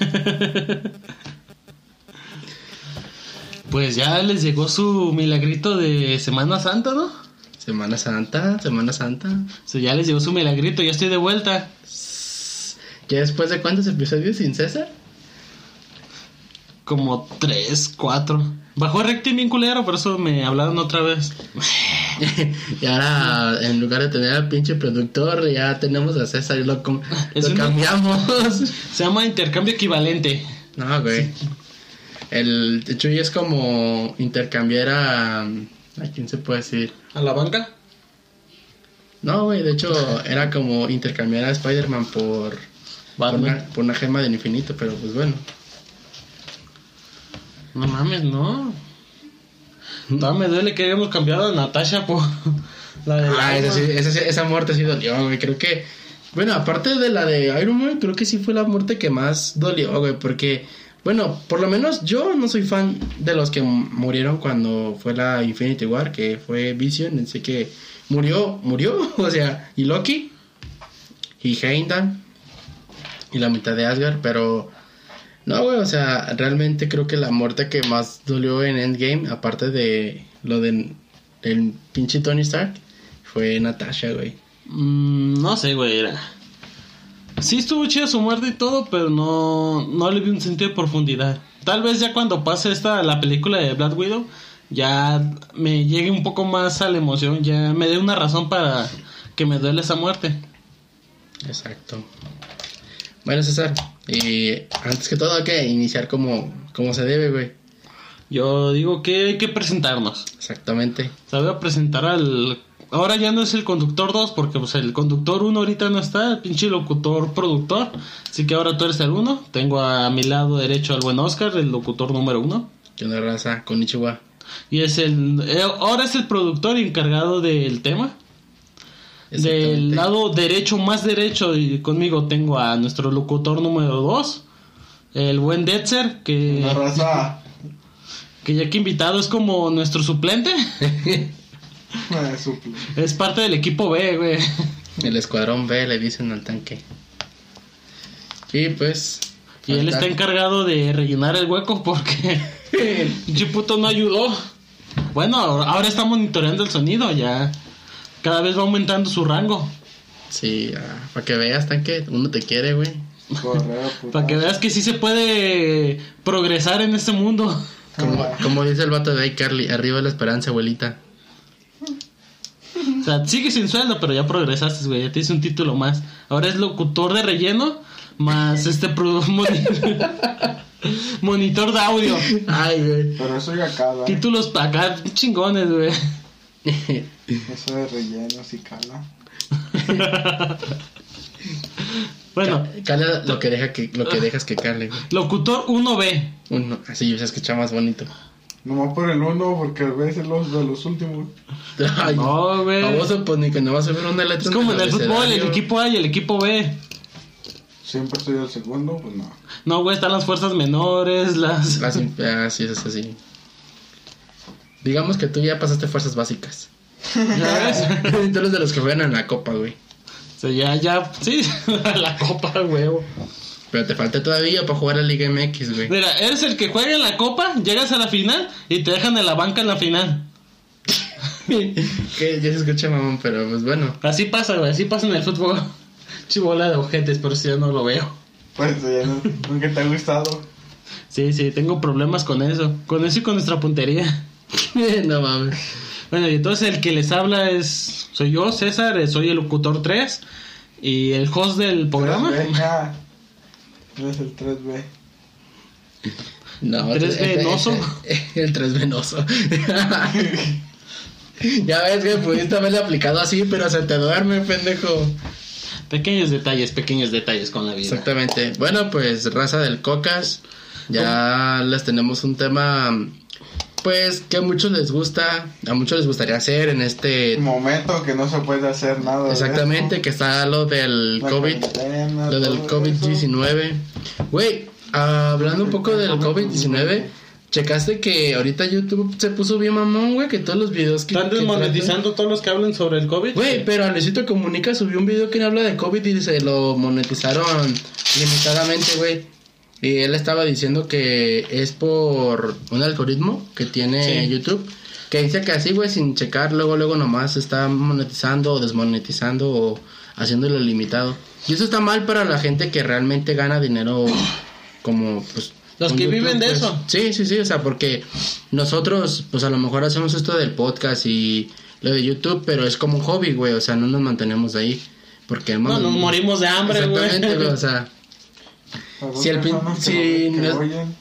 Pues ya les llegó su milagrito de Semana Santa, ¿no? Semana Santa, Semana Santa. O sea, ya les llegó su milagrito, ya estoy de vuelta. ¿Ya después de cuántos episodios sin César? Como tres, cuatro. Bajó recto y bien culero, por eso me hablaron otra vez. y ahora, en lugar de tener al pinche productor, ya tenemos a César y lo, com- lo una- cambiamos. Se llama intercambio equivalente. no, güey. El de hecho, ya es como intercambiar a. ¿A quién se puede decir? ¿A la banca? No, güey, de hecho, era como intercambiar a Spider-Man por. Una, por una gema del infinito, pero pues bueno. No mames, no. Todavía me duele que hayamos cambiado a Natasha por la de Ah, esa, sí- esa, esa muerte sí dolió, güey. Creo que. Bueno, aparte de la de Iron Man, creo que sí fue la muerte que más dolió, güey. Porque, bueno, por lo menos yo no soy fan de los que murieron cuando fue la Infinity War, que fue Vision. Así que murió, murió. O sea, y Loki, y Heimdall, y la mitad de Asgard, pero. No, güey, o sea, realmente creo que la muerte que más dolió en Endgame, aparte de lo de el pinche Tony Stark, fue Natasha, güey. Mm, no sé, güey. Era. Sí estuvo chida su muerte y todo, pero no, no le vi un sentido de profundidad. Tal vez ya cuando pase esta la película de Black Widow, ya me llegue un poco más a la emoción, ya me dé una razón para que me duele esa muerte. Exacto. Bueno, César, y antes que todo hay que iniciar como, como se debe, güey. Yo digo que hay que presentarnos. Exactamente. Voy a presentar al... Ahora ya no es el conductor 2, porque pues el conductor 1 ahorita no está, el pinche locutor productor. Así que ahora tú eres el 1. Tengo a mi lado derecho al buen Oscar, el locutor número 1. Que una raza con Ichiwa. Y es el... eh, ahora es el productor encargado del tema. Del lado derecho, más derecho, y conmigo tengo a nuestro locutor número 2. El buen Detzer, que, La raza. que ya que invitado es como nuestro suplente. Me suple. Es parte del equipo B, güey. El escuadrón B le dicen al tanque. Y pues. Y él está encargado de rellenar el hueco porque pinche puto no ayudó. Bueno, ahora está monitoreando el sonido, ya cada vez va aumentando su rango. Sí, para que veas, tanque, uno te quiere, güey. Para que veas que sí se puede progresar en este mundo. Como, como dice el vato de iCarly, arriba la esperanza, abuelita. O sea, sigue sin sueldo, pero ya progresaste, güey. Ya tienes un título más. Ahora es locutor de relleno más este pro- moni- monitor de audio. Ay, güey. Pero eso ya acaba. Títulos para acá chingones, güey. Eso de relleno sí cala. Bueno, Cala lo que, deja que, lo que dejas que cale, güey. locutor 1B. Uno, así se escucha más bonito. Nomás por el uno, porque a veces los de los últimos. Ay, No, güey. Famoso, pues ni que no vas a ver una letra. Es como en el fútbol, el equipo A y el equipo B. Siempre estoy al segundo, pues no. No, güey, están las fuerzas menores, las... Así, así es así. Digamos que tú ya pasaste fuerzas básicas. Tú eres de los que juegan en la copa, güey. O sea, ya, ya, sí, la copa, huevo. Pero te falta todavía para jugar a Liga MX, güey. Mira, eres el que juega en la copa, llegas a la final y te dejan en la banca en la final. que ya se escucha mamón, pero pues bueno. Así pasa, güey, así pasa en el fútbol. Chibola de ojetes, pero si yo no lo veo. Pues ya no, nunca te ha gustado. Sí, sí, tengo problemas con eso. Con eso y con nuestra puntería. no mames. Bueno, y entonces el que les habla es... Soy yo, César, eh, soy el locutor 3 y el host del programa. 3B, ya. Eres el 3B. No, ¿Tres este- venoso? este- el tres venoso. ya ves que pudiste haberle aplicado así, pero se te duerme, pendejo. Pequeños detalles, pequeños detalles con la vida. Exactamente. Bueno, pues raza del Cocas. Ya les tenemos un tema, pues que a muchos les gusta, a muchos les gustaría hacer en este. Momento que no se puede hacer nada. de Exactamente, eso. que está lo del La COVID, lo del eso. COVID-19. Güey, hablando un poco del COVID-19, checaste que ahorita YouTube se puso bien mamón, güey, que todos los videos que. Están desmonetizando todos los que hablan sobre el COVID. Güey, pero Luisito Comunica subió un video que habla de COVID y se lo monetizaron limitadamente, güey. Y él estaba diciendo que es por un algoritmo que tiene Sí. YouTube. Que dice que así, güey, sin checar, luego, luego nomás está monetizando o desmonetizando o haciéndolo limitado. Y eso está mal para la gente que realmente gana dinero como, pues... Los que viven de pues. eso. Sí, sí, sí, o sea, porque nosotros, pues a lo mejor hacemos esto del podcast y lo de YouTube, pero es como un hobby, güey, o sea, no nos mantenemos ahí. Porque, No, nos morimos de hambre, Exactamente, güey, güey. o sea, dos Si el pin- que si lo- que no- lo oyen,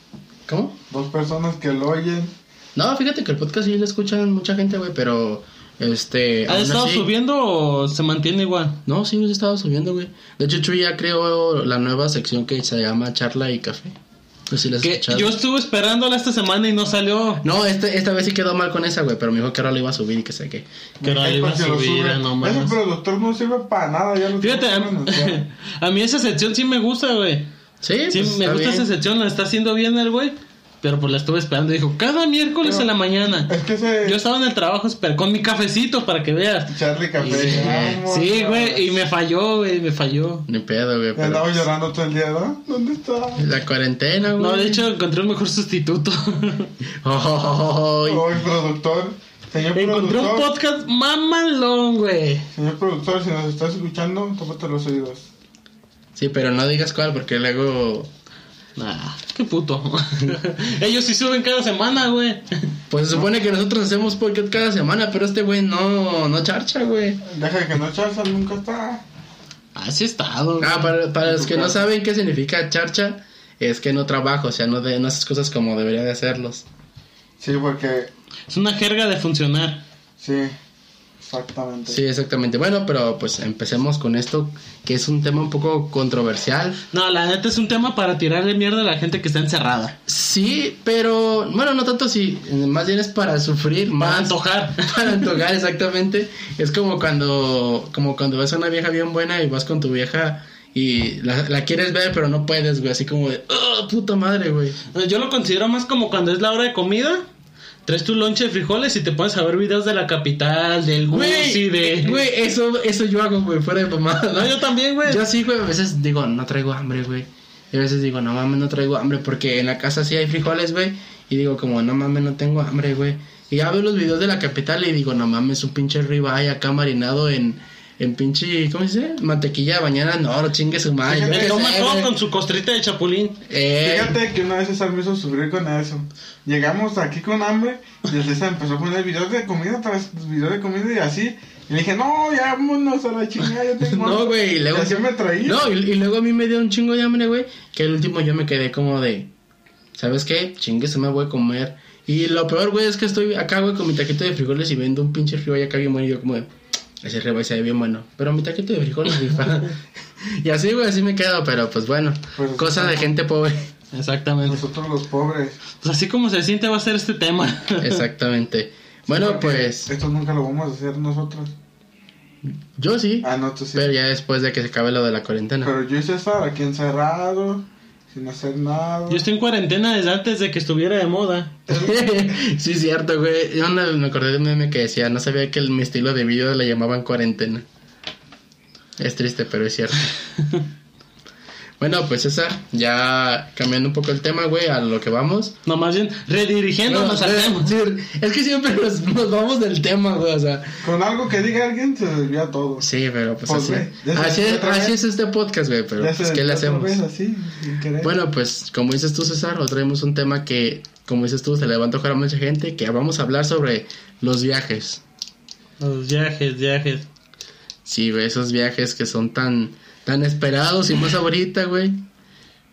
¿cómo? dos personas que lo oyen. No, fíjate que el podcast sí lo escuchan mucha gente, güey, pero este. ¿Ha estado así- subiendo o se mantiene igual? No, sí, se estaba subiendo, güey. De hecho, Chuy ya creó la nueva sección que se llama Charla y Café. Si Que yo estuve esperándola esta semana y no salió. No, este, esta vez sí quedó mal con esa, güey, pero me dijo que ahora lo iba a subir y que sé qué. Que ahora le iba a lo subir, Ese productor no sirve para nada, ya lo Fíjate, a, a mí esa sección sí me gusta, güey. Sí, Sí, pues, me gusta bien. esa sección, la está haciendo bien el güey. Pero pues la estuve esperando. Dijo, cada miércoles Pero- en la mañana. Es que ese Yo estaba en el trabajo pero con mi cafecito para que veas. Charlie Café. Sí, vamos, Sí, güey, y me falló, güey, me falló. Ni pedo, güey. Y pero- andaba llorando todo el día, ¿no? ¿Dónde está? La cuarentena, güey. No, de hecho encontré un mejor sustituto. Ay, Hoy, productor. Señor encontré un productor. podcast mamalón, güey. Señor productor, si nos estás escuchando, tópate los oídos. Sí, pero no digas cuál porque luego. Nah, qué puto. Ellos sí suben cada semana, güey. Pues se supone que nosotros hacemos podcast cada semana, pero este güey no, no charcha, güey. Deja que no charza, nunca está. Así he estado. güey. Ah, para, para los que no saben qué significa charcha, es que no trabajo, o sea, no, de, no haces cosas como debería de hacerlos. Sí, porque. Es una jerga de funcionar. Sí, exactamente. Sí, exactamente. Bueno, pero pues empecemos con esto, que es un tema un poco controversial. No, la neta es un tema para tirarle mierda a la gente que está encerrada. Sí, pero bueno, no tanto si, más bien es para sufrir Para más. antojar. Para antojar, exactamente. Es como cuando, como cuando ves a una vieja bien buena y vas con tu vieja y la, la quieres ver, pero no puedes, güey. Así como de, oh, puta madre, güey. Yo lo considero más como cuando es la hora de comida. Traes tu lonche de frijoles y te pones a ver videos de la capital, del Gucci, de... Güey, eso, eso yo hago, güey, fuera de mamada. No, yo también, güey. Yo sí, güey, a veces digo, no traigo hambre, güey. Y a veces digo, no mames, no traigo hambre, porque en la casa sí hay frijoles, güey. Y digo, como, no mames, no tengo hambre, güey. Y ya veo los videos de la capital y digo, no mames, un pinche ribeye acá marinado en, en pinche, ¿cómo se dice? Mantequilla de mañana. No, no chingue su madre. yo Me toma sé, todo güey. con su costrita de chapulín. Eh, Fíjate que una vez César me hizo sufrir con eso. Llegamos aquí con hambre y el César empezó a poner videos de comida tras videos de comida y así. Y le dije, no, ya vámonos a la chingada, ya tengo No, hambre". güey, y luego... Y así me traía. No, y, y luego a mí me dio un chingo de hambre, güey. Que el último yo me quedé como de... ¿Sabes qué? Chingue, se me voy a comer. Y lo peor, güey, es que estoy acá, güey, con mi taquito de frijoles y vendo un pinche ribeye acá bien bueno. Y yo como de... Ese ribeye se ve bien bueno. Pero mi taquito de frijoles, rifa. y así, güey, así me quedo. Pero pues bueno, Pues, cosa de gente pobre. Exactamente. Nosotros los pobres. Pues así como se siente va a ser este tema. Exactamente. Bueno, pues Esto nunca lo vamos a hacer nosotros. yo sí. Ah, no, tú sí. Pero ya después de que se acabe lo de la cuarentena. Pero yo y César aquí encerrado, sin hacer nada. Yo estoy en cuarentena desde antes de que estuviera de moda. sí, cierto, güey. Yo me acordé de un meme que decía, no sabía que el- mi estilo de video le llamaban cuarentena. Es triste, pero es cierto. bueno, pues César, ya cambiando un poco el tema, güey, a lo que vamos. No, más bien redirigiéndonos No, al eh, tema. sí, es que siempre nos, nos vamos del tema, güey, o sea. Con algo que diga alguien se desvía todo. Sí, pero pues, Pues, así, así, es, así es este podcast, güey, pero pues, ¿qué le hacemos? vez así, sin querer. Bueno, pues como dices tú, César, hoy traemos un tema que, como dices tú, se le va a antojar a mucha gente, que vamos a hablar sobre los viajes. Los viajes, viajes. Sí, güey, esos viajes que son tan, tan esperados y más ahorita, güey.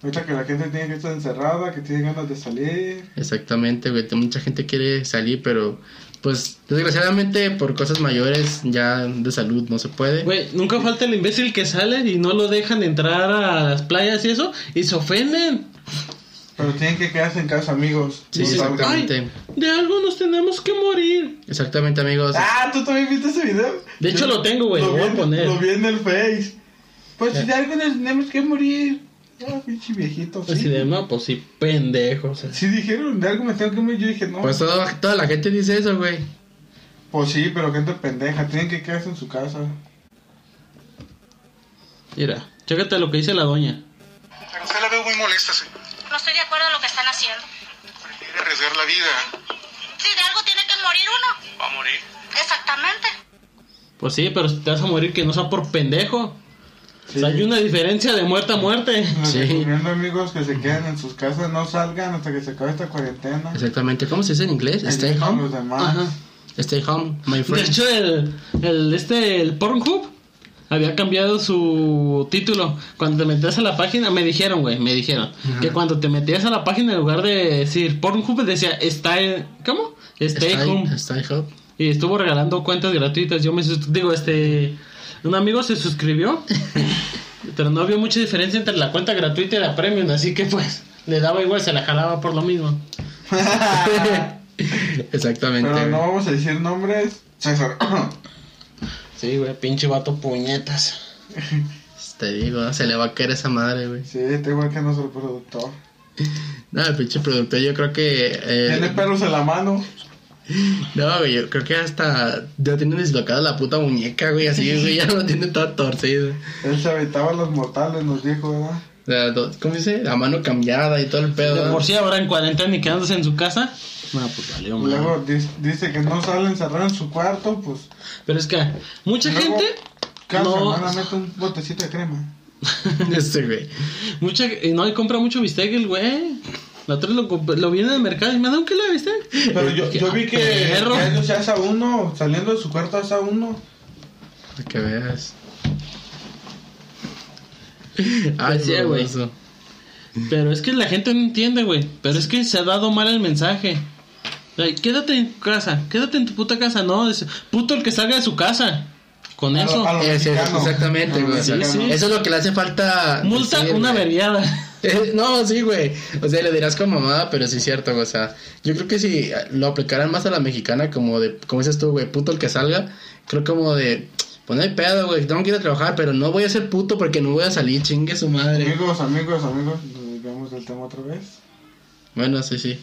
Ahorita que la gente tiene que estar encerrada, que tiene ganas de salir. Exactamente, güey. Mucha gente quiere salir, pero pues desgraciadamente por cosas mayores ya de salud no se puede. Güey, nunca falta el imbécil que sale y no lo dejan entrar a las playas y eso y se ofenden. Pero tienen que quedarse en casa, amigos. Sí, exactamente. Ay, de algo nos tenemos que morir. Exactamente, amigos. Ah, ¿tú también viste ese video? De hecho, lo tengo, güey, lo vi voy a poner. Lo vi en el Face. Pues si de algo nos tenemos que morir. Ah, pinche viejito. Así Sí. de, no, pues sí, pendejos. Sí dijeron, de algo me tengo que morir. Yo dije, no. Pues toda, toda la gente dice eso, güey. Pues sí, pero gente pendeja. Tienen que quedarse en su casa. Mira, chécate lo que dice la doña. Pero usted la veo muy molesta, sí. No estoy de acuerdo en lo que están haciendo. Prefiere arriesgar la vida. Si de algo tiene que morir uno. Va a morir. Exactamente. Pues sí, pero si te vas a morir que no sea por pendejo. O sea, hay una diferencia de muerte a muerte. Les Sí. recomiendo amigos que se queden en sus casas, no salgan hasta que se acabe esta cuarentena. Exactamente. ¿Cómo se dice en inglés? Stay home. los demás. Ajá. Stay home, my De friend. hecho, el, el, este, el Pornhub había cambiado su título. Cuando te metías a la página, me dijeron, güey, me dijeron que cuando te metías a la página, en lugar de decir Pornhub, decía Stay, ¿cómo? Stay, home. Stay home. Y estuvo regalando cuentas gratuitas. Yo me digo, este, un amigo se suscribió, pero no vio mucha diferencia entre la cuenta gratuita y la premium, así que pues le daba igual, se la jalaba por lo mismo. Exactamente. Pero no vamos a decir nombres. César. Sí, güey, pinche vato puñetas. Te digo, se le va a caer esa madre, güey. sí, está igual que nuestro productor. No, el pinche productor, yo creo que. eh, Tiene pelos en la mano. no, güey, yo creo que hasta ya tiene dislocada la puta muñeca, güey, así, güey, ya lo tiene todo torcido. Él se aventaba los mortales, nos dijo, ¿verdad? O sea, do- ¿Cómo dice? La mano cambiada y todo el pedo. De por sí ahora en cuarentena y quedándose en su casa. No, pues valió, Y madre. Luego dice que no sale encerrado en su cuarto, pues. Pero es que mucha Luego, gente. Cada No. semana mete un botecito de crema. Este, güey. Mucha, y no, y compra mucho bistec el güey. La otra lo, comp- lo viene al mercado y me da un kilo de bistec. Pero yo, yo vi que Perro. se asa uno, saliendo de su cuarto asa uno. Para que veas. Pues sí, güey. Pero es que la gente no entiende, güey. Pero es que se ha dado mal el mensaje. Ay, quédate en tu casa, quédate en tu puta casa, no, es puto el que salga de su casa. Con A lo- eso, a lo- exactamente, A lo güey. sí. Eso es lo que le hace falta. multa decir, una vergueada. No, sí, güey. O sea, le dirás como mamada, pero sí es cierto. O sea, yo creo que si lo aplicaran más a la mexicana, como de, como dices tú, güey, puto el que salga, creo como de, pues no hay pedo, güey, tengo que ir a trabajar, pero no voy a ser puto porque no voy a salir, chingue su madre. Amigos, amigos, amigos, nos desviamos del tema otra vez. Bueno, sí, sí.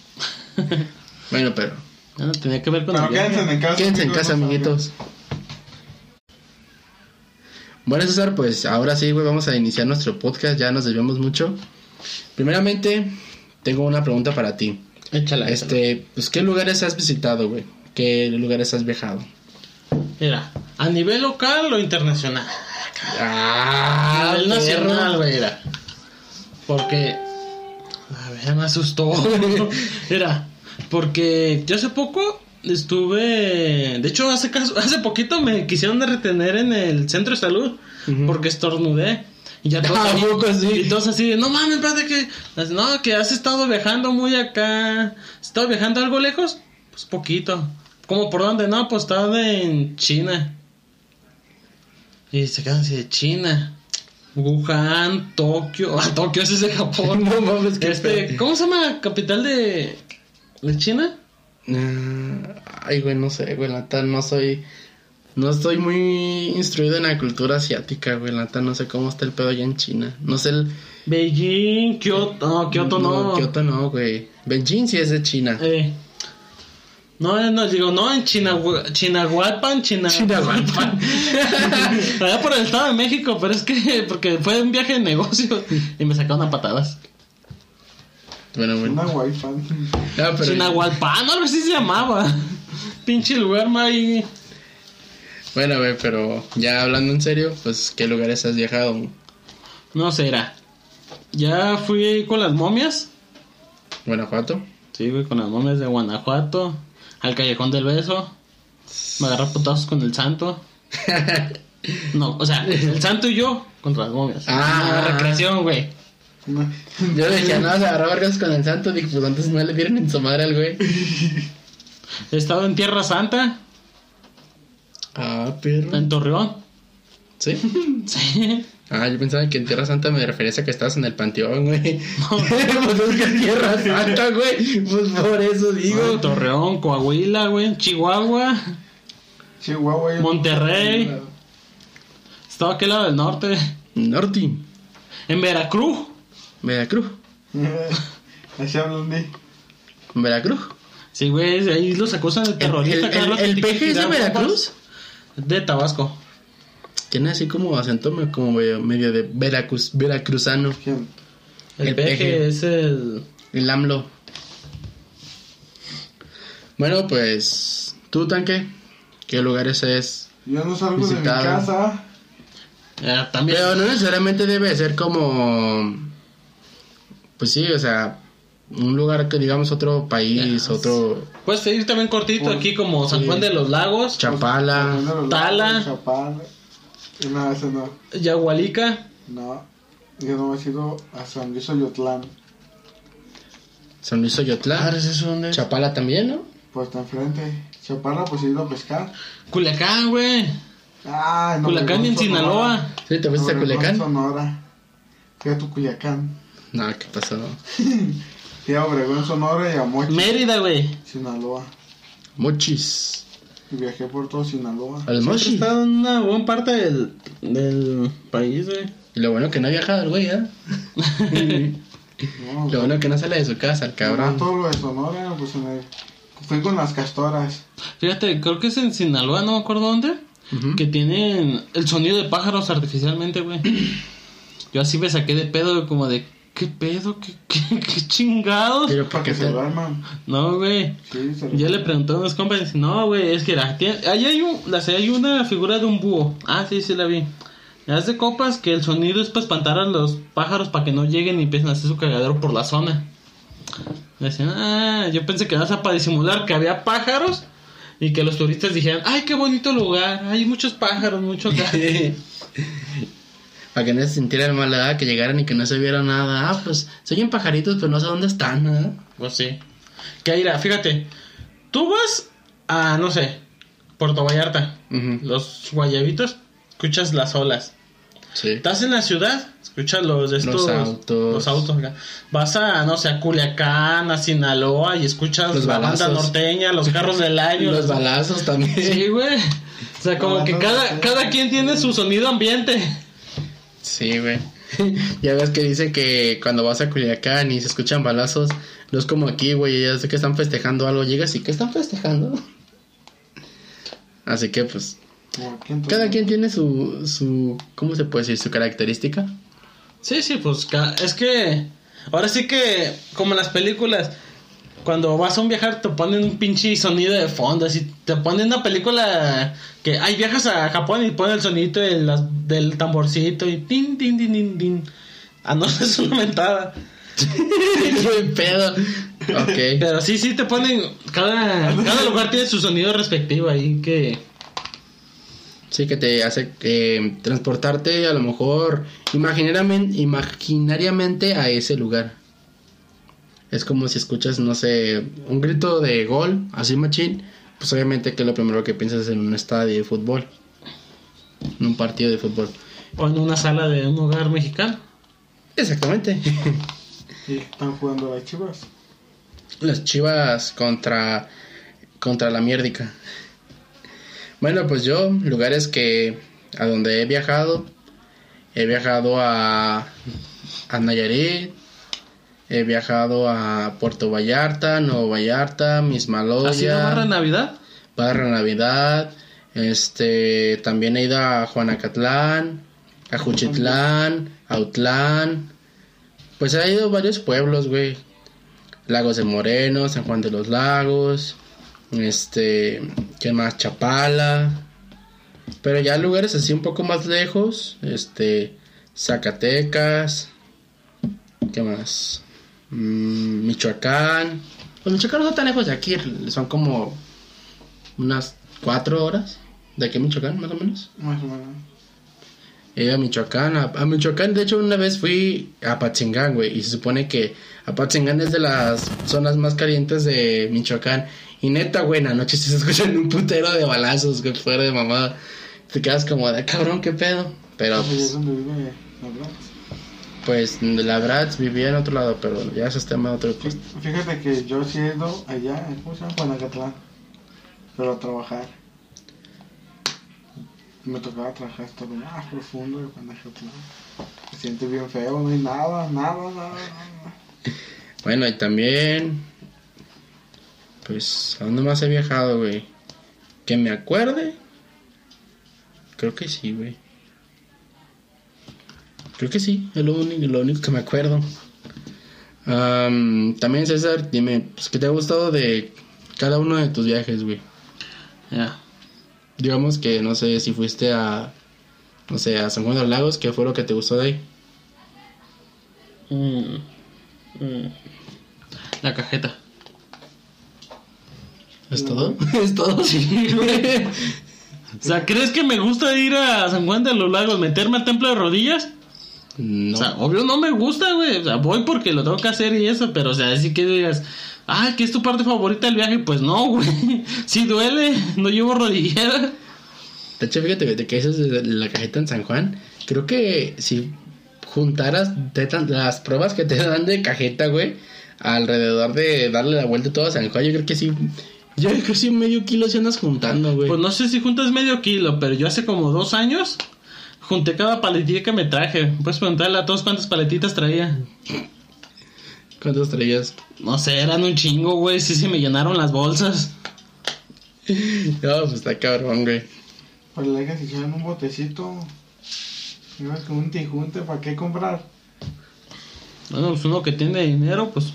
bueno, pero No, tenía que ver con Pero quédense en casa. quédense en casa, amiguitos. Bueno, César, pues ahora sí, güey, vamos a iniciar nuestro podcast, ya nos desviamos mucho. Primeramente, tengo una pregunta para ti. Échala, échala. Este, pues, ¿qué lugares has visitado, güey? ¿Qué lugares has viajado? Mira, a nivel local o internacional. Ah, a nivel nacional, güey, era. Porque. A ver, me asustó. Era. Porque yo hace poco estuve. De hecho, hace, caso- hace poquito me quisieron retener en el centro de salud. Porque estornudé. Y ya todos, ¿A ahí- poco sí? y todos así, de, no mames, espérate que. No, que has estado viajando muy acá. ¿Has estado viajando algo lejos? Pues poquito. ¿Cómo por dónde? No, pues estaba en China. Y se quedan así de China. Wuhan, Tokio. Ah, Tokio ese es de Japón. No mames, qué Este. ¿Cómo se llama capital de, de China? Ah, Ay, güey, no sé, güey, la neta, no soy... No estoy muy instruido en la cultura asiática, güey, la neta, no sé cómo está el pedo allá en China. No sé el... Beijing, Kyoto. No, Kyoto no. Kioto no, güey. Beijing sí es de China. Eh, no, no, digo, no, en China, Chinahualpan, China... Chinahualpan. Allá por el Estado de México, pero es que, porque fue un viaje de negocio y me sacaron a patadas. Bueno, bueno. wifi. Ah, pero- Chinahualpan, algo así se llamaba. Pinche lugar, may. Bueno, güey, pero ya hablando en serio, pues, ¿qué lugares has viajado? No sé, era. Ya fui con las momias. ¿Guanajuato? Sí, güey, con las momias de Guanajuato. Al Callejón del Beso. Me agarré a putazos con el santo. No, o sea, el santo y yo contra las momias. Ah. Ah, recreación, güey. No. Yo decía, no, se agarró vergas con el santo, dije, pues antes no le dieron en su madre al güey. He estado en Tierra Santa, Ah, perro. en Torreón. ¿Sí? Sí. Ah, yo pensaba que en Tierra Santa me referías a que estabas en el panteón, güey. pues es que es Tierra Santa, güey. Pues por eso digo. En Torreón, Coahuila, güey. Chihuahua. Chihuahua. y- Monterrey. Estaba aquel lado del norte. Norte. En Veracruz. Veracruz. Así hablan de. Veracruz. Sí, güey, ahí los acusan de ¿El, terrorista. el, el- el que peje es de Veracruz? De Tabasco. Tiene así como acento como medio, medio de Veracruz, veracruzano. ¿Quién? El, El peje, peje. es el. El AMLO. Bueno, pues. ¿Tú, tanque? ¿Qué lugares es? Yo no salgo de mi Visitado. casa. eh, también. Pero no necesariamente debe ser como. Pues sí, o sea. Un lugar que digamos otro país, otro. Puedes ir también cortito Pues, aquí, como San sí. Juan de los Lagos, Chapala. Pues, los Tala. lagos, Chapala. Y no, ese no. Yagualica. No. Yo no me he ido a San Luis Oyotlán. San Luis Oyotlán. ¿es eso dónde? Chapala también, ¿no? Pues está enfrente. Chapala, pues he ido a pescar. Culiacán, güey. Ah, no. Culiacán en Sinaloa. Sí, ¿te fuiste a Obregón, Culiacán? Sonora. Fui a tu Culiacán. No, ¿qué pasó? Fui a Obregón, Sonora y a Mochi, Mérida, güey. Sinaloa. Mochis. Y viajé por todo Sinaloa. Al Mochi. Está en una buena parte del, del país, güey. Y lo bueno que no ha viajado el güey, ¿eh? No, Lo bueno que no sale de su casa, el cabrón. todo lo de Sonora, pues en el- Fui con las castoras. Fíjate, creo que es en Sinaloa, no me acuerdo dónde. Que tienen el sonido de pájaros artificialmente, güey. Yo así me saqué de pedo, como de, ¿qué pedo? ¿Qué, qué, qué chingados? Pero Para ¿para que se duerman. No, güey. Sí, Ya le preguntó a unos compas y dice, no, güey, es que la, ahí hay, un, la, hay una figura de un búho. Ah, sí, sí la vi. Haz de copas que el sonido es para espantar a los pájaros para que no lleguen y empiecen a hacer su cagadero por la zona. Decían, ah, yo pensé que era para disimular que había pájaros y que los turistas dijeran, ay, qué bonito lugar, hay muchos pájaros, mucho. Para que no se sintieran mal, ¿verdad? Que llegaran y que no se viera nada. Ah, pues se oyen pajaritos, pero no sé dónde están, ¿eh? Pues sí. Que mira, fíjate, tú vas a, no sé, Puerto Vallarta, Ujú. los guayabitos, escuchas las olas. Sí. Estás en la ciudad, escuchas los de Los estos autos. los autos acá. Vas a no sé a Culiacán, a Sinaloa y escuchas Los la balazos. banda norteña, los carros del año. Los balazos también. Sí, güey. O sea, como que cada cada quien tiene su sonido ambiente. Sí, güey. ya ves que dicen que cuando vas a Culiacán y se escuchan balazos, no es como aquí, güey, ya sé que están festejando algo, llegas y que están festejando. Así que pues, cada quien tiene su, su, ¿cómo se puede decir? Su característica. Sí, sí, pues es que ahora sí que como en las películas cuando vas a un viajar te ponen un pinche sonido de fondo, así te ponen una película que ay viajas a Japón y ponen el sonidito de las- del tamborcito y tin tin tin tin tin. Ah, no, es una mentada. Qué pedo. Ok. Pero sí, sí te ponen cada cada lugar tiene su sonido respectivo ahí que Sí, que te hace eh, transportarte a lo mejor imaginariamente, imaginariamente a ese lugar. Es como si escuchas, no sé, un grito de gol, así machín, pues obviamente que lo primero que piensas es en un estadio de fútbol, en un partido de fútbol. o en una sala de un hogar mexicano. Exactamente. Y están jugando las chivas. Las chivas contra, contra la mierdica. Bueno, pues yo, lugares que a donde he viajado, he viajado a, a Nayarit, he viajado a Puerto Vallarta, Nuevo Vallarta, Mismaloya, ¿Así no barra Navidad? Barra Navidad, este, también he ido a Juanacatlán, a Juchitlán, a Autlán, pues he ido a varios pueblos, güey. Lagos de Moreno, San Juan de los Lagos, este, ¿qué más? Chapala. Pero ya lugares así un poco más lejos, este, Zacatecas, ¿qué más? Mm, Michoacán. Pues Michoacán no está tan lejos de aquí, son como unas cuatro horas de aquí a Michoacán, más o menos. Más o menos. Ido a Michoacán, a, a Michoacán, de hecho una vez fui a Patzingán, güey, y se supone que Apatzingán es de las zonas más calientes de Michoacán. Y neta, güey, en la noche se escuchan un putero de balazos, güey, fuera de mamada. Te quedas como de cabrón, qué pedo. Pero Ahí es pues, pues la Bratz vivía en otro lado, pero ya ese es tema de otro. Fí- Fíjate que yo ido allá, ¿cómo se llama? Juanacatlán. Pero a trabajar. Me tocaba trabajar hasta lo más profundo de Juanacatlán. Se siente bien feo, no hay nada, nada, nada, nada. Bueno, y también, pues, ¿a dónde más he viajado, güey? Que me acuerde. Creo que sí, güey. Creo que sí, es lo único, lo único que me acuerdo. Am, también, César, dime, pues, ¿qué te ha gustado de cada uno de tus viajes, güey? Ya. Digamos que, no sé, si fuiste a, no sé, a San Juan de los Lagos, ¿qué fue lo que te gustó de ahí? Mm, mm. La cajeta. ¿Es todo? ¿Es todo? O sea, ¿crees que me gusta ir a San Juan de los Lagos, meterme al templo de rodillas? No. O sea, obvio no me gusta, güey. O sea, voy porque lo tengo que hacer y eso, pero o sea, así que digas, ah, que es tu parte favorita del viaje, pues no, güey. Si duele, no llevo rodillera. De hecho, fíjate, de que de la cajeta en San Juan, creo que si juntaras las pruebas que te dan de cajeta, güey, alrededor de darle la vuelta a todo a San Juan, yo creo que sí, yo creo que sí medio kilo si andas juntando, güey. Pues no sé si juntas medio kilo, pero yo hace como dos años junté cada paletilla que me traje. Puedes preguntarle a todos cuántas paletitas traía. ¿Cuántos traías? No sé, eran un chingo, güey. Sí se me llenaron las bolsas. No, pues está cabrón, güey. Pues le que se echaron un botecito. Ibas con un tijunte, ¿para qué comprar? Bueno, pues uno que tiene dinero, pues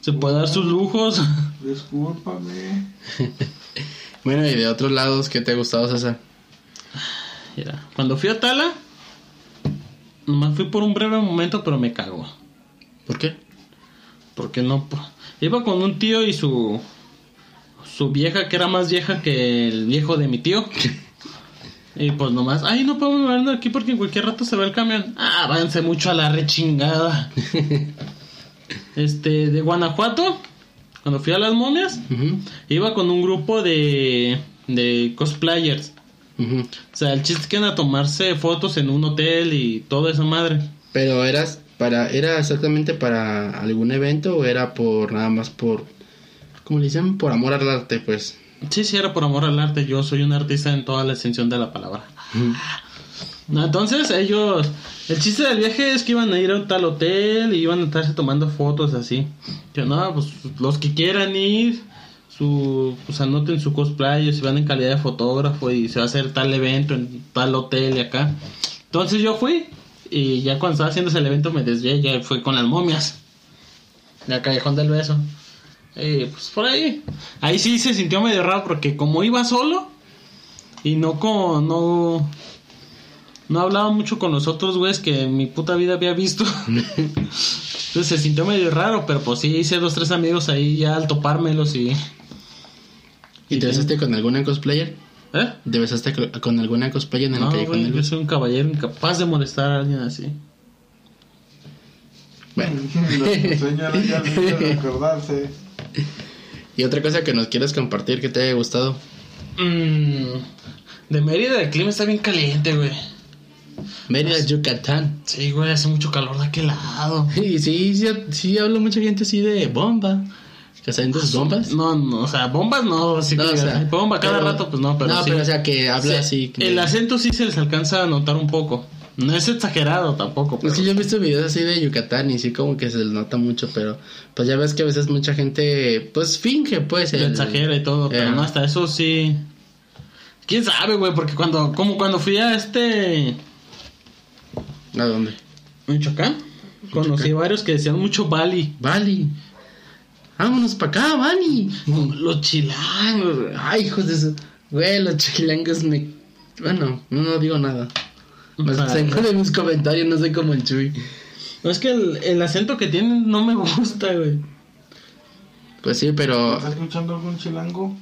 se puede dar sus lujos. Discúlpame. Bueno, y de otros lados, ¿qué te ha gustado, César? Mira, cuando fui a Tala, nomás fui por un breve momento, pero me cago. ¿Por qué? Porque no. Iba con un tío y su. Su vieja, que era más vieja que el viejo de mi tío. Y pues nomás, ay, no podemos movernos aquí porque en cualquier rato se va el camión. Ah, váyanse mucho a la rechingada. este, de Guanajuato, cuando fui a las momias, iba con un grupo de. de cosplayers. Ujú. O sea, el chiste que iban a tomarse fotos en un hotel y toda esa madre. Pero eras para, ¿era exactamente para algún evento o era por nada más por, ¿cómo le dicen? Por amor al arte, pues. Sí, sí, era por amor al arte. Yo soy un artista en toda la extensión de la palabra. Entonces ellos, el chiste del viaje es que iban a ir a un tal hotel y iban a estarse tomando fotos así. Yo no, pues los que quieran ir, su, pues anoten su cosplay, si van en calidad de fotógrafo y se va a hacer tal evento en tal hotel y acá. Entonces yo fui y ya cuando estaba haciendo ese evento me desvié, ya fue con las momias. De Callejón del Beso. Y pues por ahí. Ahí sí se sintió medio raro porque como iba solo y no con no no hablaba mucho con los otros güeyes que en mi puta vida había visto. Entonces se sintió medio raro, pero pues sí hice dos tres amigos ahí ya al topármelos y ¿Y te besaste con alguna cosplayer? ¿Eh? ¿Te besaste co- con alguna cosplayer en el No, callejón güey, del yo soy un caballero incapaz de molestar a alguien así. Bueno. Los señores ya recordarse. Y otra cosa que nos quieras compartir que te haya gustado. Mm, de Mérida el clima está bien caliente, güey. Mérida, Yucatán. Sí, güey, hace mucho calor de aquel lado. Y sí, sí, sí habla mucha gente así de bomba. ¿Que saben tus bombas? No, no, o sea, bombas no, así No, que o sea, bomba cada pero- rato, pues no, pero no, sí. pero o sea, que habla Sí, así. que- El acento sí se les alcanza a notar un poco. No es exagerado tampoco. Es pero- que yo he visto videos así de Yucatán y sí como que se les nota mucho, pero pues ya ves que a veces mucha gente pues finge pues el- exagera y todo, pero no, hasta eso sí. ¿Quién sabe, güey? Porque cuando, como cuando fui a este ¿A dónde? Michoacán, conocí varios que decían mucho Bali. Bali. Vámonos para acá, Bali. Los chilangos, güey. Ay, hijos de eso. Güey, los chilangos me... Bueno, no, no digo nada. Más tengo de mis comentarios, no soy como el Chuy. No es que el, el acento que tienen no me gusta, güey. Pues sí, pero... ¿Estás escuchando algún chilango?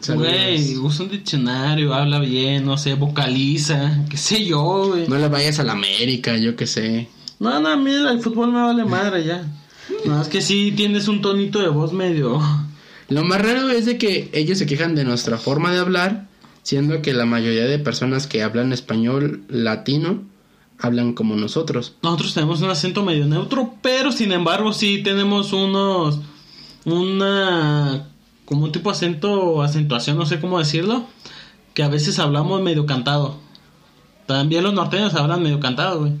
saludos. Güey, usa un diccionario, habla bien, no sé, vocaliza, qué sé yo, güey. No le vayas a la América, yo qué sé. No, no, a mí el fútbol me vale madre ya. No, es que sí tienes un tonito de voz medio. Lo más raro es de que ellos se quejan de nuestra forma de hablar, siendo que la mayoría de personas que hablan español latino hablan como nosotros. Nosotros tenemos un acento medio neutro, pero sin embargo sí tenemos unos. Una. Como un tipo de acento, acentuación, no sé cómo decirlo. Que a veces hablamos medio cantado. También los norteños hablan medio cantado, güey.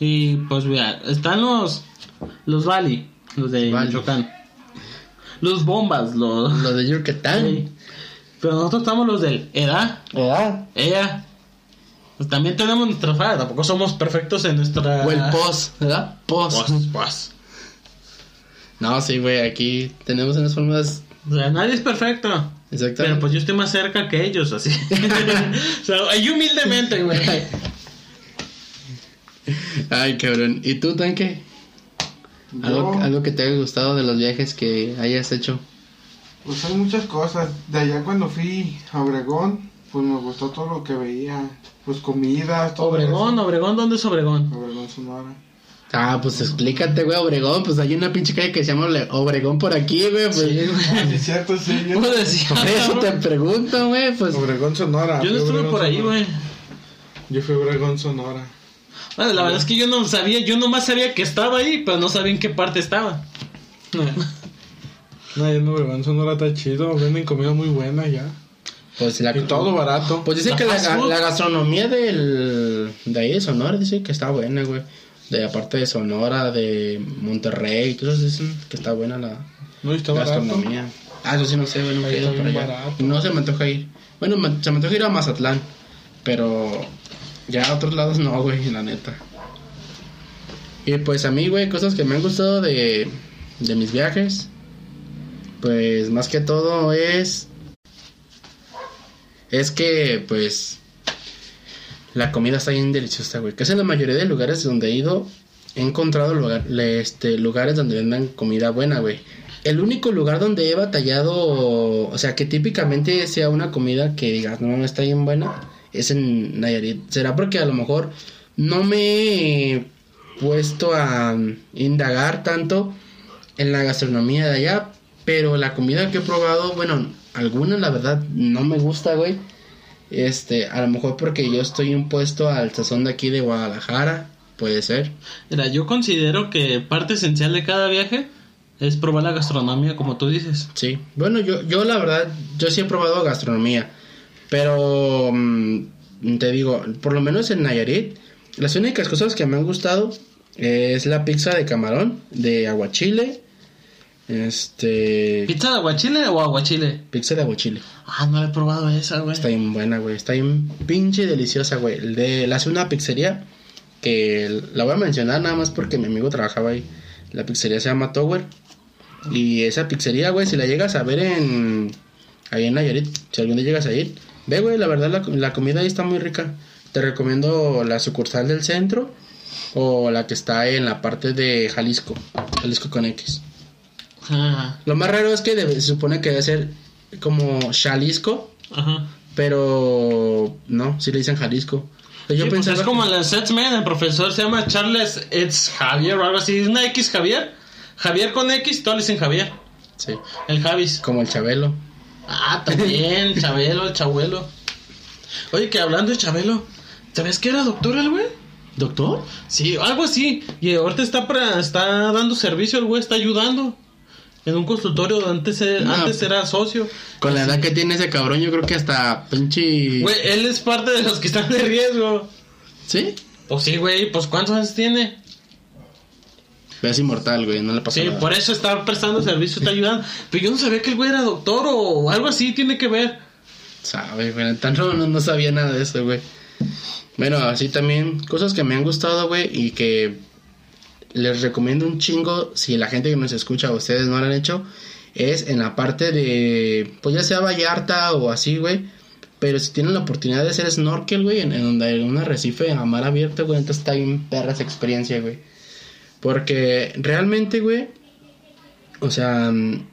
Y pues, vea, están los. Los Bali, los de. Michoacán. Los bombas, los. Lo de Yucatán. Sí. Pero nosotros estamos los del EDA, ¿Verdad? ella. Pues también tenemos nuestra falla, tampoco somos perfectos en nuestra. O el pos, ¿verdad? Pos. Pues. No, sí, güey, aquí tenemos unas formas O sea, nadie es perfecto. exactamente. Pero pues yo estoy más cerca que ellos, así. o sea, ahí humildemente, güey. Ay, cabrón. ¿Y tú, Tanque? ¿Algo, Yo, algo que te haya gustado de los viajes que hayas hecho? pues hay muchas cosas. De allá cuando fui a Obregón, pues me gustó todo lo que veía. Pues comidas, todo Obregón, Obregón, ¿dónde es Obregón? eso. Obregón, Sonora. Ah, pues explícate, güey, Obregón. Pues hay una pinche calle que se llama Obregón por aquí, güey. Pues, Ah, sí, es cierto, sí. Yo, ¿Cómo decía? por eso te pregunto, güey. Pues, Obregón, Sonora. Yo no estuve Obregón, por ahí, güey. Yo fui a Obregón, Sonora. Bueno, la verdad es que yo no sabía, yo nomás sabía que estaba ahí, pero no sabía en qué parte estaba. No, ya en Obregón, Sonora está chido. Venden comida muy buena ya. pues la Y todo barato. Pues dice La que la, food. la gastronomía del, de ahí de Sonora dice que está buena, güey. De aparte de Sonora, de Monterrey, todos dicen que está buena la No, está barato. gastronomía. Ah, eso sí no sé, allá. barato. Y no se me antoja ir. Bueno, me- se me antoja ir a Mazatlán, pero ya a otros lados no, güey, la neta. Y pues a mí, güey, cosas que me han gustado de, de mis viajes, pues más que todo es... Es que, pues, la comida está bien deliciosa, güey. Casi en la mayoría de lugares donde he ido, he encontrado lugar- este, lugares donde vendan comida buena, güey. El único lugar donde he batallado, o sea, que típicamente sea una comida que digas, no, no está bien buena, es en Nayarit. Será porque a lo mejor no me he puesto a indagar tanto en la gastronomía de allá, pero la comida que he probado, bueno, alguna la verdad no me gusta, güey. Este, a lo mejor porque yo estoy impuesto al sazón de aquí de Guadalajara, puede ser. Mira, yo considero que parte esencial de cada viaje es probar la gastronomía, como tú dices. Sí, bueno, yo, yo la verdad, yo sí he probado gastronomía, pero mm, te digo, por lo menos en Nayarit, las únicas cosas que me han gustado es la pizza de camarón, de aguachile, este, ¿Pizza de aguachile o aguachile? pizza de aguachile. Ah, no la he probado esa, güey. Está bien buena, güey, está bien pinche deliciosa, güey. De, la hace una pizzería que la voy a mencionar nada más porque mi amigo trabajaba ahí. La pizzería se llama Tower. Y esa pizzería, güey, si la llegas a ver en. Ahí en Nayarit, si algún día llegas a ir, ve, güey, la verdad la, la comida ahí está muy rica. Te recomiendo la sucursal del centro o la que está en la parte de Jalisco, Jalisco con X. Ah, Lo más raro es que debe- se supone que debe ser como Jalisco, ajá. pero no, si le dicen Jalisco. Yo Sí, pues pensaba es como el Setsman, el profesor se llama Charles It's Javier o algo así. ¿Es una X Javier? Javier con X, todos le dicen Javier. Sí, El Javis. como el Chabelo. Ah, también, Chabelo, el Chabuelo. Oye, que hablando de Chabelo, ¿sabes que era doctor el güey? ¿Doctor? Sí, algo así. Y ahorita está, para, está dando servicio, el güey está ayudando. En un consultorio donde antes, era- No. antes era socio. Con la edad que tiene ese cabrón, yo creo que hasta pinche. Güey, él es parte de los que están de riesgo. ¿Sí? Pues sí, güey, pues ¿cuántos años tiene? Es inmortal, güey, no le pasa Sí, nada. por eso está prestando servicio, está ayudando. Pero yo no sabía que el güey era doctor o algo así tiene que ver. Sabe, güey, no, no, no sabía nada de eso, güey. Bueno, así también, cosas que me han gustado, güey, y que les recomiendo un chingo, si la gente que nos escucha, ustedes no lo han hecho, es en la parte de, pues ya sea Vallarta o así, güey. Pero si tienen la oportunidad de hacer snorkel, güey, en, en donde hay un arrecife a mar abierto, güey, entonces está bien perra esa experiencia, güey. Porque realmente, güey, o sea, mm,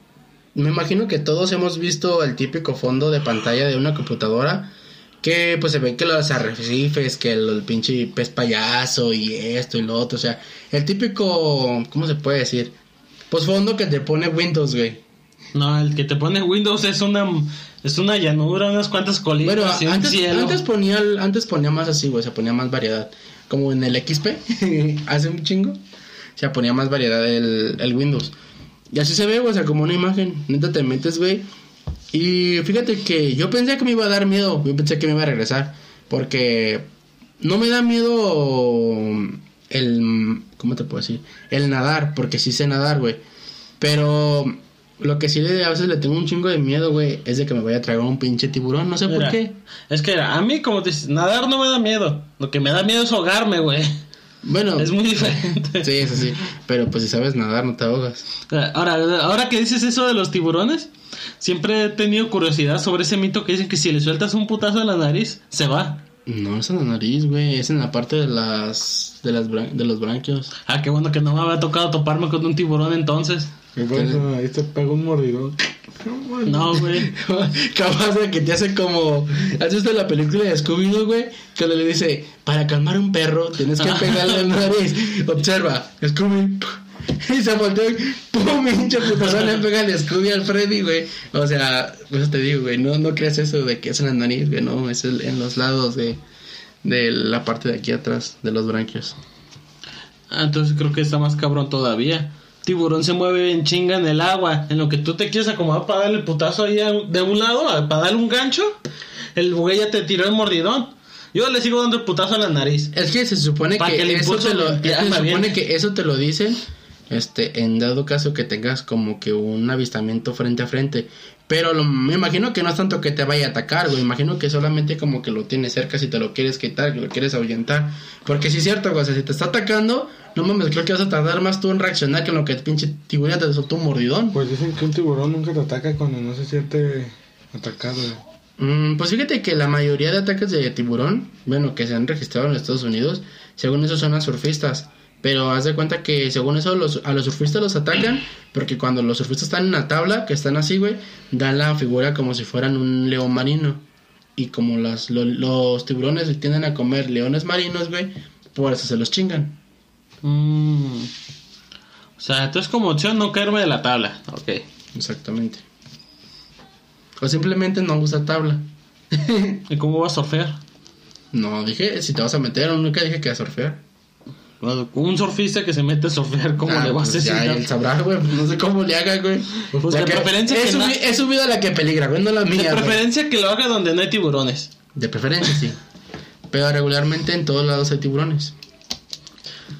me imagino que todos hemos visto el típico fondo de pantalla de una computadora. Que pues se ve que los arrecifes, que el, el pinche pez payaso y esto y lo otro. O sea, el típico, ¿cómo se puede decir? Pues fondo que te pone Windows, güey. No, el que te pone Windows es una es una llanura, unas cuantas colinas Bueno, y antes, cielo. antes ponía antes ponía más así, güey, se ponía más variedad. Como en el XP, hace un chingo, se ponía más variedad el, el Windows. Y así se ve, güey, o sea, como una imagen. Neta te metes, güey. Y fíjate que yo pensé que me iba a dar miedo, yo pensé que me iba a regresar. Porque no me da miedo el... ¿Cómo te puedo decir? El nadar, porque sí sé nadar, güey. Pero lo que sí le, a veces le tengo un chingo de miedo, güey, es de que me vaya a tragar un pinche tiburón, no sé Mira, por qué. Es que a mí, como dices, nadar no me da miedo. Lo que me da miedo es ahogarme, güey. Bueno, Es muy diferente. sí, eso sí. Pero pues si sabes nadar, no te ahogas. Ahora, ahora que dices eso de los tiburones, siempre he tenido curiosidad sobre ese mito que dicen que si le sueltas un putazo a la nariz, se va. No, es en la nariz, güey. Es en la parte de las. de, las de los branquios. Ah, qué bueno que no me había tocado toparme con un tiburón entonces. Por eso ahí te pega un mordidón. No, güey. Capaz de que te hace como. ¿Has visto la película de Scooby-Doo, güey? Que le dice: Para calmar a un perro, tienes que pegarle en la nariz. Observa, Scooby. Y se volteó y ¡pum! Hincha putazo le pega el Scooby al Freddy, güey. O sea, por eso te digo, güey. No, no creas eso de que es en la nariz, güey. No, es el- en los lados de, de la parte de aquí atrás, de los branquios. Ah, entonces creo que está más cabrón todavía. Tiburón se mueve en chinga en el agua. En lo que tú te quieres acomodar para darle el putazo ahí de un lado, para darle un gancho, el güey ya te tiró el mordidón. Yo le sigo dando el putazo a la nariz. Es que se supone que, que el eso impulso te lo, es que se bien. supone que eso te lo dicen este en dado caso que tengas como que un avistamiento frente a frente pero lo- me imagino que no es tanto que te vaya a atacar güey imagino que solamente como que lo tienes cerca si te lo quieres quitar que lo quieres ahuyentar porque si es cierto güey o sea, si te está atacando no mames creo que vas a tardar más tú en reaccionar que en lo que el pinche tiburón te soltó un mordidón Pues dicen que un tiburón nunca te ataca cuando no se siente atacado. Mm, pues fíjate que la mayoría de ataques de tiburón, bueno, que se han registrado en Estados Unidos, según eso son a surfistas. Pero haz de cuenta que según eso los, a los surfistas los atacan porque cuando los surfistas están en una tabla, que están así, güey, dan la figura como si fueran un león marino. Y como las, lo- los tiburones tienden a comer leones marinos, güey, por eso se los chingan. Mm. O sea, entonces como opción no caerme de la tabla. Ok. Exactamente. O simplemente no usa tabla. ¿Y cómo vas a surfear? No, dije, si te vas a meter, nunca dije que a surfear. Un surfista que se mete a surfear, ¿cómo Ah, le vas pues a ya decir? él sabrá, güey. pues No sé cómo le haga, güey. Pues de que- preferencia he, que subi- la que peligra, güey, no la De mía. güey. preferencia que lo haga donde no hay tiburones. De preferencia, sí. Pero regularmente en todos lados hay tiburones.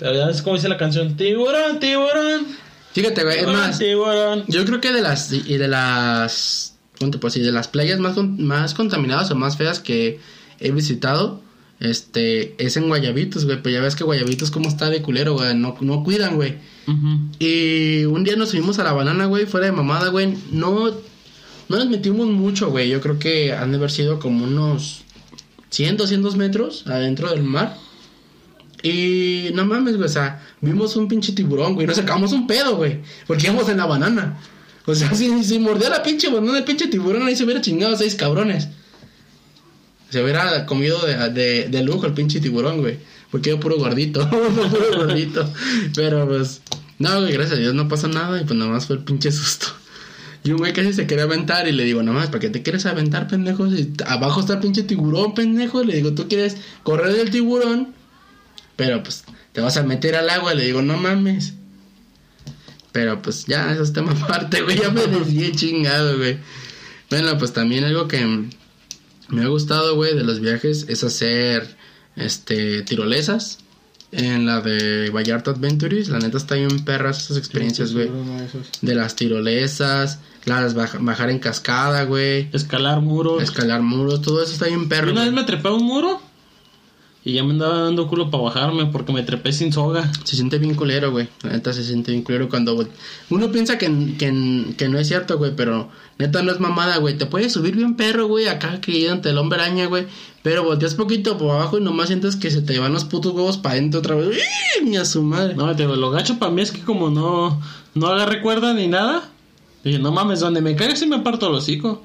Ya es como dice la canción, tiburón, tiburón. Fíjate, güey, es más, tiburón. yo creo que de las y de las ¿cómo te puedo decir? de las playas más más contaminadas o más feas que he visitado, este, es en Guayabitos, güey, pero ya ves que Guayabitos como está de culero, güey, no, no cuidan, güey. Y un día nos subimos a la banana, güey, fuera de mamada, güey. No, no nos metimos mucho, güey. Yo creo que han de haber sido como unos 100, 200 metros adentro del mar. Y no mames, güey, o sea, vimos un pinche tiburón, güey. Nos sacamos un pedo, güey. Porque íbamos en la banana. O sea, si, si mordía la pinche banana el pinche tiburón, ahí se hubiera chingado a seis cabrones. Se hubiera comido de, de, lujo el pinche tiburón, güey. Porque yo puro gordito, puro gordito. Pero pues, no, güey, gracias a Dios no pasó nada y pues nomás fue el pinche susto. Y un güey casi se quería aventar y le digo, nomás, ¿para qué te quieres aventar, pendejo? Si abajo está el pinche tiburón, pendejo. Le digo, tú quieres correr del tiburón, pero pues te vas a meter al agua. Le digo, no mames. Pero pues ya, eso es tema aparte, güey. Ya me desvié chingado, güey. Bueno, pues también algo que me ha gustado, güey, de los viajes es hacer, este, tirolesas. En la de Vallarta Adventures, la neta está bien perras esas experiencias, güey. De las tirolesas, las baja- bajar en cascada, güey. Escalar muros. Escalar muros, todo eso está bien Y perro. una vez me trepé a un muro y ya me andaba dando culo para bajarme porque me trepé sin soga. Se siente bien culero, güey. La neta se siente bien culero cuando uno piensa que, que, que no es cierto, güey, pero neta no es mamada, güey. Te puedes subir bien perro, güey, acá que ante el hombre araña, güey. Pero volteas poquito por abajo y nomás sientes que se te van los putos huevos para adentro otra vez. Ni a su madre. No, te lo gacho para mí es que como no, no agarré cuerda ni nada. Dije, no mames, donde me caiga sí me parto el hocico.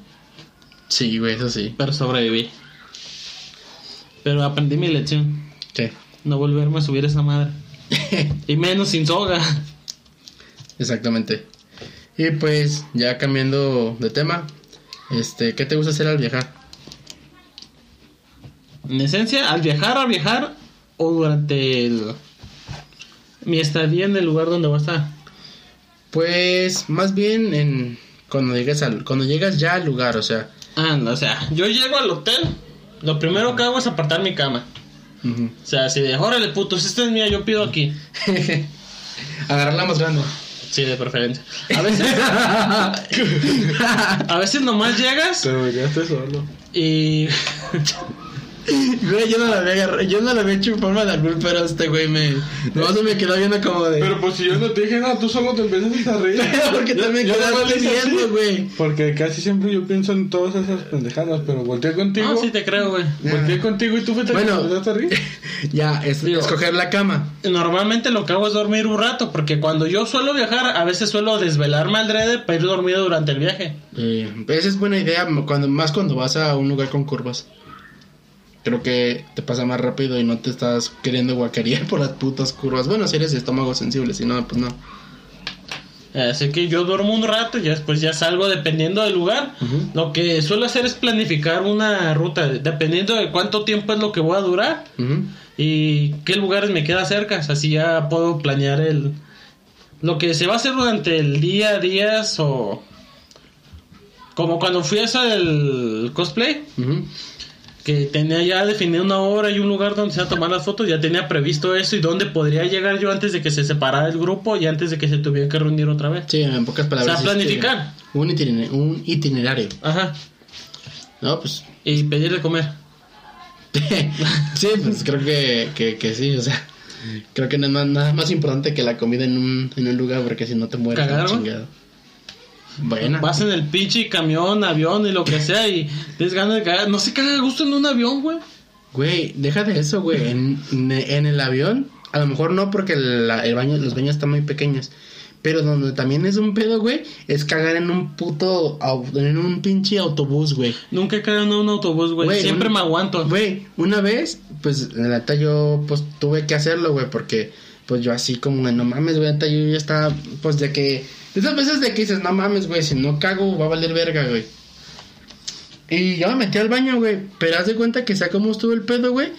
Sí, güey, eso sí. Pero sobreviví. Pero aprendí mi lección. Sí. No volverme a subir esa madre. y menos sin soga. Exactamente. Y pues, ya cambiando de tema, este, ¿qué te gusta hacer al viajar? En esencia, al viajar, al viajar o durante el- mi estadía en el lugar donde voy a estar. Pues, más bien en cuando llegas al, cuando llegas ya al lugar, o sea, Ah, no, o sea, yo llego al hotel, lo primero que hago es apartar mi cama. O sea, si de, órale putos, esta es mía, yo pido aquí. agarrarla más grande. Sí, de preferencia. A veces, a veces nomás llegas Te deberías solo. y... Güey, yo no la había agarrado, yo no la había hecho en forma de albur, pero este güey me... No se me quedó viendo como de... Pero pues si yo no te dije nada, tú solo te empiezas a reír. Porque Yo- también yo quedaste nomás viendo, güey. Porque casi siempre yo pienso en todas esas pendejadas, pero volteé contigo. No, sí te creo, güey. Volteé contigo y tú fuiste Bueno. empezaste a reír. Ya, es Digo- escoger la cama. Normalmente lo que hago es dormir un rato, porque cuando yo suelo viajar, a veces suelo desvelarme al drede para ir dormido durante el viaje. Eh, esa es buena idea, cuando, más cuando vas a un lugar con curvas. Creo que te pasa más rápido y no te estás queriendo guacarear por las putas curvas. Bueno, si eres estómago sensible, si no, pues no. Así que yo duermo un rato y después ya salgo dependiendo del lugar. Lo que suelo hacer es planificar una ruta, dependiendo de cuánto tiempo es lo que voy a durar y qué lugares me queda cerca. Así ya puedo planear el lo que se va a hacer durante el día, días o como cuando fui a eso del cosplay, Ujú. Que tenía ya definido una hora y un lugar donde se iba a tomar las fotos, ya tenía previsto eso y dónde podría llegar yo antes de que se separara el grupo y antes de que se tuviera que reunir otra vez. Sí, en pocas palabras. O sea, este, planificar. un, itinerario, un itinerario. Ajá. No, pues. Y pedir de comer. sí, pues creo que, que, que sí, o sea. Creo que no es más- nada más importante que la comida en un, en un lugar, porque si no te mueres. ¿Cagar, la no? chingada. Bueno. Vas en el pinche camión, avión y lo que sea y tienes ganas de cagar. No se caga a gusto en un avión, güey. Güey, deja de eso, güey. En, en el avión, a lo mejor no porque la- el baño, los baños están muy pequeños. Pero donde también es un pedo, güey, es cagar en un puto, en un pinche autobús, güey. Nunca he cagado en un autobús, güey. Siempre un- me aguanto. Güey, una vez, pues, la neta yo, pues, tuve que hacerlo, güey, porque, pues, yo así como, no mames, güey, neta, yo ya estaba, pues, de que, de esas veces de que dices, no mames, güey, si no cago, va a valer verga, güey. Y yo me metí al baño, güey, pero haz de cuenta que sea cómo estuvo el pedo, güey,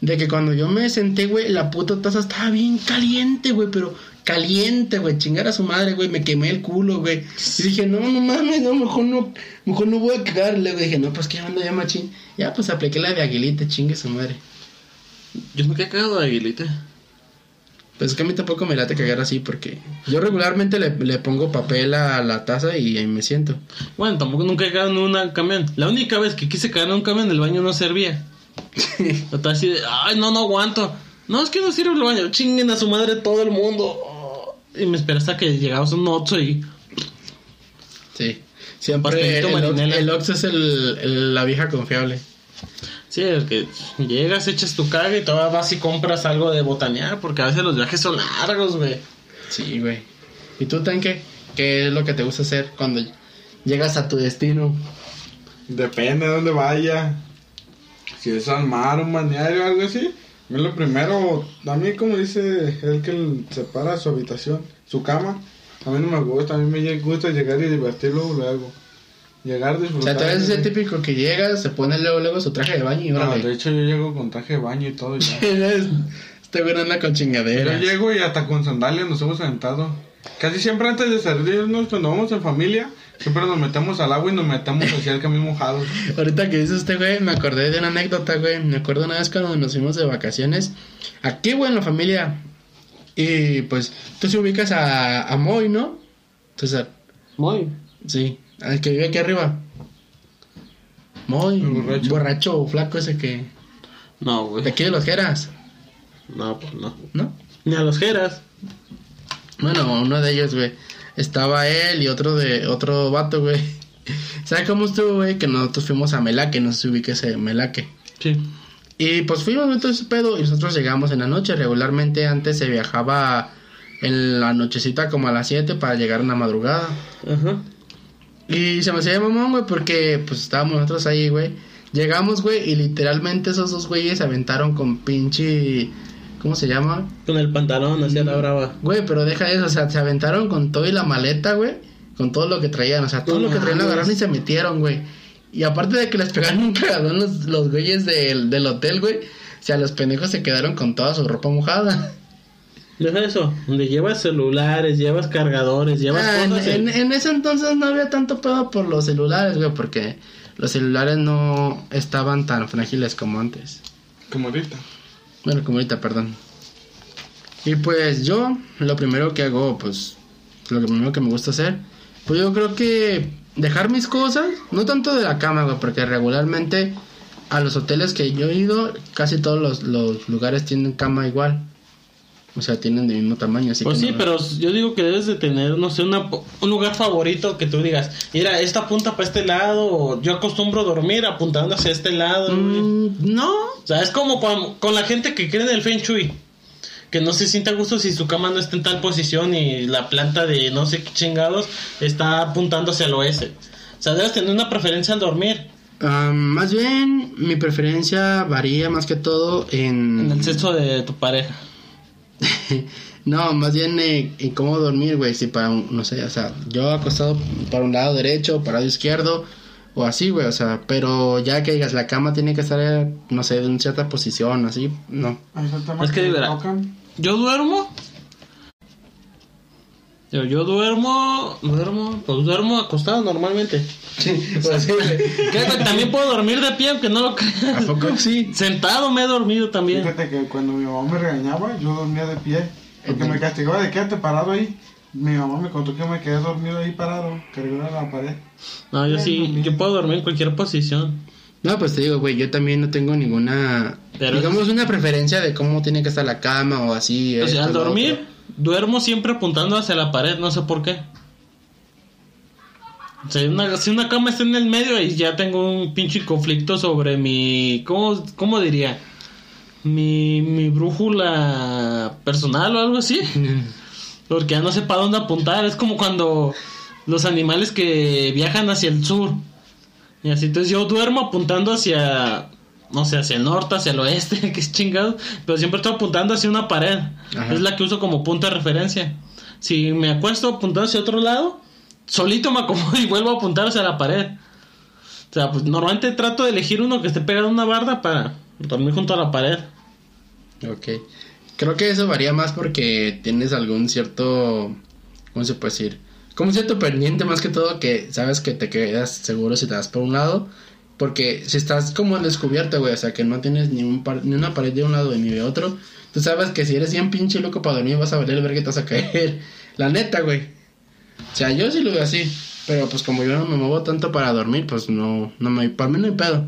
de que cuando yo me senté, güey, la puta taza estaba bien caliente, güey, pero caliente, güey, chingar a su madre, güey, me quemé el culo, güey. Y dije, no, no mames, no, mejor no, mejor no voy a cagar. Luego dije, no, pues qué onda ya, machín. Ya, pues apliqué la de aguilita, chingue su madre. Yo nunca he cagado de aguilita. Pues es que a mí tampoco me late cagar así porque yo regularmente le, le pongo papel a la taza y ahí me siento. Bueno, tampoco nunca he cagado en un camión. La única vez que quise cagar en un camión, el baño no servía. Estaba así de, ay, no, no aguanto. No, es que no sirve el baño. Chinguen a su madre todo el mundo. Oh. Y me esperé hasta que llegabas a un Oxxo y... Sí. Siempre el, marinela. el Ox es el, el- la vieja confiable. Sí, el que llegas, echas tu caga y todavía vas y compras algo de botanear. Porque a veces los viajes son largos, güey. Sí, güey. ¿Y tú, Tanque? ¿Qué es lo que te gusta hacer cuando llegas a tu destino? Depende de dónde vaya. Si es al mar, un balneario o algo así. A mí lo primero, a mí como dice él que separa su habitación, su cama. A mí no me gusta, a mí me gusta llegar y divertirlo luego. Llegar, O disfrutar. sea, tú eres ese típico que llega, se pone luego, luego su traje de baño y No, órale. de hecho yo llego con traje de baño y todo ya. este güey anda con Yo chingadera. llego y hasta con sandalias nos hemos sentado. Casi siempre antes de salirnos, cuando vamos en familia, siempre nos metemos al agua y nos metemos hacia el camino mojado. Ahorita que dice este güey, me acordé de una anécdota, güey. Me acuerdo una vez cuando nos fuimos de vacaciones. Aquí, güey, en la familia. Y pues, tú se ubicas a, a Moy, ¿no? César. Muy. Sí, al que vive aquí arriba. El borracho. borracho, flaco ese que. No, güey. De aquí de los Geras, No, pues no. ¿no? Ni a los jeras. Bueno, uno de ellos, güey. Estaba él y otro de otro vato, güey. ¿Sabes cómo estuvo, güey? Que nosotros fuimos a Melaque, no sé si ubica ese Melaque. Sí. Y pues fuimos en todo ese pedo y nosotros llegamos en la noche. Regularmente antes se viajaba en la nochecita como a las 7 para llegar en la madrugada. Ajá. Y se me hacía mamón, güey, porque pues estábamos nosotros ahí, güey. Llegamos, güey, y literalmente esos dos güeyes se aventaron con pinche... ¿Cómo se llama? Con el pantalón hacia la brava. Güey, pero deja eso, o sea, se aventaron con todo y la maleta, güey. Con todo lo que traían, o sea, todo lo que traían lo agarraron y se metieron, güey. Y aparte de que les pegaron un cagadón los, los güeyes del, del hotel, güey. O sea, los pendejos se quedaron con toda su ropa mojada. Deja eso. Donde llevas celulares, llevas cargadores, llevas Ah, en, cosas. en- en ese entonces no había tanto pedo por los celulares, güey, porque los celulares no estaban tan frágiles como antes. Como ahorita. Bueno, como ahorita, perdón. Y pues yo, lo primero que hago, pues, lo primero que me gusta hacer, pues yo creo que dejar mis cosas, no tanto de la cama, güey, porque regularmente, a los hoteles que yo he ido, casi todos los, los lugares tienen cama igual. O sea, tienen del mismo tamaño. Así Pues que sí, no- pero yo digo que debes de tener, no sé, una, un lugar favorito que tú digas, mira, esta apunta para este lado, o yo acostumbro dormir apuntando hacia este lado. güey". Mm, no. O sea, es como con, con la gente que cree en el Feng Shui. Que no se siente a gusto si su cama no está en tal posición y la planta de no sé qué chingados está apuntando hacia el oeste. O sea, debes tener una preferencia al dormir. Ah, más bien, mi preferencia varía más que todo en... En el sexo de tu pareja. no, más bien eh, en cómo dormir, güey. Si para, un- no sé, o sea, yo acostado para un lado derecho, para el lado izquierdo, o así, güey, o sea, pero ya que digas, la cama tiene que estar, eh, no sé, en cierta posición, así, no. Es que verá. Yo duermo. Yo, yo duermo, duermo, pues duermo acostado normalmente. pues sí, güey. ¿Qué, güey? También puedo dormir de pie, aunque no lo ¿A creas. poco sí? Sentado me he dormido también. Fíjate que cuando mi mamá me regañaba, yo dormía de pie. Porque me castigaba de quédate parado ahí. Mi mamá me contó que me quedé dormido ahí parado, cargado en la pared. No, yo sí, yo puedo dormir en cualquier posición. No, pues te digo, güey, yo también no tengo ninguna, Pero- digamos, una preferencia de cómo tiene que estar la cama o así. O sea, al dormir, otro. Duermo siempre apuntando hacia la pared, no sé por qué. O sea, una- si una cama está en el medio, ahí ya tengo un pinche conflicto sobre mi. ¿Cómo, cómo diría? Mi, mi brújula personal o algo así. Porque ya no sé para dónde apuntar. Es como cuando los animales que viajan hacia el sur. Y así, entonces yo duermo apuntando hacia, no sé, hacia el norte, hacia el oeste, que es chingado. Pero siempre estoy apuntando hacia una pared. Ajá. Es la que uso como punto de referencia. Si me acuesto apuntando hacia otro lado, solito me acomodo y vuelvo a apuntar hacia la pared. O sea, pues normalmente trato de elegir uno que esté pegado a una barda para dormir junto a la pared. Ok. Creo que eso varía más porque tienes algún cierto. ¿Cómo se puede decir? Como un cierto pendiente más que todo que sabes que te quedas seguro si te vas por un lado. Porque si estás como en descubierto, güey, o sea que no tienes ni, un par- ni una pared de un lado ni de otro, tú sabes que si eres bien pinche loco para dormir vas a valer ver que te vas a caer. La neta, güey. O sea, yo sí lo veo así. Pero pues como yo no me muevo tanto para dormir, pues no, no me, para mí no hay pedo.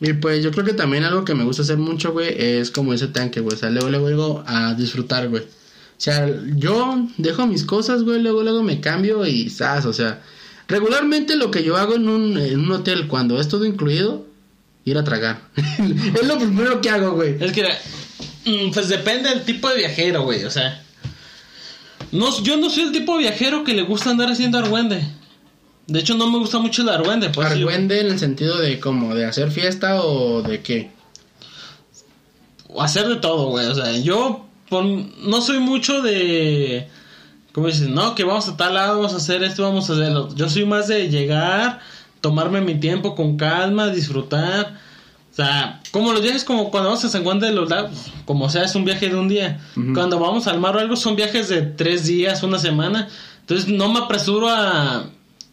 Y pues yo creo que también algo que me gusta hacer mucho, güey, es como ese tanque, güey. O sea, luego, luego, luego a disfrutar, güey. O sea, yo dejo mis cosas, güey, luego, luego me cambio y ¡zas! O sea, regularmente lo que yo hago en un, en un hotel cuando es todo incluido, ir a tragar. es lo primero que hago, güey. Es que, mm, pues depende del tipo de viajero, güey. O sea, no, yo no soy el tipo de viajero que le gusta andar haciendo argüende. De hecho, no me gusta mucho el argüende. Pues, sí, Argüende en el sentido de como de hacer fiesta o de qué. o hacer de todo, güey. O sea, yo por- no soy mucho de. ¿Cómo dices? No, que vamos a tal lado, vamos a hacer esto, vamos a hacerlo. Yo soy más de llegar, tomarme mi tiempo con calma, disfrutar. O sea, como los viajes, como cuando vamos a San Juan de los Lagos, como sea, es un viaje de un día. Cuando vamos al mar o algo, son viajes de tres días, una semana. Entonces, no me apresuro a,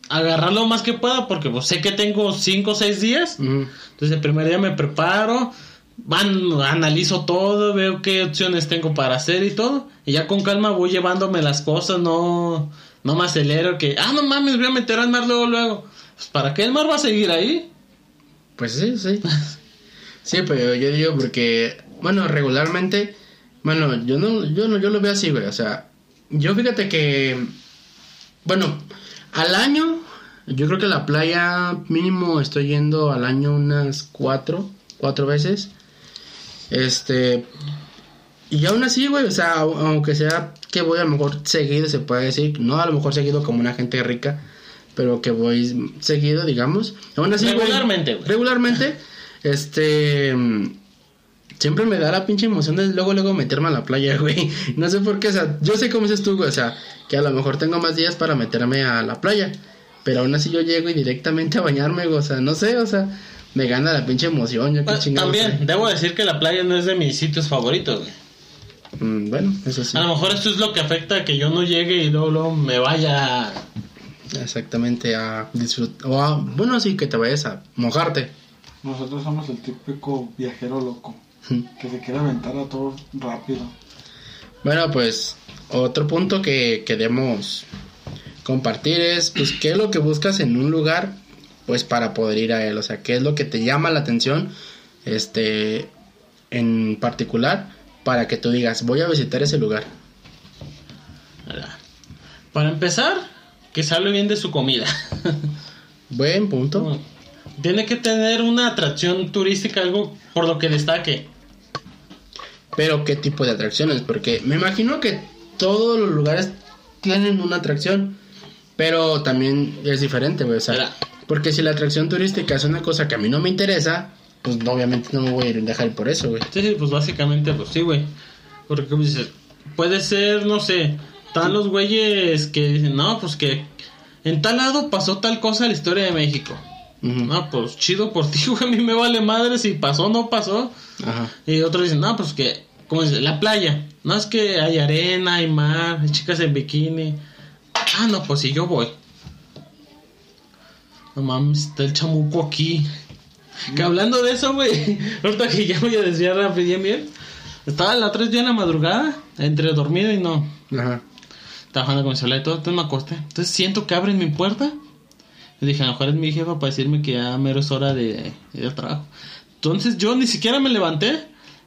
agarrar lo más que pueda, porque pues, sé que tengo cinco o seis días. Entonces el primer día me preparo, van, analizo todo, veo qué opciones tengo para hacer y todo. Y ya con calma voy llevándome las cosas, no, no me acelero que, ah, no mames, voy a meter al mar luego, luego. Pues, ¿Para qué el mar va a seguir ahí? Pues sí, sí. Sí, pero yo digo porque, bueno, regularmente, bueno, yo no, yo no, yo lo veo así, güey. O sea, yo fíjate que, bueno, al año, yo creo que la playa mínimo estoy yendo al año unas cuatro, cuatro veces. Este, y aún así, güey, o sea, au- aunque sea que voy a lo mejor seguido, se puede decir, no a lo mejor seguido como una gente rica, pero que voy seguido, digamos. Aún así, Regularmente, güey. Regularmente, este. Siempre me da la pinche emoción de luego, luego meterme a la playa, güey. No sé por qué, o sea, yo sé cómo dices tú, güey, o sea, que a lo mejor tengo más días para meterme a la playa. Pero aún así yo llego y directamente a bañarme, güey, o sea, no sé, o sea, me gana la pinche emoción, yo qué Bueno, también, sé. debo decir que la playa no es de mis sitios favoritos, güey. Mm, bueno, eso sí. A lo mejor esto es lo que afecta a que yo no llegue y luego, luego me vaya... Exactamente, a disfrutar. O a, bueno, sí, que te vayas a mojarte. Nosotros somos el típico viajero loco. Que se quiere aventar a todo rápido. Bueno, pues otro punto que queremos compartir es, pues, ¿qué es lo que buscas en un lugar pues para poder ir a él, o sea, qué es lo que te llama la atención, este, en particular, para que tú digas, voy a visitar ese lugar. Para empezar, que hable bien de su comida. Buen punto. Tiene que tener una atracción turística, algo por lo que destaque. Pero qué tipo de atracciones, porque me imagino que todos los lugares tienen una atracción, pero también es diferente, güey, o sea, Mira. Porque si la atracción turística es una cosa que a mí no me interesa, pues obviamente no me voy a ir a dejar por eso, güey. Sí, sí, pues básicamente, pues sí, güey. Porque como dices, puede ser, no sé, están los güeyes que dicen, no, pues que en tal lado pasó tal cosa en la historia de México. No, pues chido por ti, güey, a mí me vale madre si pasó o no pasó. Ajá. Y otros dicen, no, pues que, como dice, la playa. No es que hay arena, hay mar, hay chicas en bikini. Ah, no, pues sí, yo voy. No mames, está el chamuco aquí. Que hablando de eso, güey, ahorita que ya voy a desviar rápido bien, bien. Estaba la tres días en la madrugada, entre dormido y no. Ajá. Estaba jugando con mi celular y todo, entonces me acosté. Entonces siento que abren mi puerta. Y dije, a lo mejor es mi jefa para decirme que ya mero es hora de ir al trabajo. Entonces yo ni siquiera me levanté,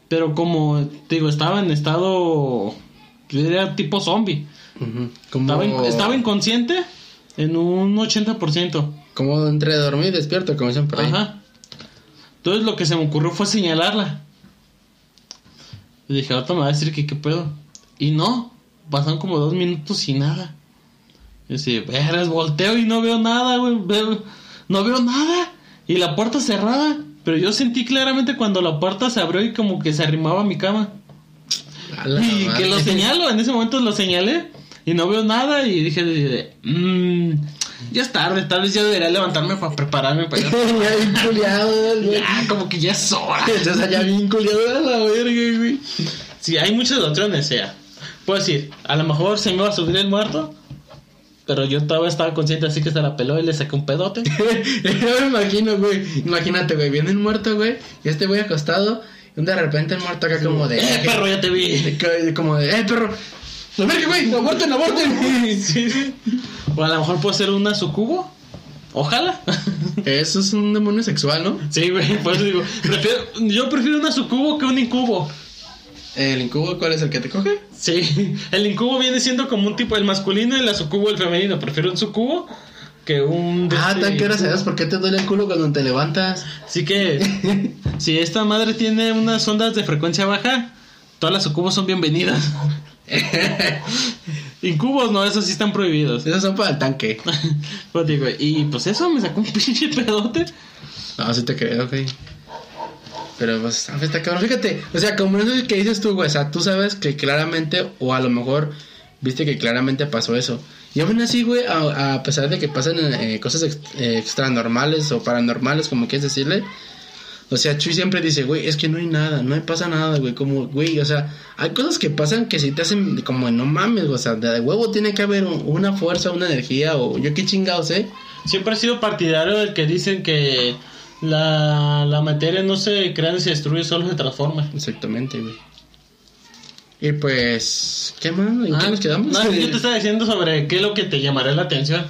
pero como te digo, estaba en estado, yo diría tipo zombie. Ujú. Como, Estaba, in- estaba inconsciente en un 80%. Como entre dormir y despierto, como dicen por ahí. Ajá. Entonces lo que se me ocurrió fue señalarla. Y dije, ahorita me va a decir que qué pedo. Y no, pasaron como dos minutos y nada. Y así, veras, volteo y no veo nada, güey. no veo nada. Y la puerta cerrada. Pero yo sentí claramente cuando la puerta se abrió y como que se arrimaba a mi cama. La Y madre. que lo señalo, en ese momento lo señalé. Y no veo nada. Y dije, mmm, ya es tarde, tal vez ya debería levantarme para prepararme para ir ya bien culiado, güey. ya, como que ya es hora. Entonces ya bien culiado a la verga, güey. Sí, hay muchas opciones, sea. Puedo decir, a lo mejor se me va a subir el muerto. Pero yo todavía estaba consciente, así que se la peló y le saqué un pedote. Yo me imagino, güey. Imagínate, güey. Viene el muerto, güey. Y este güey acostado. Y de repente el muerto acá como de. ¡Eh, perro, ya te vi! Como de, eh, perro. La verga, güey. Aborten, aborten. sí, sí. O a lo mejor puede ser una sucubo. Ojalá. Eso es un demonio sexual, ¿no? sí, güey, por eso digo. prefiero- yo prefiero una sucubo que un incubo. ¿El incubo cuál es el que te coge? Sí, el incubo viene siendo como un tipo el masculino y la sucubo el femenino. Prefiero un sucubo que un. Ah, este tan que sabes por qué te duele el culo cuando te levantas. Así que, si esta madre tiene unas ondas de frecuencia baja, todas las sucubos son bienvenidas. Incubos no, esos sí están prohibidos. Esos son para el tanque. Pues digo, y pues eso me sacó un pinche pedote. No, sí te creo, güey. Pero pues, ah, está cabrón. Fíjate, o sea, como eso que dices tú, güey, o sea, tú sabes que claramente, o a lo mejor viste que claramente pasó eso. Y aún así, güey, a, a pesar de que pasan eh, cosas ex- eh, extranormales o paranormales, como quieres decirle, o sea, Chuy siempre dice, güey, es que no hay nada, no hay pasa nada, güey, como, güey, o sea, hay cosas que pasan que si te hacen como, no mames, o sea, de huevo tiene que haber un- una fuerza, una energía, o yo qué chingados, ¿eh? Siempre he sido partidario del que dicen que la, la materia no se crea ni se destruye, solo se transforma. Exactamente, güey. Y pues, ¿qué más? ¿En qué Ah, nos quedamos? No, yo te estaba diciendo sobre qué es lo que te llamaría la atención.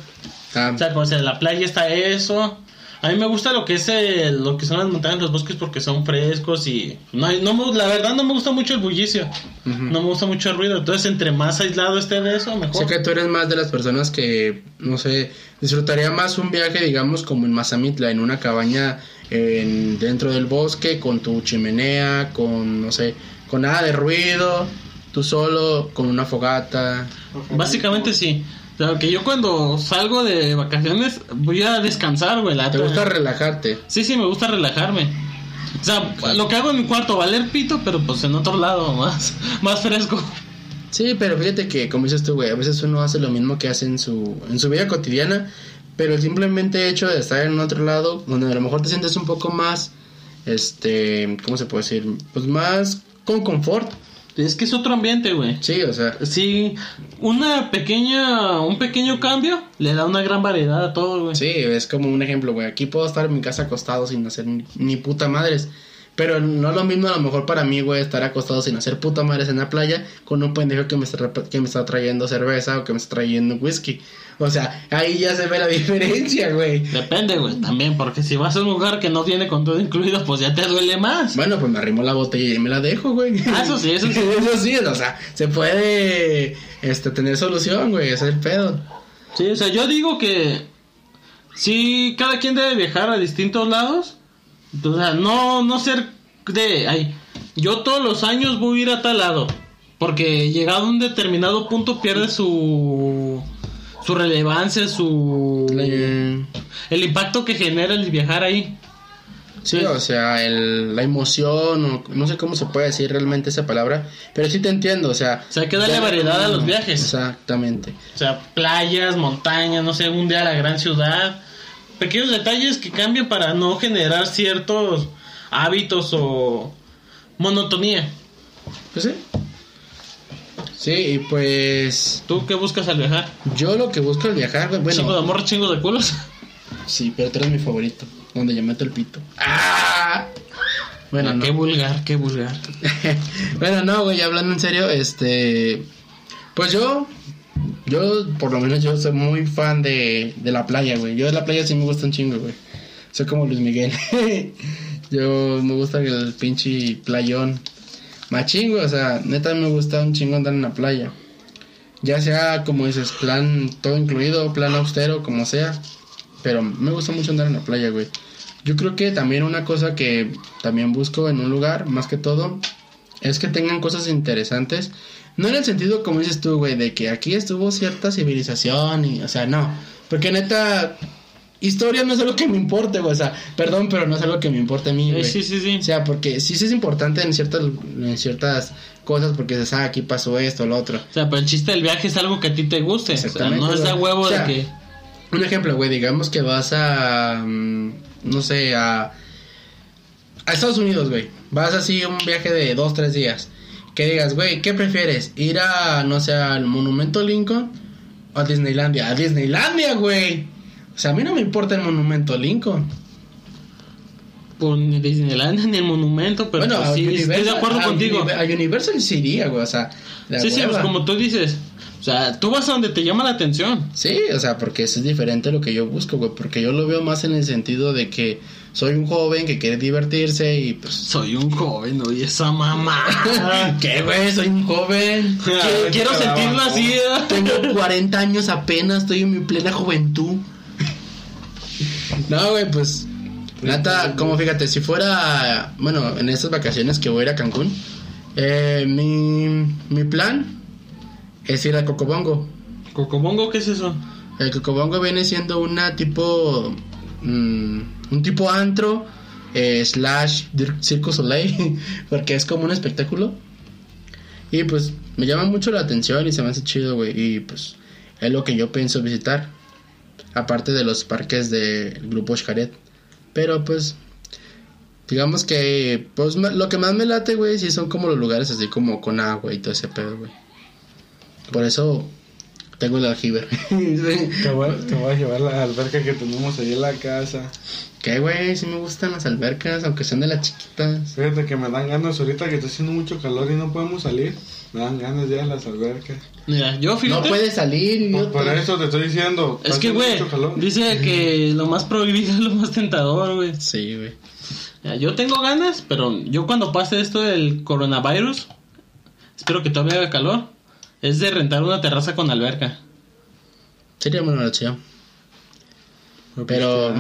Ah, O sea, sea, en la playa está eso. A mí me gusta lo que es el- lo que son las montañas, los bosques porque son frescos y no, hay- no me- la verdad no me gusta mucho el bullicio. No me gusta mucho el ruido. Entonces, entre más aislado esté de eso, mejor. sé que tú eres más de las personas que, no sé, disfrutaría más un viaje, digamos, como en Mazamitla, en una cabaña en, dentro del bosque, con tu chimenea, con, no sé, con nada de ruido, tú solo, con una fogata. Básicamente sí. O sea, que yo cuando salgo de vacaciones voy a descansar, güey. la Te gusta relajarte. Sí, sí, me gusta relajarme. O sea, lo que hago en mi cuarto, valer pito, pero pues en otro lado, más, más fresco. Sí, pero fíjate que, como dices tú, güey, a veces uno hace lo mismo que hace en su, en su vida cotidiana, pero el simplemente hecho de estar en otro lado, donde a lo mejor te sientes un poco más, este, ¿cómo se puede decir? Pues más con confort. Es que es otro ambiente, güey. Sí, o sea, Sí, una pequeña, un pequeño cambio le da una gran variedad a todo, güey. sí, es como un ejemplo, güey. Aquí puedo estar en mi casa acostado sin hacer ni, ni puta madres. Pero no es lo mismo a lo mejor para mí, güey, estar acostado sin hacer puta madres en la playa con un pendejo que me está, que me está trayendo cerveza o que me está trayendo whisky. O sea, ahí ya se ve la diferencia, güey. Depende, güey, también, porque si vas a un lugar que no tiene con todo incluido, pues ya te duele más. Bueno, pues me arrimo la botella y me la dejo, güey. Ah, eso sí, eso sí. eso sí, o sea, se puede este, tener solución, güey, ese es el pedo. Sí, o sea, yo digo que sí, cada quien debe viajar a distintos lados. O sea, no, no ser de, ay, yo todos los años voy a ir a tal lado. Porque llegado a un determinado punto pierde su, su relevancia, su... El impacto que genera el viajar ahí. Sí, o sea, el, la emoción, o no sé cómo se puede decir realmente esa palabra, pero sí te entiendo, o sea... O sea, hay que darle variedad a los viajes. Exactamente. O sea, playas, montañas, no sé, un día a la gran ciudad. Pequeños detalles que cambian para no generar ciertos hábitos o monotonía. Pues sí. Sí, y pues ¿Tú qué buscas al viajar? yo lo que busco al viajar, güey, ¿Chingo de bueno, amor, chingo de culos? sí, pero tú eres mi favorito, donde yo meto el pito. ¡Ah! Bueno, no. Qué vulgar, qué vulgar. bueno, no, güey, hablando en serio, este. Pues yo. Yo, por lo menos, yo soy muy fan de, de la playa, güey. Yo de la playa sí me gusta un chingo, güey. Soy como Luis Miguel. yo me gusta el pinche playón. Machín, güey, o sea, neta me gusta un chingo andar en la playa. Ya sea, como dices, plan todo incluido, plan austero, como sea. Pero me gusta mucho andar en la playa, güey. Yo creo que también una cosa que también busco en un lugar, más que todo, es que tengan cosas interesantes. No en el sentido, como dices tú, güey, de que aquí estuvo cierta civilización y, o sea, no. Porque neta, historia no es algo que me importe, güey. O sea, perdón, pero no es algo que me importe a mí, Eh, güey. sí, sí, sí. O sea, porque sí, sí es importante en ciertas, en ciertas cosas, porque dices, ah, aquí pasó esto, lo otro. O sea, pero el chiste del viaje es algo que a ti te guste. O sea, Exactamente, no es de huevo O sea, de que. Un ejemplo, güey, digamos que vas a, mm, no sé, a, a Estados Unidos, güey. Vas así un viaje de dos, tres días. Que digas, güey, ¿qué prefieres? ¿Ir a, no sé, al Monumento Lincoln o a Disneylandia? A Disneylandia, güey. O sea, a mí no me importa el Monumento Lincoln. Por ni Disneyland ni el monumento, pero bueno, pues estoy de acuerdo a contigo. Univer- A Universal sí iría, güey, o sea, Sí, sí, pues como tú dices. O sea, tú vas a donde te llama la atención. Sí, o sea, porque eso es diferente a lo que yo busco, güey. Porque yo lo veo más en el sentido de que soy un joven que quiere divertirse y pues. Soy un joven, oye, esa mamá. ¿Qué, güey? Soy un joven. quiero quiero sentirlo así. ¿eh? Tengo 40 años apenas, estoy en mi plena juventud. No, güey, pues. Nata, como fíjate, si fuera. Bueno, en estas vacaciones que voy a ir a Cancún, eh, mi, mi plan es ir a Cocobongo. Cocobongo, ¿qué es eso? El Cocobongo viene siendo una tipo. mm, un tipo antro eh, slash Circo Soleil, porque es como un espectáculo. Y pues me llama mucho la atención y se me hace chido, güey. Y pues es lo que yo pienso visitar. Aparte de los parques del grupo Xcaret. Pero pues. Digamos que. Pues lo que más me late, güey, sí son como los lugares así como con agua y todo ese pedo, güey. Por eso. Tengo el aljibe. Te voy, te voy a llevar a la alberca que tenemos ahí en la casa. ¿Qué, güey? Sí me gustan las albercas, aunque sean de las chiquitas. Fíjate que me dan ganas ahorita que está haciendo mucho calor y no podemos salir. Me dan ganas ya de las albercas. Mira, yo No fíjate. puedes salir, Pues idiota. por eso te estoy diciendo. es que, güey, dice que lo más prohibido es lo más tentador, güey. Sí, güey. Yo tengo ganas, pero yo cuando pase esto del coronavirus, espero que todavía haga calor, es de rentar una terraza con alberca. Sería buena opción. Pues pero-.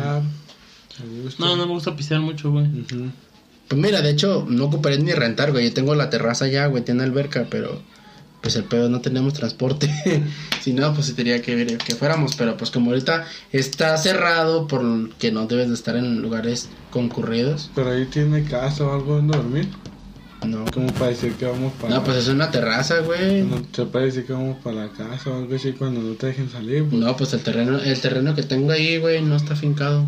No, no me gusta pisear mucho, güey. Pues mira, de hecho, no ocuparé ni rentar, güey. Yo tengo la terraza ya, güey, tiene alberca, pero pues el pedo no tenemos transporte. si no, pues sí tenía que ver que fuéramos, pero pues como ahorita está cerrado por que no debes de estar en lugares concurridos. Pero ahí tiene casa o algo donde dormir. No, Como para decir que vamos para. no pues es una terraza, güey. No se puede decir que vamos para la casa o algo así cuando no te dejen salir. pues. No, pues el terreno, el terreno que tengo ahí, güey, no está fincado.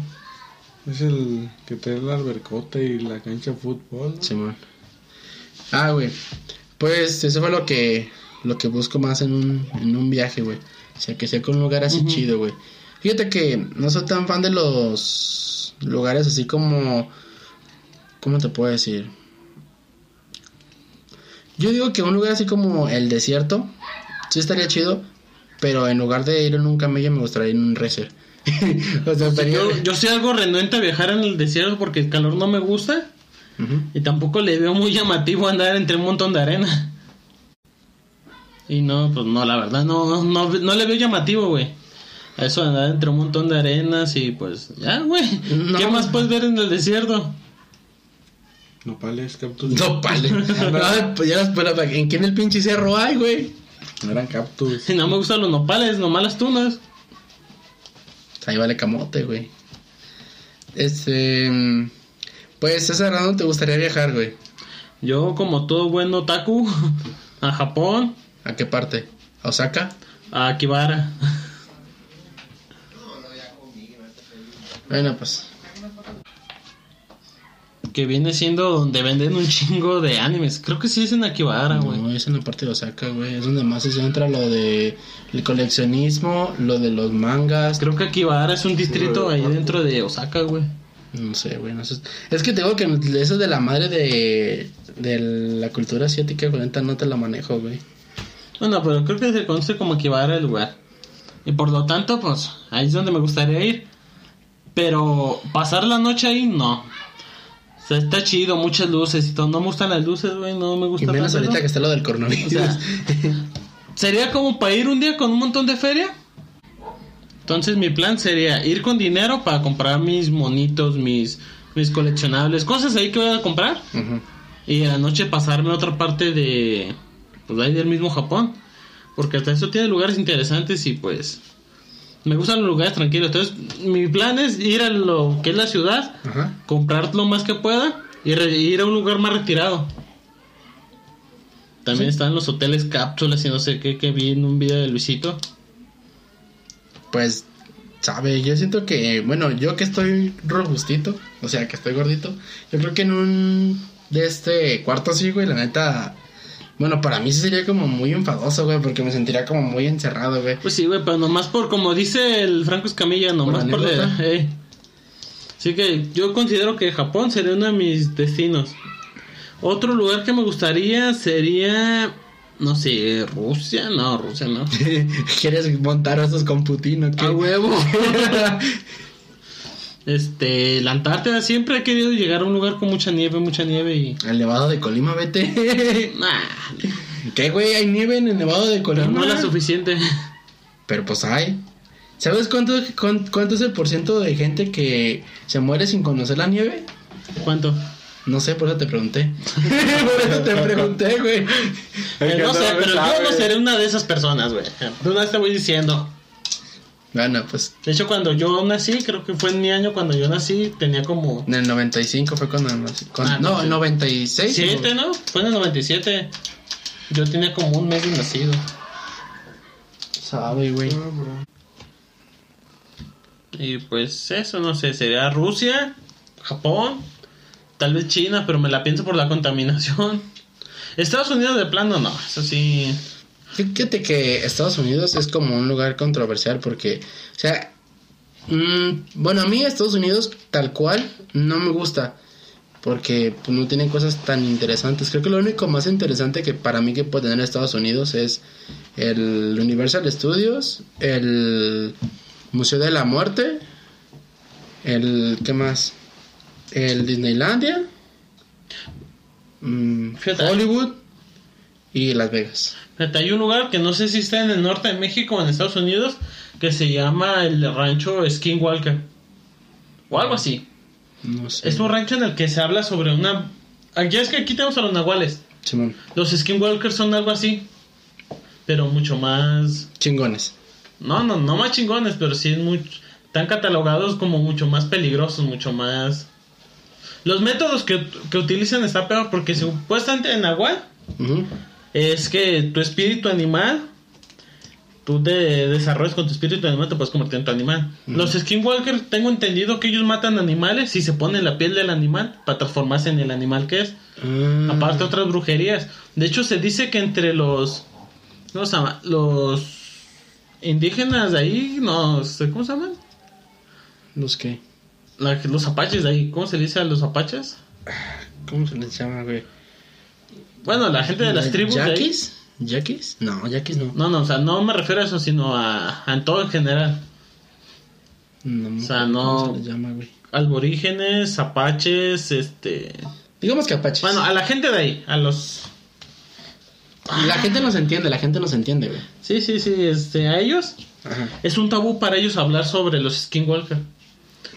Es el que trae la albercota y la cancha de fútbol. ¿no? Simón. Ah, güey. Pues eso fue lo que lo que busco más en un, en un viaje, güey. O sea, que sea con un lugar así chido, güey. Fíjate que no soy tan fan de los lugares así como ¿Cómo te puedo decir? Yo digo que un lugar así como el desierto, sí estaría chido, pero en lugar de ir en un camello me gustaría ir en un racer. o sea, estaría- Yo, yo soy algo renuente a viajar en el desierto porque el calor no me gusta y tampoco le veo muy llamativo andar entre un montón de arena. Y no, pues no, la verdad, no, no, no le veo llamativo, güey. A eso andar entre un montón de arenas y pues ya, güey. No. ¿Qué más puedes ver en el desierto? Nopales, cactus. No, pale. Ay, pues ya las ¿En qué en el pinche cerro hay, güey? No eran cactus. Si no me gustan los nopales, nomás las tunas. Ahí vale camote, güey. Este. Pues, César, ¿a dónde te gustaría viajar, güey? Yo, como todo buen otaku, a Japón, ¿A qué parte? ¿A Osaka? a Akibara. Bueno, pues. Que viene siendo donde venden un chingo de animes. Creo que sí es en Akibara, güey. No, es en la parte de Osaka, güey. Es donde más se centra lo de el coleccionismo, lo de los mangas. Creo que Akibara es un distrito ahí dentro de Osaka, güey. No sé, güey. No sé. Es que te digo que eso de la madre de, de la cultura asiática, güey, no te la manejo, güey. Bueno, pero creo que se conoce como Akibara el lugar. Y por lo tanto, pues ahí es donde me gustaría ir. Pero pasar la noche ahí, no. O sea, está chido, muchas luces y todo. No me gustan las luces, güey. No me Y gusta menos tanto, ahorita que está lo del coronavirus. O sea, Sería como para ir un día con un montón de feria. Entonces mi plan sería ir con dinero para comprar mis monitos, mis, mis coleccionables, cosas ahí que voy a comprar. Ujú. Y en la noche pasarme a otra parte de... Pues ahí del mismo Japón. Porque hasta eso tiene lugares interesantes y pues... Me gustan los lugares tranquilos. Entonces mi plan es ir a lo que es la ciudad, Ajá. comprar lo más que pueda y re- ir a un lugar más retirado. También están los hoteles cápsulas y no sé qué que vi en un video de Luisito. Pues, sabe, yo siento que, bueno, yo que estoy robustito, o sea, que estoy gordito, yo creo que en un de este cuarto así, güey, la neta, bueno, para mí sí sería como muy enfadoso, güey, porque me sentiría como muy encerrado, güey. Pues sí, güey, pero nomás por, como dice el Franco Escamilla, nomás por... de- anécdota. eh. Así que yo considero que Japón sería uno de mis destinos. Otro lugar que me gustaría sería... No sé, Rusia, no, Rusia no. ¿Quieres montar esos con Putin o qué? A huevo. Este, la Antártida siempre he querido llegar a un lugar con mucha nieve, mucha nieve y... El Nevado de Colima, vete. Nah, ¿Qué, güey? Hay nieve en el Nevado de pero Colima. no la suficiente. Pero pues hay. ¿Sabes cuánto, cuán- cuánto es el porciento de gente que se muere sin conocer la nieve? ¿Cuánto? No sé, por eso te pregunté. por eso te pregunté, güey. Eh, que no no sé, pero yo no seré una de esas personas, güey. De una vez te voy diciendo. Bueno, pues De hecho, cuando yo nací, creo que fue en mi año cuando yo nací, tenía como... en el 95 fue cuando nací. Con- Ah, no, no, en 96. ¿Siete, no? Fue en el 97. Yo tenía como un mes de nacido. Sabe, güey. Y pues eso, no sé, sería Rusia, Japón, tal vez China, pero me la pienso por la contaminación. Estados Unidos de plano no, eso sí. Fíjate que Estados Unidos es como un lugar controversial porque, o sea, mm, bueno, a mí Estados Unidos tal cual no me gusta porque pues, no tienen cosas tan interesantes. Creo que lo único más interesante que para mí que puede tener Estados Unidos es el Universal Studios, el Museo de la Muerte, el ¿qué más? El Disneylandia, mm, Fíjate. Hollywood y Las Vegas. Hay un lugar que no sé si está en el norte de México o en Estados Unidos que se llama el rancho Skinwalker. O algo así. No sé. Es un rancho en el que se habla sobre una... Ah, Ya es que aquí tenemos a los nahuales. Simón. Los Skinwalkers son algo así. Pero mucho más... Chingones. No, no, no más chingones, pero sí es mucho... Están catalogados como mucho más peligrosos, mucho más... Los métodos que, que utilizan está peor porque supuestamente en Nahual Ujú. Es que tu espíritu animal, tú te desarrollas con tu espíritu animal, te puedes convertir en tu animal. Los skinwalkers, tengo entendido que ellos matan animales y se ponen la piel del animal para transformarse en el animal que es. Ah, Aparte otras brujerías. De hecho, se dice que entre los... ¿Cómo se llama? Los indígenas de ahí, no sé, ¿cómo se llaman? ¿Los qué? La- los apaches de ahí, ¿cómo se le dice a los apaches? ¿Cómo se les llama, güey? Bueno, la gente de las tribus. de ahí- ¿Yaquis? ¿Yaquis? No, yaquis no. No, no, o sea, no me refiero a eso, sino a, a en todo en general. No, me O sea, no- ¿Cómo se les llama, güey? Aborígenes, apaches, este. Digamos que apaches. Bueno, a la gente de ahí, a los. la gente nos entiende, la gente nos entiende, güey. Sí, sí, sí, este, a ellos Ajá. es un tabú para ellos hablar sobre los skinwalker.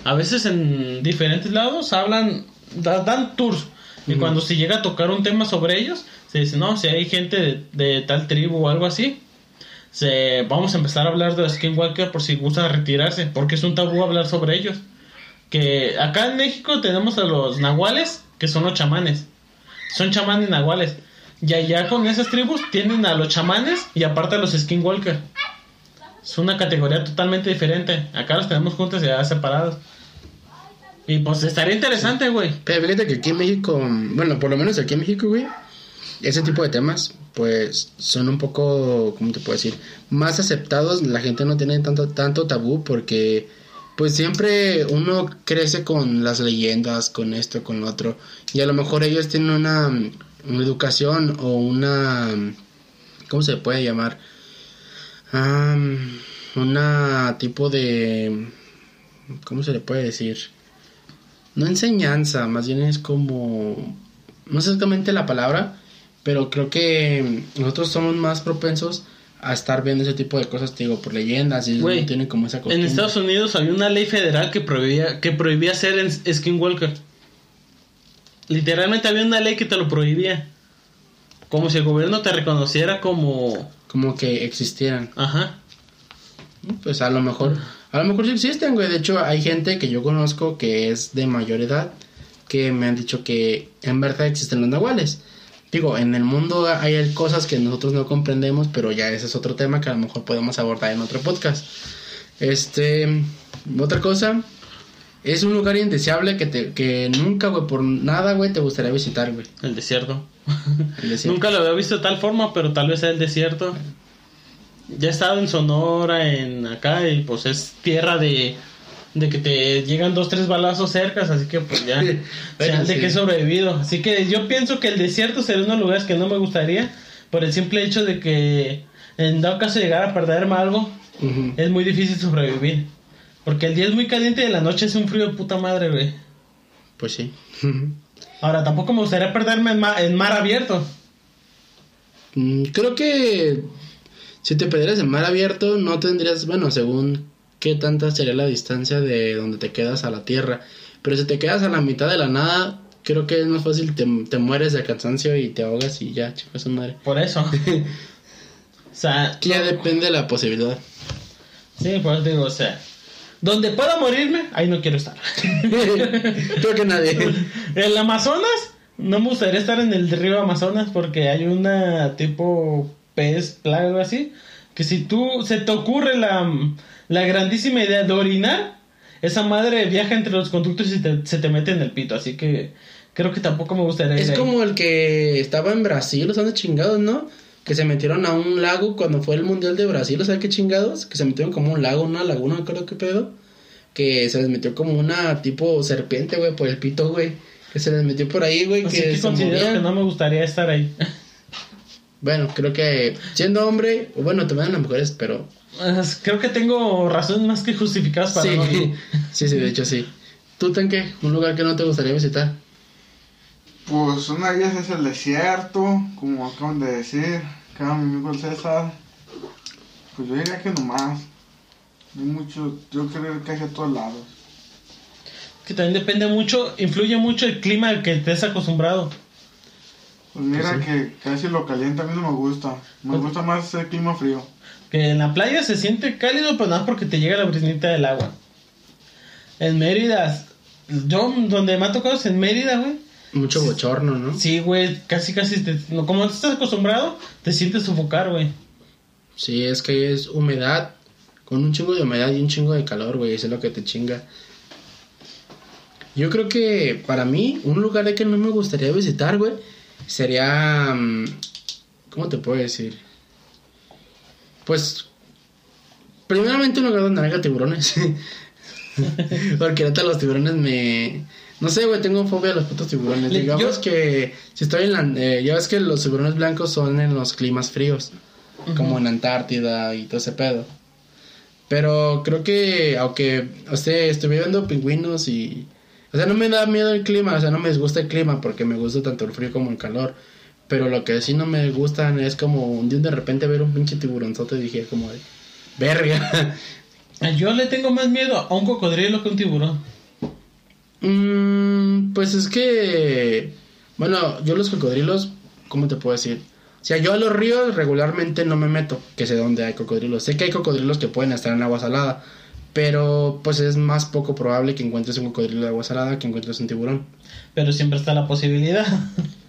A veces en diferentes lados hablan, da- dan tours. Y cuando se llega a tocar un tema sobre ellos, se dice, no, si hay gente de, de tal tribu o algo así, se, vamos a empezar a hablar de los skinwalker por si gustan retirarse, porque es un tabú hablar sobre ellos. Que acá en México tenemos a los nahuales, que son los chamanes. Son chamanes nahuales. Y allá con esas tribus tienen a los chamanes y aparte a los skinwalker. Es una categoría totalmente diferente. Acá los tenemos juntos y ya separados. Y pues estaría interesante, güey. Pero fíjate que aquí en México, bueno, por lo menos aquí en México, güey, ese tipo de temas, pues son un poco, ¿cómo te puedo decir? Más aceptados. La gente no tiene tanto, tanto tabú porque, pues siempre uno crece con las leyendas, con esto, con lo otro. Y a lo mejor ellos tienen una, una educación o una, ¿cómo se puede llamar? Ah, una tipo de, ¿cómo se le puede decir? No enseñanza, más bien es como, no sé exactamente la palabra, pero creo que nosotros somos más propensos a estar viendo ese tipo de cosas, te digo, por leyendas y Güey, no tienen como esa En costumbre. Estados Unidos había una ley federal que prohibía, que prohibía ser en- skinwalker. Literalmente había una ley que te lo prohibía. Como si el gobierno te reconociera como... Como que existieran. Ajá. Pues a lo mejor, a lo mejor sí existen, güey. De hecho, hay gente que yo conozco que es de mayor edad que me han dicho que en verdad existen los nahuales. Digo, en el mundo hay cosas que nosotros no comprendemos, pero ya ese es otro tema que a lo mejor podemos abordar en otro podcast. Este, otra cosa, es un lugar indeseable que, te, que nunca, güey, por nada, güey, te gustaría visitar, güey. El desierto. El desierto. Nunca lo había visto de tal forma, pero tal vez sea el desierto. Ya he estado en Sonora, en acá, y pues es tierra de, de que te llegan dos, tres balazos cercas, así que pues ya, Bueno, sean de sí. que he sobrevivido. Así que yo pienso que el desierto sería uno de los lugares que no me gustaría, por el simple hecho de que en dado caso de llegar a perderme algo, es muy difícil sobrevivir. Porque el día es muy caliente y en la noche es un frío de puta madre, güey. Pues sí. Ahora, tampoco me gustaría perderme en, ma- en mar abierto. Mm, Creo que si te perdieras en mar abierto no tendrías, bueno, según qué tanta sería la distancia de donde te quedas a la tierra. Pero si te quedas a la mitad de la nada, creo que es más fácil, te, te mueres de cansancio y te ahogas y ya, chicos, su madre. Por eso. o sea, Que ya depende de la posibilidad. Sí, pues digo, o sea, donde pueda morirme, ahí no quiero estar. creo que nadie. En el Amazonas, no me gustaría estar en el río Amazonas porque hay una tipo pez, plaga, algo así, que si tú se te ocurre la, la grandísima idea de orinar, esa madre viaja entre los conductos y te- se te mete en el pito, así que creo que tampoco me gustaría. Es ir ahí. como el que estaba en Brasil, los de chingados, ¿no? Que se metieron a un lago cuando fue el Mundial de Brasil, o sea, qué chingados. Que se metieron como un lago, una laguna, no recuerdo qué pedo. Que se les metió como una tipo serpiente, güey, por el pito, güey. Que se les metió por ahí, güey, que que se que no me gustaría estar ahí. Bueno, creo que siendo hombre, o bueno, también las mujeres, pero... Creo que tengo razones más que justificadas para Sí, no sí, sí, de hecho sí. ¿Tú, Tanque? ¿Un lugar que no te gustaría visitar? Pues una de ellas es el desierto, como acaban de decir, acá mi amigo el César. Pues yo diría que nomás. Hay mucho, yo creo que hacia todos lados. Que también depende mucho, influye mucho el clima al que estés acostumbrado. Pues mira que casi lo caliente a mí no me gusta. Me gusta más el clima frío. Que en la playa se siente cálido, pero nada más porque te llega la brisnita del agua. En Mérida, yo donde me ha tocado es en Mérida, güey. Mucho bochorno, ¿no? Sí, güey, casi, casi, te- no, como no estás acostumbrado, te sientes sofocar, güey. Sí, es que es humedad, con un chingo de humedad y un chingo de calor, güey, eso es lo que te chinga. Yo creo que para mí, un lugar de que no me gustaría visitar, güey, sería... mm, ¿Cómo te puedo decir? Pues, primeramente un lugar donde haya tiburones. Porque ahorita los tiburones me, No sé, güey, tengo fobia a los putos tiburones. Le- Digamos yo- que si estoy en la... eh, ya ves que los tiburones blancos son en los climas fríos. Como en Antártida y todo ese pedo. Pero creo que, aunque, o sea, estuve viendo pingüinos y... O sea, no me da miedo el clima, o sea, no me disgusta el clima porque me gusta tanto el frío como el calor. Pero lo que sí no me gustan es como un día de repente ver un pinche tiburonzote y dije como de... Verga. Yo le tengo más miedo a un cocodrilo que a un tiburón. Mm, pues es que, bueno, yo los cocodrilos, ¿cómo te puedo decir? O sea, yo a los ríos regularmente no me meto, que sé dónde hay cocodrilos. Sé que hay cocodrilos que pueden estar en agua salada, pero pues es más poco probable que encuentres un cocodrilo de agua salada que encuentres un tiburón. Pero siempre está la posibilidad.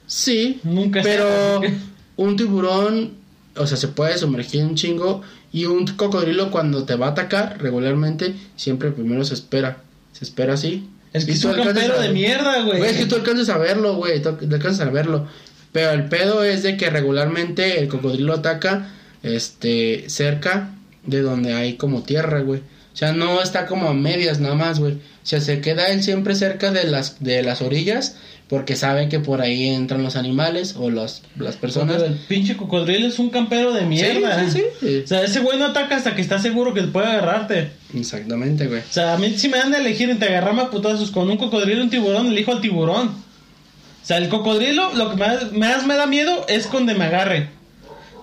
Sí, Nunca pero un tiburón, o sea, se puede sumergir un chingo y un cocodrilo cuando te va a atacar regularmente siempre primero se espera, se espera así. Es que es un campero de mierda, güey. Es que tú alcanzas a verlo, güey. Tú alcanzas a verlo. Pero el pedo es de que regularmente el cocodrilo ataca este cerca de donde hay como tierra, güey. O sea, no está como a medias nada más, güey. O sea, se queda él siempre cerca de las de las orillas porque sabe que por ahí entran los animales o los, las personas. Pero el pinche cocodrilo es un campero de mierda. Sí, sí, sí. O sea, ese güey no ataca hasta que está seguro que puede agarrarte. Exactamente, güey. O sea, a mí si me dan a elegir entre agarrarme a putazos con un cocodrilo y un tiburón, elijo al tiburón. O sea, el cocodrilo, lo que más, más me da miedo es cuando me agarre.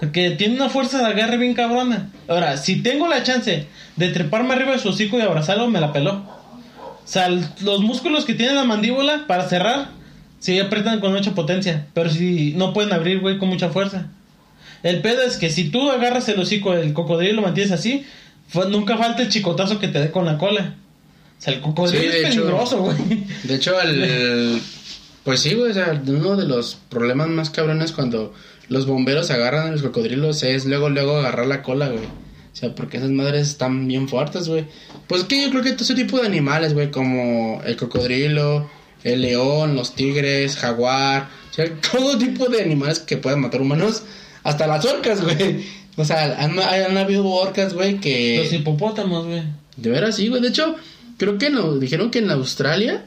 Porque tiene una fuerza de agarre bien cabrona. Ahora, si tengo la chance de treparme arriba de su hocico y abrazarlo, me la peló. O sea, los músculos que tiene la mandíbula para cerrar, sí apretan con mucha potencia. Pero si no pueden abrir, güey, con mucha fuerza. El pedo es que si tú agarras el hocico del cocodrilo y lo mantienes así, nunca falta el chicotazo que te dé con la cola. O sea, el cocodrilo Sí, es hecho. peligroso, güey. De hecho, el... Pues sí, güey, o sea, uno de los problemas más cabrones cuando los bomberos agarran a los cocodrilos es luego, luego agarrar la cola, güey. O sea, porque esas madres están bien fuertes, güey. Pues que yo creo que todo ese tipo de animales, güey, como el cocodrilo, el león, los tigres, jaguar, o sea, todo tipo de animales que puedan matar humanos, hasta las orcas, güey. O sea, han, han habido orcas, güey, que... Los hipopótamos, güey. De veras, sí, güey. De hecho, creo que no, dijeron que en Australia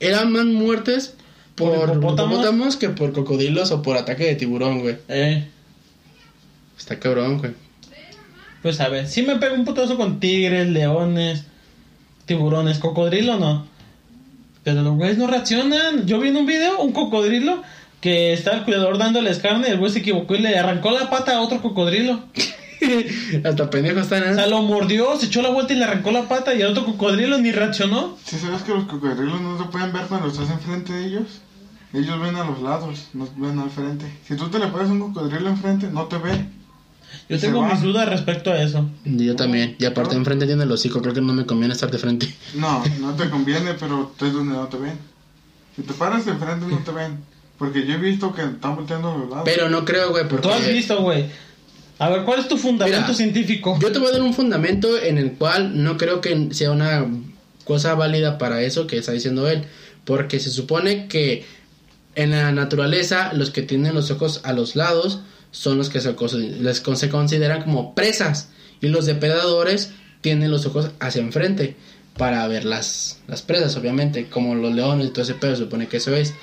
eran más muertes por, ¿Por hipopótamos? hipopótamos que por cocodrilos o por ataque de tiburón, güey. Eh, Está cabrón, güey. pues a ver, si me pego un putazo con tigres, leones, tiburones, cocodrilo no. Pero los güeyes no reaccionan. Yo vi en un video un cocodrilo que estaba el cuidador dándoles carne y el güey se equivocó y le arrancó la pata a otro cocodrilo. Hasta pendejos están, O sea, ¿eh? lo mordió, se echó la vuelta y le arrancó la pata y el otro cocodrilo ni reaccionó. Si sabes que los cocodrilos no se pueden ver cuando estás enfrente de ellos, ellos ven a los lados, no ven al frente. Si tú te le pones un cocodrilo enfrente, no te ve. Yo tengo mis dudas respecto a eso. Yo también. Y aparte enfrente tiene el hocico, creo que no me conviene estar de frente. No, no te conviene, pero es donde no te ven. Si te paras de frente, no te ven. Porque yo he visto que están volteando a los lados. Pero no creo, güey, porque... Tú has visto, güey. A ver, ¿cuál es tu fundamento Mira, científico? Yo te voy a dar un fundamento en el cual no creo que sea una cosa válida para eso que está diciendo él. Porque se supone que en la naturaleza los que tienen los ojos a los lados son los que se, les se consideran como presas. Y los depredadores tienen los ojos hacia enfrente para ver las, las presas, obviamente. Como los leones y todo ese pedo, se supone que eso es.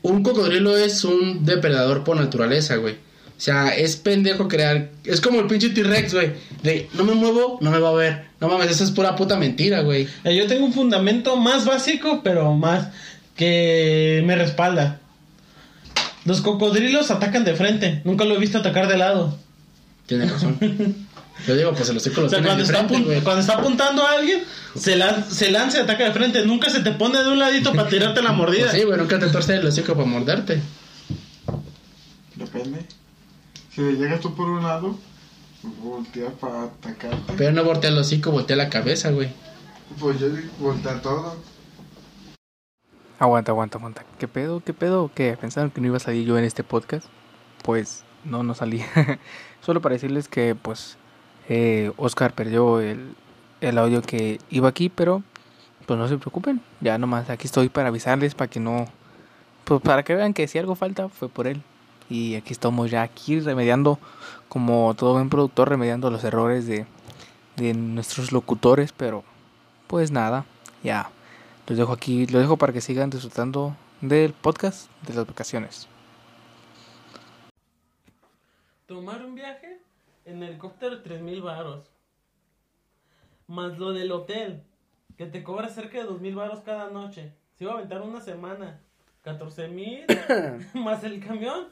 Un cocodrilo es un depredador por naturaleza, güey. O sea, es pendejo crear. Es como el pinche T-Rex, güey. De no me muevo, no me va a ver. No mames, eso es pura puta mentira, güey. Eh, Yo tengo un fundamento más básico, pero más que me respalda. Los cocodrilos atacan de frente. Nunca lo he visto atacar de lado. Tiene razón. Yo digo, pues el hocico lo O sea, tiene cuando de está, frente, cuando está apuntando a alguien, se, lan- se lanza y ataca de frente. Nunca se te pone de un ladito para tirarte la mordida. Pues sí, güey, nunca te torce el hocico para morderte. Depende. Si le llegas tú por un lado, volteas para atacarte. Pero no voltea el hocico, voltea la cabeza, güey. Pues yo digo, voltea todo. Aguanta, aguanta, aguanta. ¿Qué pedo? ¿Qué pedo? ¿Qué? ¿Pensaron que no iba a salir yo en este podcast? Pues no, no salí. Solo para decirles que, pues, eh, Oscar perdió el, el audio que iba aquí, pero pues no se preocupen. Ya nomás aquí estoy para avisarles, para que no... Pues para que vean que si algo falta fue por él. Y aquí estamos ya aquí remediando, como todo buen productor, remediando los errores de, de nuestros locutores, pero pues nada, ya Los dejo aquí, los dejo para que sigan disfrutando del podcast de las vacaciones. Tomar un viaje en helicóptero 3000 varos. Más lo del hotel, que te cobra cerca de 2000 varos cada noche. Se iba a aventar una semana. 14 mil más el camión.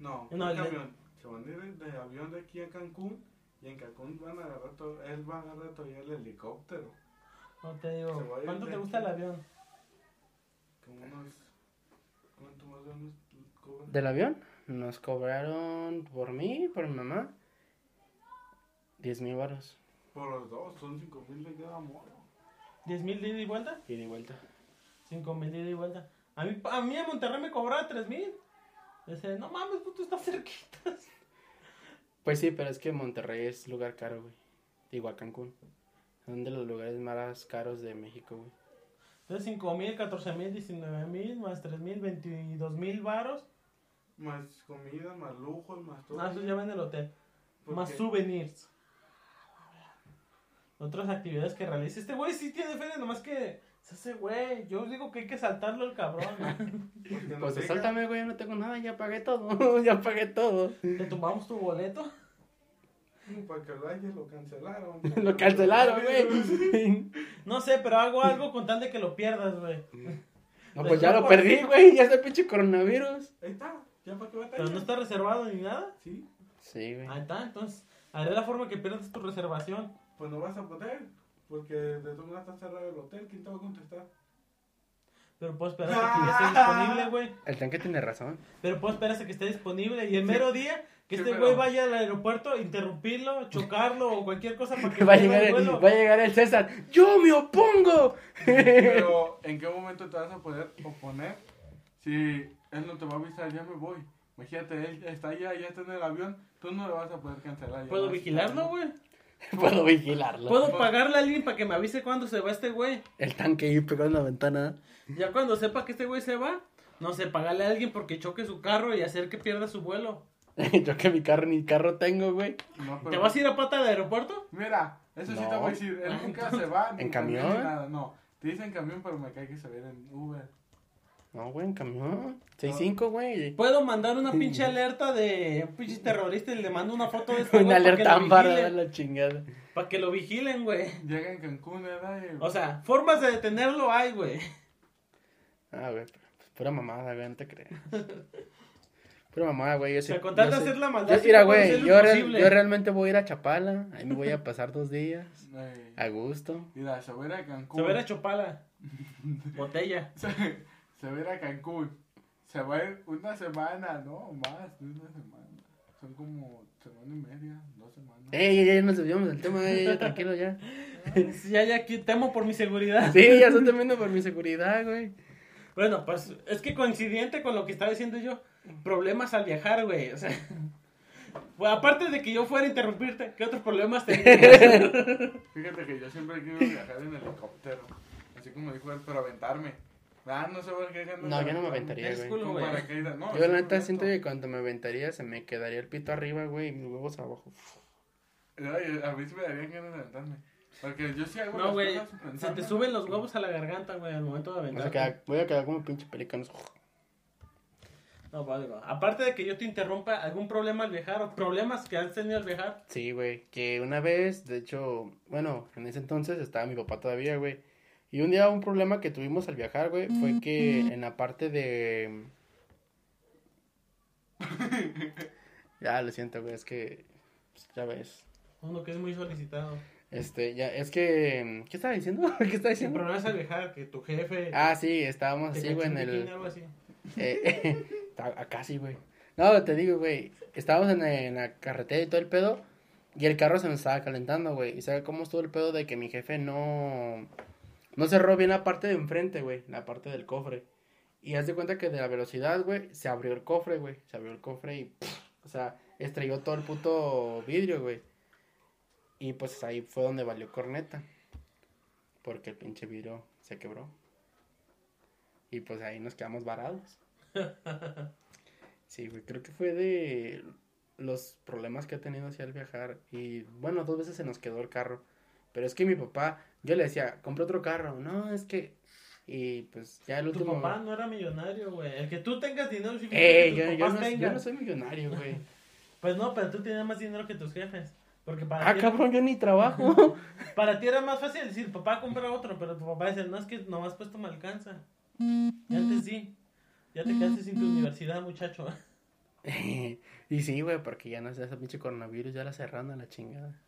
No, No, el el- camión. Se van a ir de, de avión de aquí a Cancún. Y en Cancún van a agarrar todo, él va a agarrar todavía el helicóptero. No te digo, ¿cuánto de te gusta el aquí. avión? Como unos. ¿Cuánto más o menos cobran? ¿Del avión? Nos cobraron por mí, por mi mamá, 10 mil baros. Por los dos, son 5 mil de cada modo. ¿10 mil de ida y vuelta? Y de vuelta. 5 mil de ida y vuelta. A mí, a mí en Monterrey me cobraba 3 mil. Dice, no mames, puto, estás cerquita. Pues sí, pero es que Monterrey es lugar caro, güey. Igual Cancún. Son de los lugares más caros de México, güey. Entonces 5 mil, 14 mil, 19 mil, más 3 mil, 22 mil varos. Más comida, más lujos, más todo. Ah, eso ya va en el hotel. Más souvenirs. Otras actividades que realiza. Este güey sí tiene feria, nomás que se hace güey. Yo digo que hay que saltarlo el cabrón. nos Pues sáltame, güey, no tengo nada, ya pagué todo. ya pagué todo. Te tumbamos tu boleto. Para que lo haya, lo cancelaron. Lo cancelaron, güey. No sé, pero hago algo con tal de que lo pierdas, güey. No, pues ya lo perdí, güey. Ya está pinche coronavirus. Ahí está, ya para que va a Pero no está reservado ni nada. Sí, Sí, güey. Ahí está, entonces haré la forma que pierdas tu reservación. pues no vas a poder. Porque de todas maneras está cerrado el hotel. ¿Quién te va a contestar? Pero puedo esperar a que ya esté disponible, güey. El tanque tiene razón. Pero puedo esperar a que esté disponible. Y el mero día que Sí, este pero- güey vaya al aeropuerto, interrumpirlo, chocarlo o cualquier cosa para que Va a, llegar el va a llegar el César. ¡Yo me opongo! Pero, ¿en qué momento te vas a poder oponer si él no te va a avisar, ya me voy? Imagínate, él está allá, ya está en el avión, tú no le vas a poder cancelar. ¿Puedo vigilarlo, güey? Puedo vigilarlo. ¿Puedo pagarle a alguien para que me avise cuando se va este güey? El tanque ahí pegado en la ventana. Ya cuando sepa que este güey se va, no sé, pagarle a alguien porque choque su carro y hacer que pierda su vuelo. Yo que mi carro ni carro tengo, güey. No, ¿Te vas a ir a pata del aeropuerto? Mira, eso sí te voy a decir, él nunca se va. ni ¿En camión? nada, no. Te dicen camión, pero me cae que se va en Uber. No, güey, en camión. 6-5, güey. Puedo mandar una pinche alerta de un pinche terrorista y le mando una foto de este güey Una para que alerta lo ámbar a vigilen. la chingada. Para que lo vigilen, güey. Llega en Cancún, ¿verdad? Y- O sea, formas de detenerlo hay, güey. Ah, güey, pues, pura mamada, güey, no te creas. Pura mamada, güey. Yo O sea, con tal yo sí- hacer la maldad, Yo- sí Mira, puedo güey, hacer lo yo, real- imposible. yo realmente voy a ir a Chapala. Ahí me voy a pasar dos días. Ay, A gusto. Mira, se va a ir a Cancún. Se va a ir a Chopala. Botella. Se, se va a ir a Cancún. Se va a ir una semana, no, más de una semana. Son como semana y media, dos semanas. Ey, ya, ya nos desviamos del tema, eh, ya, tranquilo ya. Ya, ya, aquí temo por mi seguridad. Sí, ya estoy temiendo por mi seguridad, güey. Bueno, pues es que coincidente con lo que estaba diciendo yo, problemas al viajar, güey. O sea, pues, aparte de que yo fuera a interrumpirte, ¿qué otros problemas tenías? Fíjate que yo siempre quiero viajar en helicóptero. Así como dijo él, pero aventarme. Ah, no sé por qué. No, yo no me aventaría, Es güey. güey. paracaídas, no. Yo la neta siento que cuando me aventaría se me quedaría el pito arriba, güey, y mis huevos abajo. Ay, a mí sí me darían ganas de aventarme. Porque yo sí hago No, güey, se te suben los huevos a la garganta, güey, al momento de aventar. quedar, voy a quedar como pinche pelícano. No, vale, no. Aparte de que yo te interrumpa, ¿algún problema al viajar o problemas que has tenido al viajar? Sí, güey, que una vez, de hecho, bueno, en ese entonces estaba mi papá todavía, güey. Y un día un problema que tuvimos al viajar, güey, fue que en la parte de... ya, lo siento, güey, es que, pues, ya ves. Uno que es muy solicitado. Este, ya, es que, ¿qué estaba diciendo? ¿Qué estaba El diciendo? problema es al viajar, que tu jefe... Ah, sí, estábamos así, güey, en el... algo así. Eh, acá sí, güey. No, te digo, güey. Estábamos en, en la carretera y todo el pedo. Y el carro se me estaba calentando, güey. Y sabe cómo estuvo el pedo de que mi jefe no. No cerró bien la parte de enfrente, güey. La parte del cofre. Y haz de cuenta que de la velocidad, güey, se abrió el cofre, güey. Se abrió el cofre y. pff, o sea, estrelló todo el puto vidrio, güey. Y pues ahí fue donde valió corneta. Porque el pinche vidrio se quebró. Y pues ahí nos quedamos varados. Sí, güey, creo que fue de los problemas que he tenido así al viajar. Y bueno, dos veces se nos quedó el carro. Pero es que mi papá, yo le decía, compré otro carro. No, es que Y pues ya el Tu último. papá no era millonario, güey. El que tú tengas dinero significa Eh, que yo, tus yo papás no, yo no soy millonario, güey. Pues no, pero tú tienes más dinero que tus jefes. Porque para ah, ti, cabrón, yo ni trabajo. para ti era más fácil decir, papá compra otro, pero tu papá dice, no, es que nomás puesto me alcanza. Y antes sí. Ya te quedaste sin tu universidad, muchacho. y sí, güey, porque ya no sé, ese pinche coronavirus ya la cerraron a la chingada.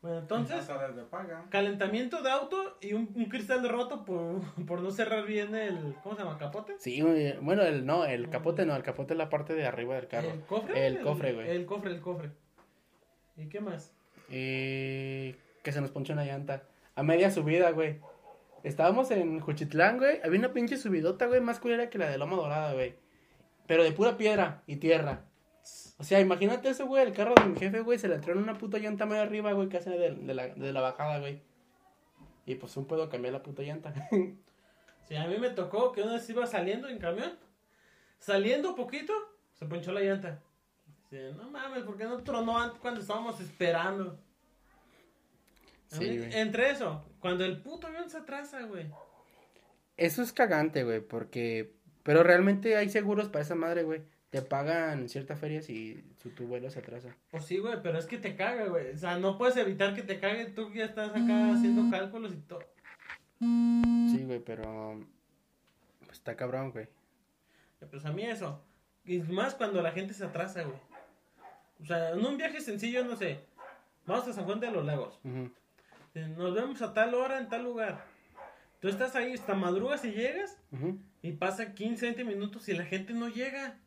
Bueno, entonces, de paga. calentamiento de auto y un, un cristal roto por, por no cerrar bien el, ¿cómo se llama? ¿Capote? Sí. Bueno, el no, el capote no, el capote es la parte de arriba del carro. ¿El cofre? El cofre, güey. El cofre, el cofre. ¿Y qué más? Eh, que se nos ponchó una llanta. A media subida, güey. Estábamos en Juchitlán, güey. Había una pinche subidota, güey, más culera que la de Loma Dorada, güey. Pero de pura piedra y tierra. O sea, imagínate eso, güey. El carro de mi jefe, güey, se le entró en una puta llanta medio arriba, güey, casi de, de la, de la bajada, güey. Y pues un puedo cambiar la puta llanta. Sí, a mí me tocó que una vez iba saliendo en camión. Saliendo poquito, se ponchó la llanta. Dice, no mames, ¿por qué no tronó antes cuando estábamos esperando? Sí, mí- entre eso, cuando el puto avión se atrasa, güey. Eso es cagante, güey, porque... Pero realmente hay seguros para esa madre, güey. Te pagan ciertas ferias y su, tu vuelo se atrasa. Pues sí, güey, pero es que te caga, güey. O sea, no puedes evitar que te cague. Tú ya estás acá haciendo cálculos y todo. Sí, güey, pero... Pues está cabrón, güey. Pues a mí eso. Y más cuando la gente se atrasa, güey. O sea, en un viaje sencillo, no sé. Vamos a San Juan de los Lagos. Eh, Nos vemos a tal hora en tal lugar. Tú estás ahí, hasta madrugas y llegas. Y pasa 15, 20 minutos y la gente no llega.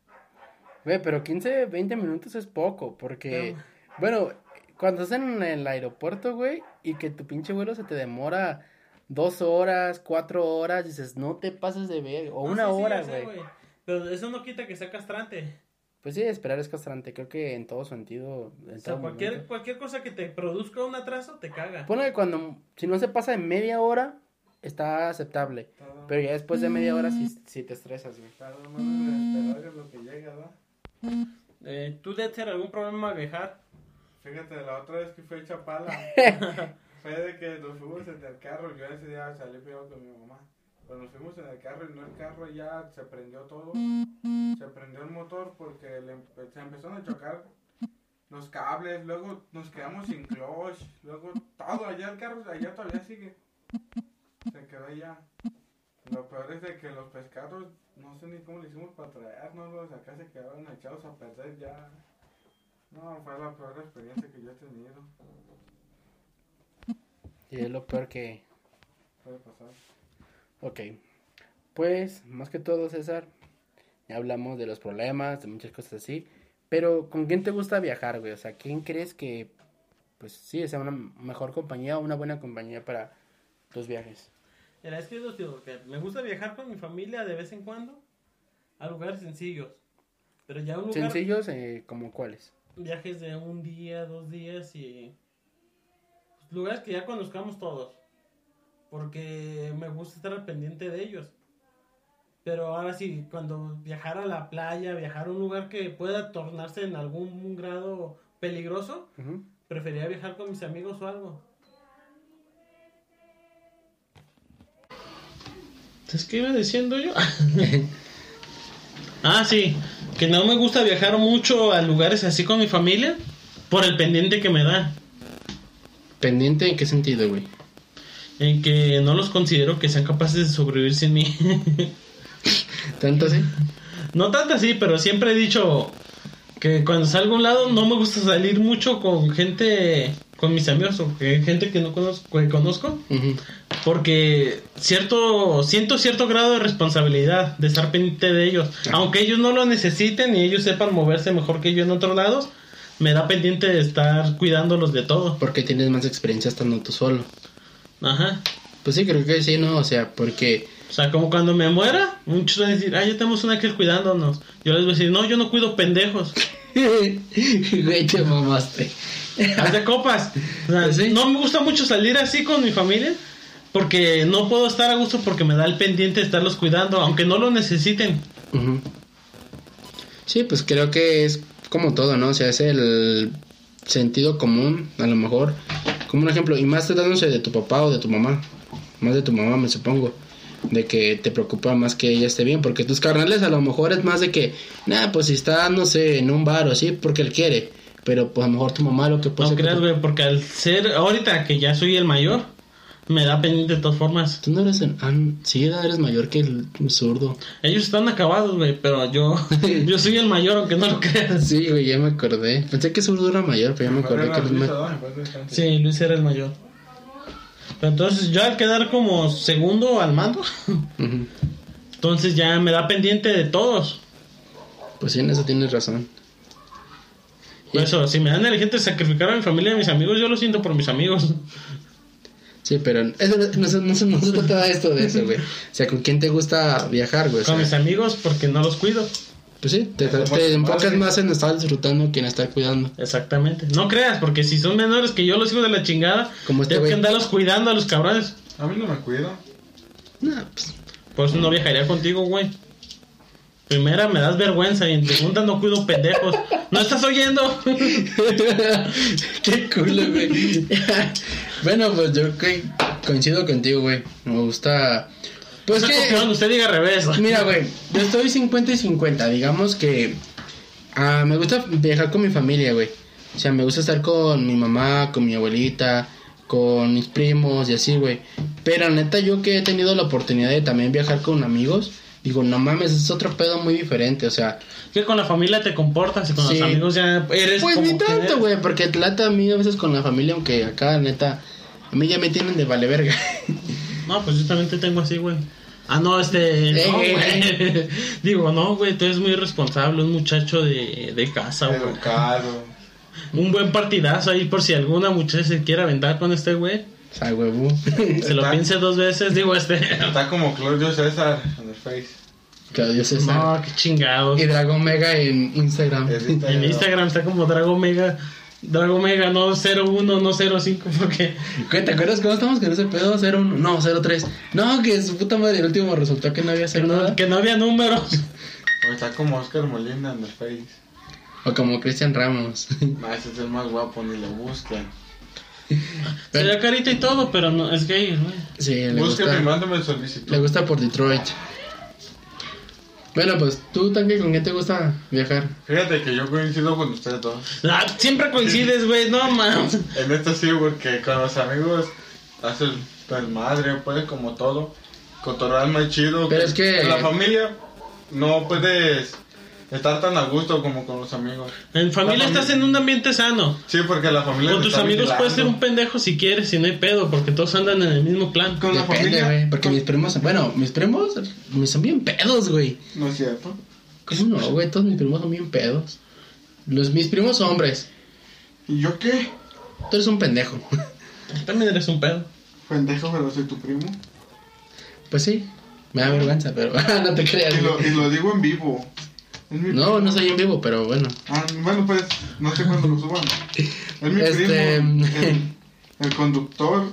Güey, pero 15, 20 minutos es poco, porque, Pero- bueno, cuando estás en el aeropuerto, güey, y que tu pinche vuelo se te demora dos horas, cuatro horas, dices, no te pases de ver, o No, una sí, sí, hora, güey. Pero eso no quita que sea castrante. Pues sí, esperar es castrante, creo que en todo sentido. En O sea, cualquier, momento. cualquier cosa que te produzca un atraso te caga. Ponle que cuando, si no se pasa de media hora, está aceptable, pero ya después de media hora sí, sí te estresas, güey. Esperar es lo que llega, ¿verdad? Eh, ¿Tú debes tener algún problema viajar? Fíjate, la otra vez que fui a Chapala, fue de que nos fuimos en el carro. Yo ese día salí primero con mi mamá. Cuando nos fuimos en el carro y no el carro ya se prendió todo. Se prendió el motor porque le se empezaron a chocar los cables. Luego nos quedamos sin clutch. Luego todo allá el carro, allá todavía sigue. Se quedó allá. Lo peor es de que los pescados, no sé ni cómo le hicimos para traernos. Acá se quedaron echados a perder ya. No, fue la peor experiencia que yo he tenido. Y es lo peor que, Puede pasar. Ok, pues más que todo César, ya hablamos de los problemas, de muchas cosas así, pero ¿con quién te gusta viajar, güey? O sea, ¿quién crees que, pues sí, sea una mejor compañía o una buena compañía para tus viajes? Mira, es que yo digo que me gusta viajar con mi familia de vez en cuando a lugares sencillos. Pero ya un lugar, Sencillos, eh, como cuáles? viajes de un día, dos días y pues, lugares que ya conozcamos todos. Porque me gusta estar al pendiente de ellos. Pero ahora sí, cuando viajar a la playa, viajar a un lugar que pueda tornarse en algún grado peligroso, Ujú. preferiría viajar con mis amigos o algo. ¿Entonces qué iba diciendo yo? ah, sí, que no me gusta viajar mucho a lugares así con mi familia por el pendiente que me da. ¿Pendiente en qué sentido, güey? En que no los considero que sean capaces de sobrevivir sin mí. ¿Tanto así? no tanto así, pero siempre he dicho que cuando salgo a un lado no me gusta salir mucho con gente, con mis amigos o gente que no conozco, que conozco. Porque cierto, siento cierto grado de responsabilidad de estar pendiente de ellos. Aunque ellos no lo necesiten y ellos sepan moverse mejor que yo en otros lados, me da pendiente de estar cuidándolos de todo. Porque tienes más experiencia estando tú solo. Ajá. Pues sí, creo que sí, ¿no? O sea, porque... O sea, como cuando me muera, muchos van a decir, ah, ya tenemos un ángel cuidándonos. Yo les voy a decir, no, yo no cuido pendejos. Güey, te mamaste. Haz de copas. O sea, Sí. No me gusta mucho salir así con mi familia. Porque no puedo estar a gusto porque me da el pendiente de estarlos cuidando, aunque no lo necesiten. Ujú. Sí, pues creo que es como todo, ¿no? O sea, es el sentido común, a lo mejor. Como un ejemplo, y más tratándose de tu papá o de tu mamá. Más de tu mamá, me supongo. de que te preocupa más que ella esté bien, porque tus carnales a lo mejor es más de que, nah, pues si está, no sé, en un bar o así, porque él quiere, pero pues a lo mejor tu mamá lo que puede No creas, güey, porque al ser, ahorita que ya soy el mayor, me da pendiente de todas formas. Tú no eres, el- ah, sí, eres mayor que el zurdo. Ellos están acabados, güey, pero yo, yo soy el mayor, aunque no lo creas. Sí, güey, ya me acordé. Pensé que zurdo era mayor, pero ya me acordé que Luis descanse. Sí, Luis era el mayor. Pero entonces yo al quedar como segundo al mando, entonces ya me da pendiente de todos. Pues sí, en eso tienes razón. Por eso, si me dan el gente sacrificar a mi familia y a mis amigos, yo lo siento por mis amigos. Sí, pero eso, no, se- no, se- no se trata esto de eso, güey. O sea, ¿con quién te gusta viajar, güey? O Con sea, mis amigos porque no los cuido. pues sí, te, te enfocas más en estar disfrutando que en estar cuidando. Exactamente. No creas, porque si son menores que yo los hijos de la chingada, Como este tengo que andarlos cuidando a los cabrones. A mí no me cuido. Nah, pues, Por eso no viajaría contigo, güey. Primera, me das vergüenza y en segunda no cuido pendejos. ¿No estás oyendo? Qué culo, güey. Bueno, pues yo co- coincido contigo, güey. Me gusta. Pues No que. copión, usted diga al revés. Mira, güey, yo estoy 50 y 50. Digamos que ah, me gusta viajar con mi familia, güey. O sea, me gusta estar con mi mamá, con mi abuelita, con mis primos y así, güey. Pero neta, yo que he tenido la oportunidad de también viajar con amigos, digo, no mames, es otro pedo muy diferente. O sea, Que con la familia te comportas y con Sí. los amigos ya eres pues como ni tanto, güey, porque trata a mí a veces con la familia, aunque acá, neta, a mí ya me tienen de vale verga. No, pues yo también te tengo así, güey. Ah, no, este. No, Eh. güey. Digo, no, güey, tú eres muy responsable, un muchacho de, de casa, güey. Educado. Un buen partidazo ahí por si alguna muchacha se quiere aventar con este güey. o sea, huevo. Se lo piense dos veces, digo, este. Está como Claudio César en el Face. Claudio César. No, qué chingados. Y Dragon Mega en Instagram. En Instagram está como Drago Mega. Drago Mega, no 01, no 05, porque. ¿Te acuerdas cómo estamos con ese pedo? 01, no, 03. No, que su puta madre, el último resultó que no había Que cero no, que no había números. O está como Oscar Molina en el Face. O como Cristian Ramos. Ah, ese es el más guapo, ni lo busquen. Se da carita y todo, pero no es gay, güey. sí, le Búsquenme y gusta, mándame solicitud. le gusta por Detroit. Bueno, pues tú, Tanque, ¿con quién te gusta viajar? Fíjate que yo coincido con ustedes dos. Ah, siempre coincides, güey, no mames. En esto sí, porque con los amigos haces desmadre, puedes como todo. Cotorrear más chido. Pero es que- En la familia no puedes estar tan a gusto como con los amigos. En familia estás en un ambiente sano. Sí, porque la familia. Con tus está amigos vigilando. puedes ser un pendejo si quieres, si no hay pedo, porque todos andan en el mismo plan. Con la familia. güey. Porque mis primos, bueno, mis primos me son bien pedos, güey. No es cierto. ¿Cómo no, güey? Todos mis primos son bien pedos. Los, mis primos hombres. ¿Y yo qué? Tú eres un pendejo. También eres un pedo. Pendejo, pero soy tu primo. Pues sí, me da vergüenza, pero no te creas. Y lo, güey. y lo digo en vivo. No, no soy en vivo, pero bueno. Ah, bueno, pues, no sé cuándo lo suban. Es mi Este- primo, el, el conductor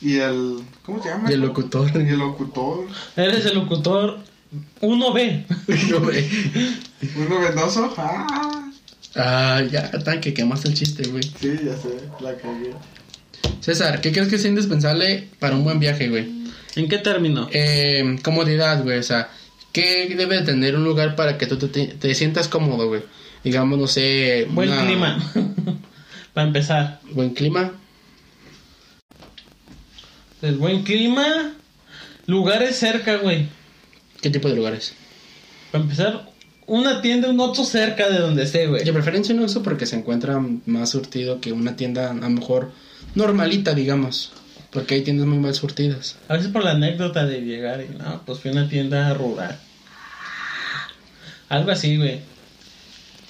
y el... ¿Cómo se llama? Y el locutor. Y el locutor. Eres el locutor 1B. No, güey. Uno vendoso. Ah, Ah, ya, tanque, quemaste el chiste, güey. sí, ya sé, la cagué. César, ¿qué crees que es indispensable para un buen viaje, güey? ¿En qué término? Eh, comodidad, güey, o sea, ¿qué debe de tener un lugar para que tú te, te sientas cómodo, güey? Digamos, no sé... Buen una- clima. Para empezar. Buen clima. El buen clima. Lugares cerca, güey. ¿Qué tipo de lugares? Para empezar, una tienda, un otro cerca de donde esté, güey. De preferencia un uso porque se encuentra más surtido que una tienda a lo mejor normalita, digamos. Porque hay tiendas muy mal surtidas. A veces por la anécdota de llegar y no, pues fui a una tienda rural. Algo así, güey.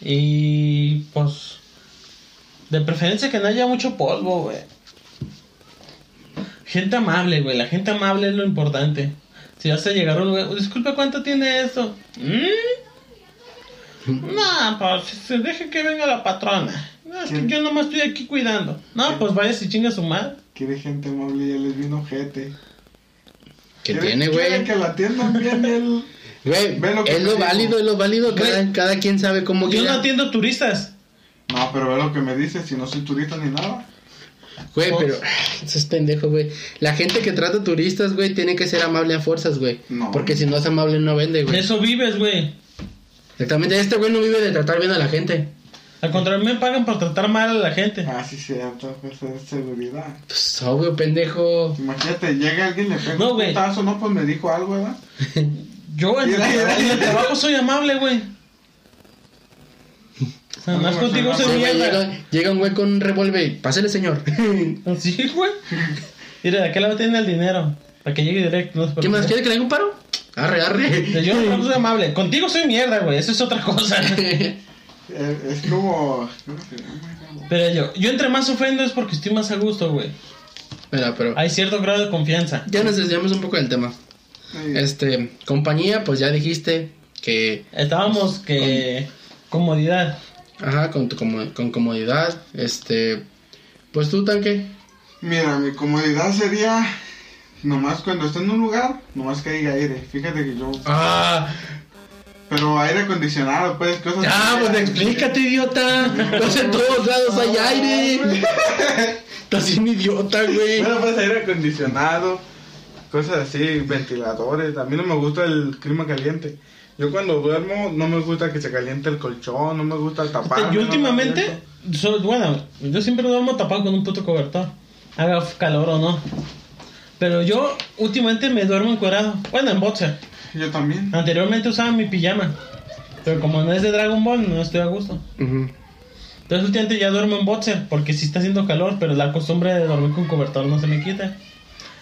Y pues de preferencia que no haya mucho polvo, güey. Gente amable, güey. La gente amable es lo importante. Si vas a llegar a un lugar, disculpe, ¿cuánto tiene esto? ¿Mm? No, pues se deje que venga la patrona. No, es que yo nomás estoy aquí cuidando. No, pues vaya si chinga su madre. Quiere gente amable ya les vino gente. ¿Qué tiene, quiere güey? que la atiendan bien el... Güey, Ve lo que es lo digo. válido, es lo válido. Cada, cada quien sabe cómo Yo no atiendo turistas. No, pero ve lo que me dice, si no soy turista ni nada. Güey, Fox. pero eso es pendejo, güey. La gente que trata turistas, güey, tiene que ser amable a fuerzas, güey. No. Porque si no es amable no vende, De güey. eso vives, güey. Exactamente, este güey no vive de tratar bien a la gente. Al contrario, me pagan por tratar mal a la gente. Ah, sí, cierto, eso es seguridad. Pues obvio, pendejo. Imagínate, llega alguien, le pega No, un güey. putazo, no, pues me dijo algo, ¿verdad? Yo en, el trabajo soy amable, güey. O sea, más No, contigo no, güey, mierda. llega, llega un güey con un revólver. Pásale, señor. Sí, güey. Mira, de aquel lado tiene el dinero. Para que llegue directo. No se ¿Qué más? ¿Quiere que le haga un paro? Arre, arre. Yo no soy amable. Contigo soy mierda, güey. Eso es otra cosa. Eh, Es como... ¿cómo se? Pero yo, yo entre más ofendo es porque estoy más a gusto, güey. Mira, pero Hay cierto grado de confianza. ya nos desviamos un poco del tema. Este, compañía, pues ya dijiste que, Estábamos que... Comodidad. ajá, con, tu como- con comodidad. Este, pues tú, tanque. Mira, mi comodidad sería... Nomás cuando esté en un lugar, nomás que haya aire. Fíjate que yo... Ah, Pero aire acondicionado, pues, cosas... ah, pues explícate, idiota. Pues en todos lados hay aire. Estás bien idiota, güey. Bueno, pues aire acondicionado, cosas así, ventiladores. A mí no me gusta el clima caliente. Yo cuando duermo no me gusta que se caliente el colchón, no me gusta el tapar. Yo últimamente... so- bueno, yo siempre duermo tapado con un puto cobertor. Haga calor o no. Pero yo últimamente me duermo encuerado. Bueno, en boxer. Yo también. Anteriormente usaba mi pijama. Pero como no es de Dragon Ball, no estoy a gusto. Entonces últimamente ya duermo en boxer. Porque sí está haciendo calor, pero la costumbre de dormir con cobertor no se me quita.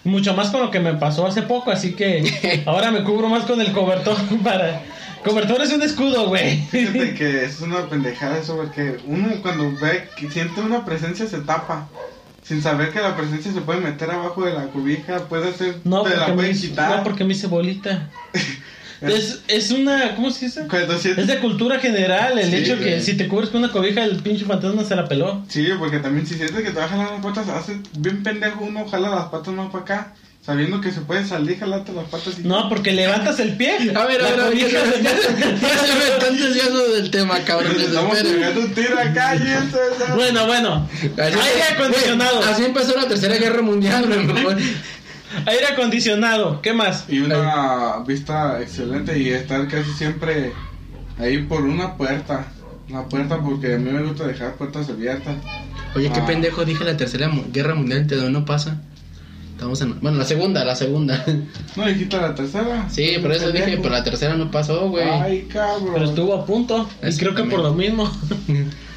Mucho más con lo que me pasó hace poco, así que ahora me cubro más con el cobertor para... Cobertor es un escudo, güey. Fíjate que es una pendejada eso, porque uno cuando ve que siente una presencia se tapa. Sin saber que la presencia se puede meter abajo de la cobija, puede ser, No, te la porque me, pueden hice- quitar. no, porque me hice bolita. es, es una... ¿Cómo se dice? Es de cultura general el Sí, hecho que si te cubres con una cobija el pinche fantasma se la peló. Sí, porque también si sientes que te va a jalar las patas, hace bien pendejo uno, jala las patas más para acá, sabiendo que se puede salir, jalarte las patas y... No, porque levantas el pie. A ver, a ver, a ver, ya, me están desviando del tema, cabrón. Estamos pegando un tiro acá y eso. Bueno, bueno. Aire acondicionado. Así empezó la tercera guerra mundial. Aire acondicionado. ¿Qué más? Y una vista excelente y estar casi siempre ahí por una puerta. Una puerta porque a mí me gusta dejar puertas abiertas. Oye, qué Ah. pendejo, dije la tercera guerra mundial, ¿de dónde no pasa? Estamos en... Bueno, la segunda, la segunda. ¿No dijiste la tercera? Sí, por eso dije, pero la tercera no pasó, güey. Ay, cabrón. Pero estuvo a punto. Y creo que por lo mismo.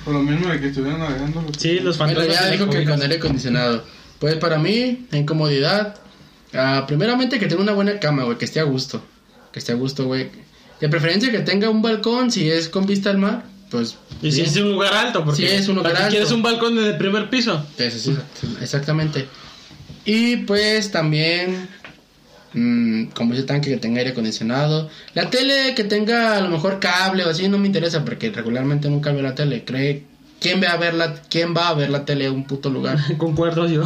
Por lo mismo de que estuvieron navegando. los- Sí, los Bueno, fantasmas. ya de las dijo que con aire acondicionado. Pues para mí, en comodidad, ah, primeramente que tenga una buena cama, güey, que esté a gusto. Que esté a gusto, güey. De preferencia que tenga un balcón, si es con vista al mar, pues... Y si es un lugar alto, porque Sí, es un lugar ¿para qué alto. quieres un balcón en el primer piso. Exactamente. Y pues también, mm, como dice tanque, que tenga aire acondicionado. La tele que tenga a lo mejor cable o así no me interesa porque regularmente nunca veo la tele. Cree, ¿quién va a ver la, quién va a ver la tele en un puto lugar? Concuerdo yo.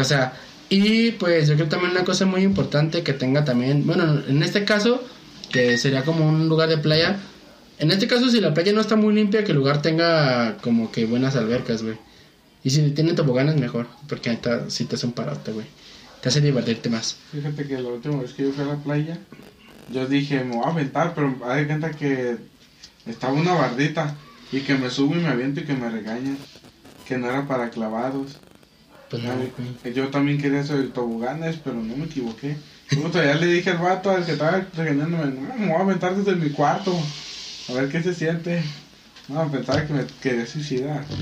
O sea, y pues yo creo también una cosa muy importante que tenga también, bueno, en este caso, que sería como un lugar de playa. En este caso, si la playa no está muy limpia, que el lugar tenga como que buenas albercas, güey. Y si tiene toboganes, mejor, porque ahorita sí te hace un parote, güey. Te hace divertirte más. Fíjate que la última vez que yo fui a la playa, yo dije, me voy a aventar, pero di cuenta que estaba una bardita y que me subo y me aviento y que me regañan. Que no era para clavados. Pues Ya, güey. Yo también quería hacer toboganes, pero no me equivoqué. Luego todavía le dije al vato al que estaba regañándome, no, me voy a aventar desde mi cuarto. A ver qué se siente. No, pensaba que me quería suicidar.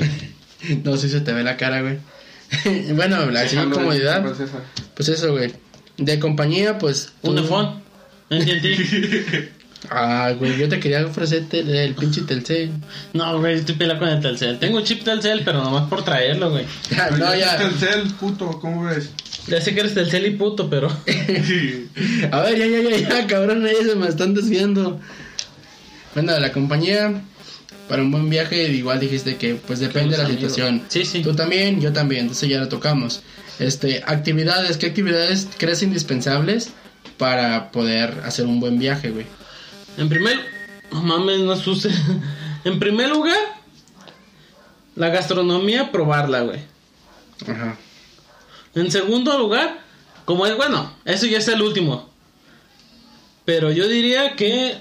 No, sí se te ve la cara, güey. bueno, la Sí, no, comodidad, pues pues eso, güey. De compañía, pues... Un tú- iPhone. ¿Entiendes? Ah, güey, yo te quería ofrecerte el, el pinche Telcel. No, güey, estoy pelado con el Telcel. Tengo un chip Telcel, pero nomás por traerlo, güey. No, ya. ya. El cel, puto, ¿cómo ves? Ya sé que eres Telcel y puto, pero... A ver, ya, ya, ya, ya, cabrón, ahí se me están desviando. Bueno, la compañía, para un buen viaje, igual dijiste que pues depende de la amigos. situación. Sí, sí. Tú también, yo también, entonces ya lo tocamos. Este, actividades, ¿qué actividades crees indispensables para poder hacer un buen viaje, güey? En primer... No mames, no. En primer lugar, la gastronomía, probarla, güey. Ajá. En segundo lugar, como es, bueno, eso ya es el último. Pero yo diría que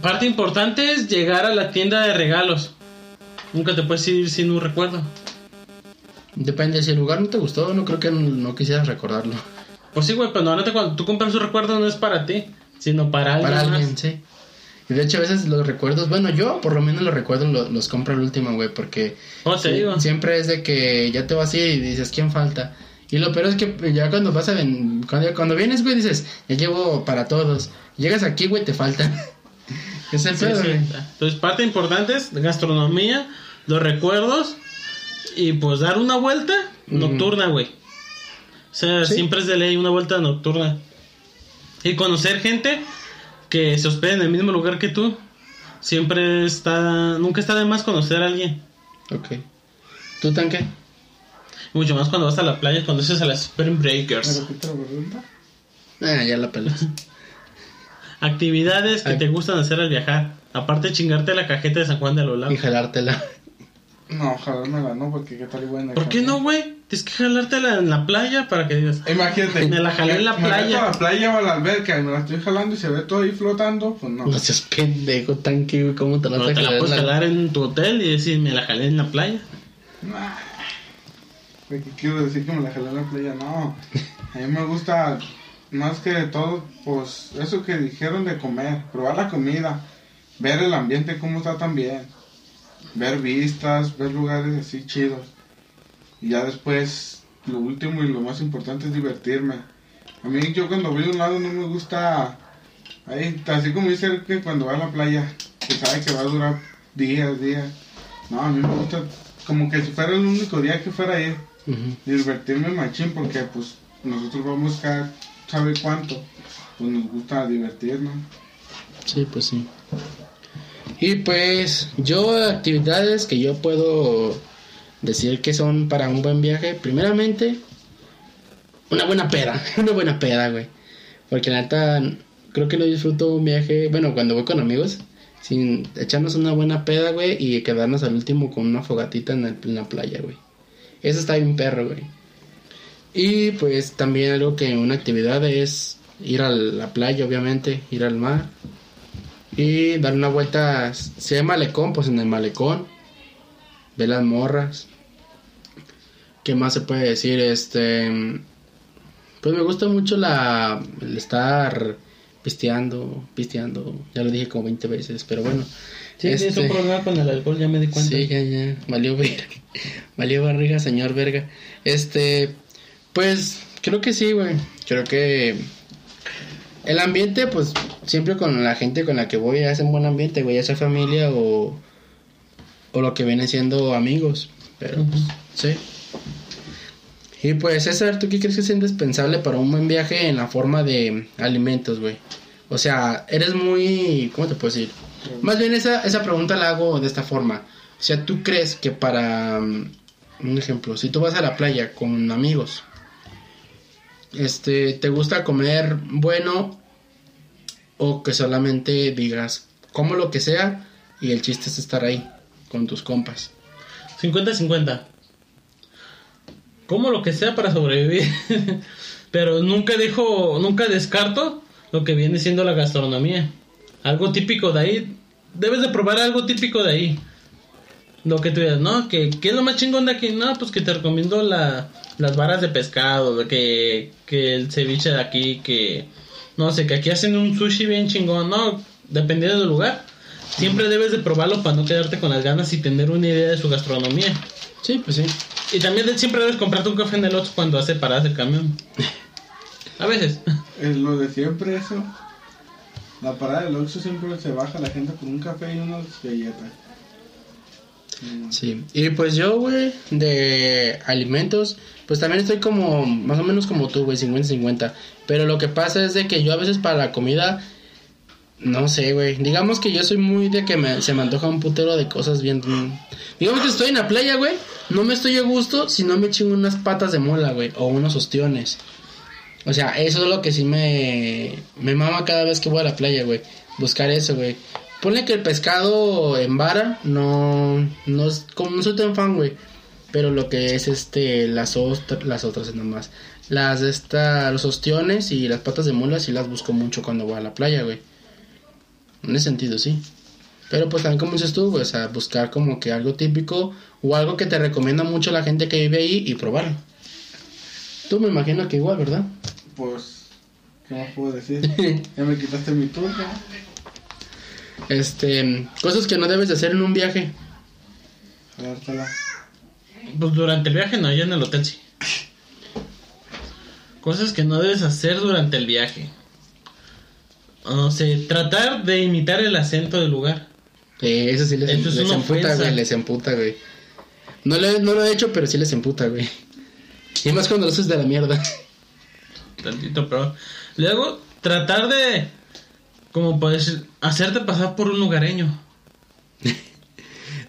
parte importante es llegar a la tienda de regalos. Nunca te puedes ir sin un recuerdo. Depende, si el lugar no te gustó, no creo que no, no quisieras recordarlo. Pues sí, güey, pero normalmente cuando tú compras un recuerdo no es para ti, sino para alguien. Para alguien, más. sí. Y de hecho, a veces los recuerdos, bueno, yo por lo menos los recuerdos lo- los, compro al último, güey, porque Oh, te sí, digo. siempre es de que ya te vas así y dices, ¿quién falta? Y lo peor es que ya cuando vas a ven- cuando, cuando vienes, güey, dices, ya llevo para todos. Llegas aquí, güey, te faltan. es el Sí, pedo, sí. güey. Entonces, parte importante es gastronomía, los recuerdos y pues dar una vuelta nocturna, güey. O sea, siempre es de ley una vuelta nocturna. Y conocer gente que se hospede en el mismo lugar que tú. Siempre está, nunca está de más conocer a alguien. Ok. ¿Tú, tanque? Mucho más cuando vas a la playa, cuando haces a las Spring ¿Me Breakers. Ah, ya la pelas. Actividades que Ay. te gustan hacer al viajar. Aparte de chingarte la cajeta de San Juan de y Lolao. jalártela. No, jalármela no, porque qué tal y buena. ¿Por qué no, güey? Tienes que jalártela en la playa para que digas. Imagínate. Me la jalé en la me playa. a la playa o a la alberca y me la estoy jalando y se ve todo ahí flotando, pues no. No seas pendejo, tanque, güey. ¿Cómo te la vas a te la jalar? puedes la- jalar en tu hotel y decir, me la jalé en la playa. Nah. ¿De qué quiero decir que me la jalé en la playa? No. A mí me gusta más que todo, pues eso que dijeron de comer, probar la comida, ver el ambiente cómo está también, ver vistas, ver lugares así chidos. Y ya después, lo último y lo más importante es divertirme. A mí yo cuando voy a un lado no me gusta, ahí, así como dice que cuando va a la playa, que sabe que va a durar días, días. No, a mí me gusta como que si fuera el único día que fuera ir, Ujú. divertirme machín, porque pues nosotros vamos cada sabe cuánto, pues nos gusta divertirnos. Sí, pues sí. Y pues yo actividades que yo puedo decir que son para un buen viaje, primeramente una buena peda, una buena peda, güey. Porque la neta creo que no disfruto un viaje, bueno, cuando voy con amigos, sin echarnos una buena peda, güey, y quedarnos al último con una fogatita en, en la playa, güey. Eso está bien perro, güey. Y pues también algo que una actividad es ir a la playa, obviamente, ir al mar y dar una vuelta. Si hay malecón, pues en el malecón, ver las morras. ¿Qué más se puede decir? Este, pues me gusta mucho la el estar pisteando, pisteando. Ya lo dije como 20 veces, pero bueno. Sí, Este- un problema con el alcohol, ya me di cuenta. Sí, ya, ya. Valió verga. Valió barriga, señor verga. Este, pues, creo que sí, güey. Creo que el ambiente, pues, siempre con la gente con la que voy es un buen ambiente, güey. Ya sea familia o, o lo que viene siendo amigos. Pero, pues, sí. Y pues, César, ¿tú qué crees que es indispensable para un buen viaje en la forma de alimentos, güey? O sea, eres muy... ¿Cómo te puedo decir? Más bien esa, esa pregunta la hago de esta forma. O sea, ¿tú crees que para... mm, Un ejemplo, si tú vas a la playa con amigos, este, ¿te gusta comer bueno o que solamente digas, como lo que sea y el chiste es estar ahí con tus compas? 50-50. Como lo que sea para sobrevivir. Pero nunca dejo, nunca descarto lo que viene siendo la gastronomía. Algo típico de ahí. Debes de probar algo típico de ahí. Lo que tú digas, ¿no? que ¿Qué es lo más chingón de aquí? No, pues que te recomiendo la, las varas de pescado, de que, que el ceviche de aquí, que... No sé, que aquí hacen un sushi bien chingón, ¿no? Dependiendo del lugar. Siempre debes de probarlo para no quedarte con las ganas y tener una idea de su gastronomía. Sí, pues sí. Y también de- siempre debes comprarte un café en el Oxxo cuando hace paradas el camión. A veces. Es lo de siempre eso. La parada del Oxxo siempre se baja la gente con un café y unas galletas. Sí, y pues yo, güey, de alimentos, pues también estoy como, más o menos como tú, güey, 50-50. Pero lo que pasa es de que yo a veces para la comida, no sé, güey. Digamos que yo soy muy de que me, se me antoja un putero de cosas bien... Digamos que estoy en la playa, güey, no me estoy a gusto si no me chingo unas patas de mola, güey, o unos ostiones. O sea, eso es lo que sí me, me mama cada vez que voy a la playa, güey. Buscar eso, güey. Ponle que el pescado en vara no, no, como no soy tan fan, güey. Pero lo que es este las ostras, las otras nomás, las esta los ostiones y las patas de mula sí las busco mucho cuando voy a la playa, güey. En ese sentido, sí. Pero pues también como dices tú, güey, o sea, buscar como que algo típico o algo que te recomienda mucho la gente que vive ahí y probarlo. Tú me imagino que igual, ¿verdad? Pues, ¿qué más puedo decir? ya me quitaste mi turno. Este, cosas que no debes de hacer en un viaje. Dártela. Pues durante el viaje no, ya en el hotel sí. Cosas que no debes hacer durante el viaje. No sé, tratar de imitar el acento del lugar. Eh, eso sí les, es les emputa, güey, les emputa, güey. No, le- no lo he hecho, pero sí les emputa, güey. Y más cuando lo haces de la mierda. Tantito peor. Luego, tratar de, como puedes hacerte pasar por un lugareño.